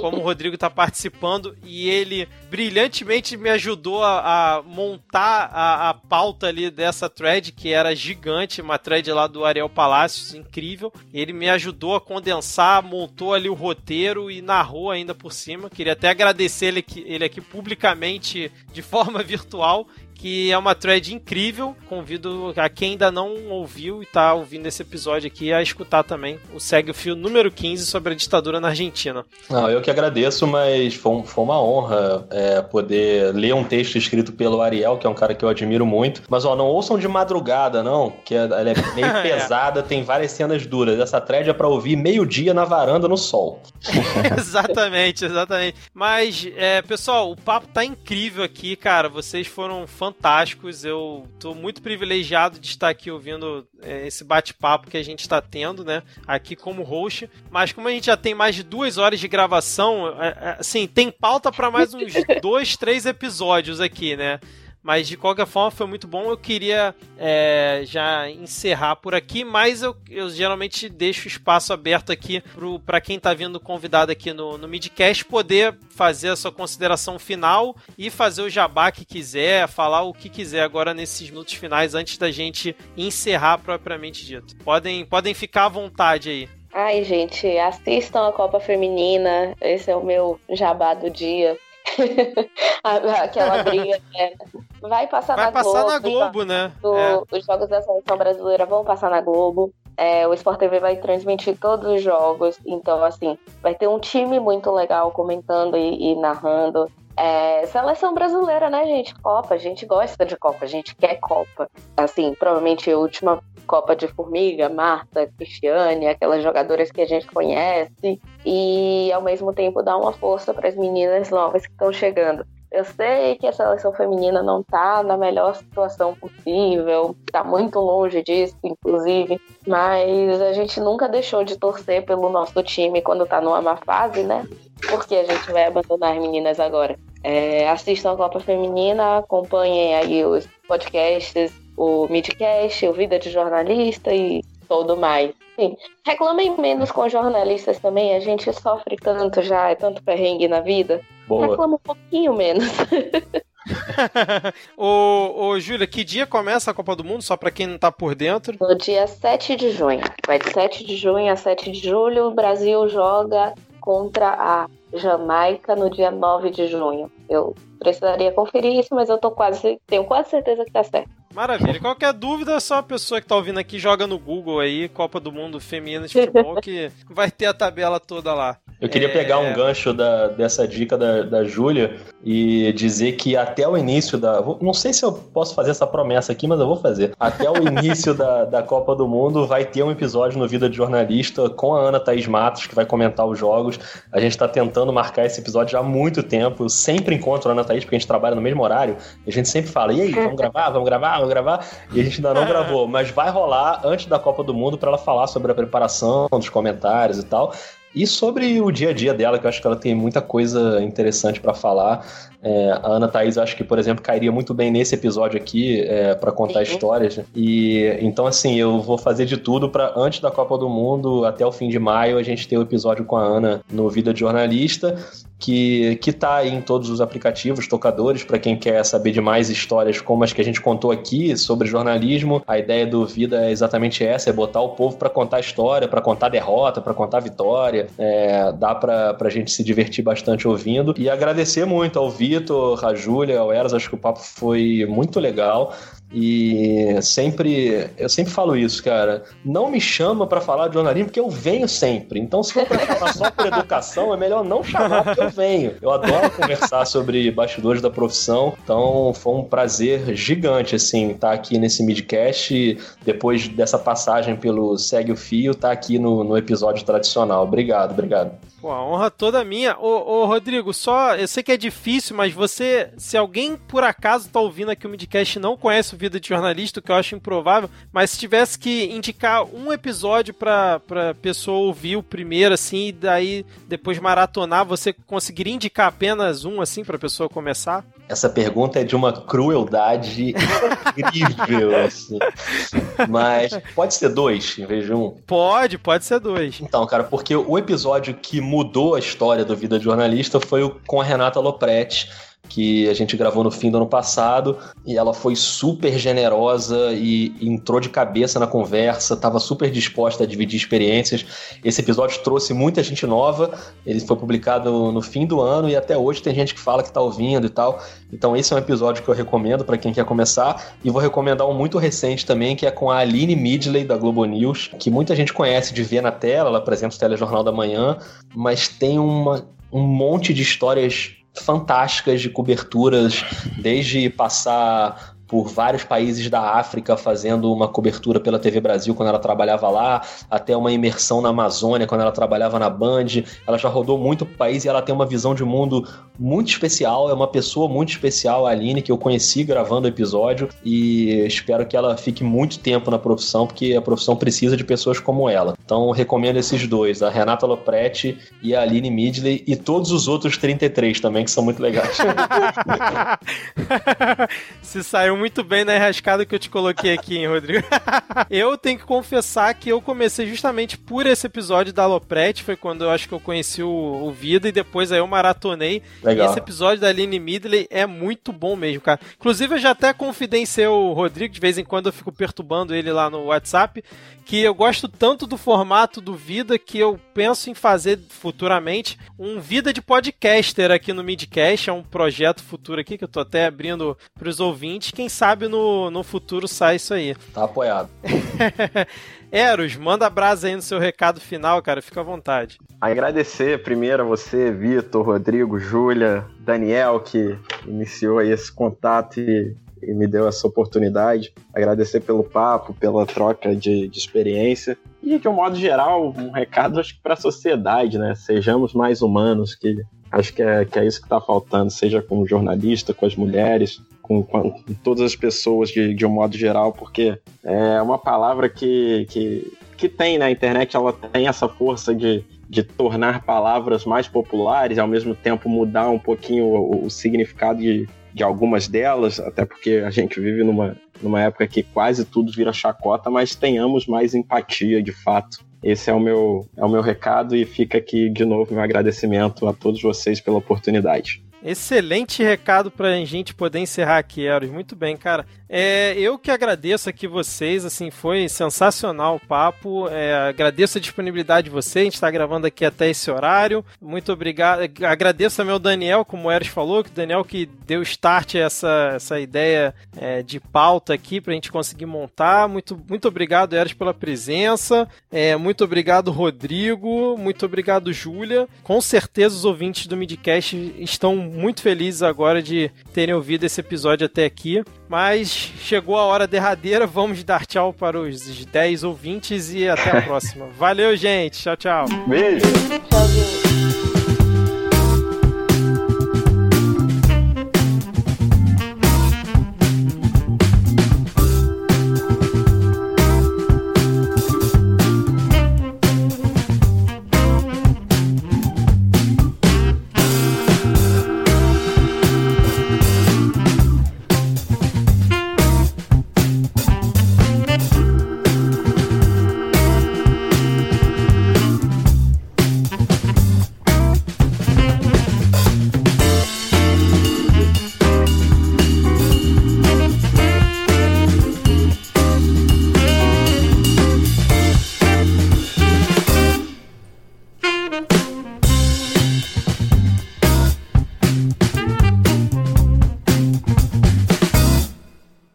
como o Rodrigo está participando e ele brilhantemente me ajudou a, a montar a, a, pauta ali dessa thread, que era gigante, uma thread lá do Ariel Palacios, incrível. Ele me ajudou a condensar, montou ali o roteiro e narrou ainda por cima. Queria até agradecer ele aqui, ele aqui publicamente de forma virtual que é uma thread incrível. Convido a quem ainda não ouviu e está ouvindo esse episódio aqui a escutar também o Segue o Fio número 15 sobre a ditadura na Argentina. Não, eu que agradeço, mas foi, foi uma honra é, poder ler um texto escrito pelo Ariel, que é um cara que eu admiro muito. Mas ó, não ouçam de madrugada, não, que ela é meio é. pesada, tem várias cenas duras. Essa thread é para ouvir meio-dia na varanda no sol. exatamente, exatamente. Mas, é, pessoal, o papo tá incrível aqui, cara. Vocês foram fantásticos fantásticos. Eu tô muito privilegiado de estar aqui ouvindo é, esse bate-papo que a gente está tendo, né? Aqui como host. Mas como a gente já tem mais de duas horas de gravação, é, é, assim, tem pauta para mais uns dois, três episódios aqui, né? Mas de qualquer forma foi muito bom. Eu queria é, já encerrar por aqui, mas eu, eu geralmente deixo espaço aberto aqui para quem está vindo convidado aqui no, no Midcast poder fazer a sua consideração final e fazer o jabá que quiser, falar o que quiser agora nesses minutos finais antes da gente encerrar propriamente dito. Podem, podem ficar à vontade aí. Ai, gente, assistam a Copa Feminina. Esse é o meu jabá do dia. Aquela briga. Né? Vai passar Vai na passar Globo. na Globo, né? é. Os jogos da seleção brasileira vão passar na Globo. É, o Sport TV vai transmitir todos os jogos. Então, assim, vai ter um time muito legal comentando e, e narrando. É, seleção brasileira, né, gente? Copa, a gente gosta de Copa, a gente quer Copa. Assim, provavelmente a última Copa de Formiga, Marta, Cristiane, aquelas jogadoras que a gente conhece. E ao mesmo tempo dar uma força para as meninas novas que estão chegando. Eu sei que a seleção feminina não está na melhor situação possível, está muito longe disso, inclusive, mas a gente nunca deixou de torcer pelo nosso time quando está numa má fase, né? Porque a gente vai abandonar as meninas agora. É, assistam a Copa Feminina, acompanhem aí os podcasts, o Midcast, o Vida de Jornalista e tudo mais. Sim. Reclamem menos com jornalistas também, a gente sofre tanto já, é tanto perrengue na vida. Boa. Reclama um pouquinho menos. ô, ô, Júlia, que dia começa a Copa do Mundo, só para quem não tá por dentro? No dia 7 de junho. Vai de 7 de junho a 7 de julho, o Brasil joga contra a Jamaica no dia 9 de junho. Eu precisaria conferir isso, mas eu tô quase, tenho quase certeza que tá certo. Maravilha. Qualquer dúvida, é só a pessoa que tá ouvindo aqui joga no Google aí, Copa do Mundo Feminina de Futebol, que vai ter a tabela toda lá. Eu queria é... pegar um gancho da, dessa dica da, da Júlia e dizer que até o início da. Não sei se eu posso fazer essa promessa aqui, mas eu vou fazer. Até o início da, da Copa do Mundo vai ter um episódio no Vida de Jornalista com a Ana Thaís Matos, que vai comentar os jogos. A gente tá tentando marcar esse episódio já há muito tempo. Eu sempre encontro a Ana Thaís, porque a gente trabalha no mesmo horário. E a gente sempre fala: e aí, vamos gravar, vamos gravar, vamos gravar. E a gente ainda não gravou, mas vai rolar antes da Copa do Mundo para ela falar sobre a preparação, dos comentários e tal. E sobre o dia a dia dela, que eu acho que ela tem muita coisa interessante para falar. É, a Ana Thaís, acho que, por exemplo, cairia muito bem nesse episódio aqui é, para contar Sim. histórias. E então, assim, eu vou fazer de tudo para antes da Copa do Mundo, até o fim de maio, a gente ter o episódio com a Ana no Vida de Jornalista que, que tá aí em todos os aplicativos, tocadores, para quem quer saber de mais histórias como as que a gente contou aqui sobre jornalismo. A ideia do Vida é exatamente essa, é botar o povo para contar história, para contar derrota, para contar vitória. É, dá para a gente se divertir bastante ouvindo. E agradecer muito ao Vitor, à Júlia, ao Eras, acho que o papo foi muito legal. E sempre, eu sempre falo isso, cara. Não me chama para falar de jornalismo porque eu venho sempre. Então, se for pra falar só por educação, é melhor não chamar porque eu venho. Eu adoro conversar sobre bastidores da profissão. Então, foi um prazer gigante, assim, estar tá aqui nesse midcast. Depois dessa passagem pelo Segue o Fio, estar tá aqui no, no episódio tradicional. Obrigado, obrigado. Pô, a honra toda minha. Ô, ô, Rodrigo, só. Eu sei que é difícil, mas você. Se alguém por acaso tá ouvindo aqui o Midcast não conhece o Vida de Jornalista, o que eu acho improvável, mas se tivesse que indicar um episódio pra, pra pessoa ouvir o primeiro, assim, e daí depois maratonar, você conseguiria indicar apenas um, assim, pra pessoa começar? Essa pergunta é de uma crueldade incrível, assim. Mas pode ser dois em vez de um? Pode, pode ser dois. Então, cara, porque o episódio que mudou a história do Vida de Jornalista foi o com a Renata Lopretti que a gente gravou no fim do ano passado e ela foi super generosa e entrou de cabeça na conversa, estava super disposta a dividir experiências. Esse episódio trouxe muita gente nova, ele foi publicado no fim do ano e até hoje tem gente que fala que está ouvindo e tal. Então esse é um episódio que eu recomendo para quem quer começar e vou recomendar um muito recente também que é com a Aline Midley da Globo News, que muita gente conhece de ver na tela, ela apresenta o Telejornal da Manhã, mas tem uma um monte de histórias fantásticas de coberturas, desde passar por vários países da África fazendo uma cobertura pela TV Brasil quando ela trabalhava lá, até uma imersão na Amazônia quando ela trabalhava na Band. Ela já rodou muito país e ela tem uma visão de mundo muito especial, é uma pessoa muito especial, a Aline, que eu conheci gravando o episódio e espero que ela fique muito tempo na profissão, porque a profissão precisa de pessoas como ela. Então recomendo esses dois, a Renata Lopretti e a Aline Midley e todos os outros 33 também, que são muito legais. Se saiu muito bem na enrascada que eu te coloquei aqui, hein, Rodrigo? eu tenho que confessar que eu comecei justamente por esse episódio da Loprete, foi quando eu acho que eu conheci o, o Vida e depois aí eu maratonei. Legal. E esse episódio da Aline Midley é muito bom mesmo, cara. Inclusive eu já até confidenciei o Rodrigo, de vez em quando eu fico perturbando ele lá no WhatsApp, que eu gosto tanto do formato do Vida que eu penso em fazer futuramente um Vida de Podcaster aqui no Midcast, é um projeto futuro aqui que eu tô até abrindo para os ouvintes. Quem sabe no, no futuro sai isso aí. Tá apoiado. Eros, manda brasa aí no seu recado final, cara, fica à vontade. Agradecer primeiro a você, Vitor, Rodrigo, Júlia, Daniel, que iniciou aí esse contato e, e, me deu essa oportunidade. Agradecer pelo papo, pela troca de, de experiência. E, de um modo geral, um recado acho que para a sociedade, né? Sejamos mais humanos, que acho que é, que é isso que está faltando, seja como jornalista, com as mulheres, com, com, todas as pessoas de, de um modo geral, porque é uma palavra que, que, que tem na internet, ela tem essa força de, de tornar palavras mais populares ao mesmo tempo mudar um pouquinho o, o significado de, de algumas delas, até porque a gente vive numa, numa época que quase tudo vira chacota, mas tenhamos mais empatia de fato. Esse é o meu, é o meu recado e fica aqui de novo meu agradecimento a todos vocês pela oportunidade. Excelente recado pra gente poder encerrar aqui, Eros. Muito bem, cara. É, eu que agradeço aqui vocês, assim, foi sensacional o papo. É, agradeço a disponibilidade de vocês, a gente está gravando aqui até esse horário. Muito obrigado. Agradeço também ao Daniel, como o Eros falou, que o Daniel que deu start a essa, essa ideia é, de pauta aqui para a gente conseguir montar. Muito, muito obrigado, Eros, pela presença. É, muito obrigado, Rodrigo. Muito obrigado, Júlia. Com certeza os ouvintes do Midcast estão muito felizes agora de terem ouvido esse episódio até aqui. Mas chegou a hora derradeira, vamos dar tchau para os 10 ouvintes e até a próxima. Valeu, gente. Tchau, tchau. Beijo. Tchauzinho.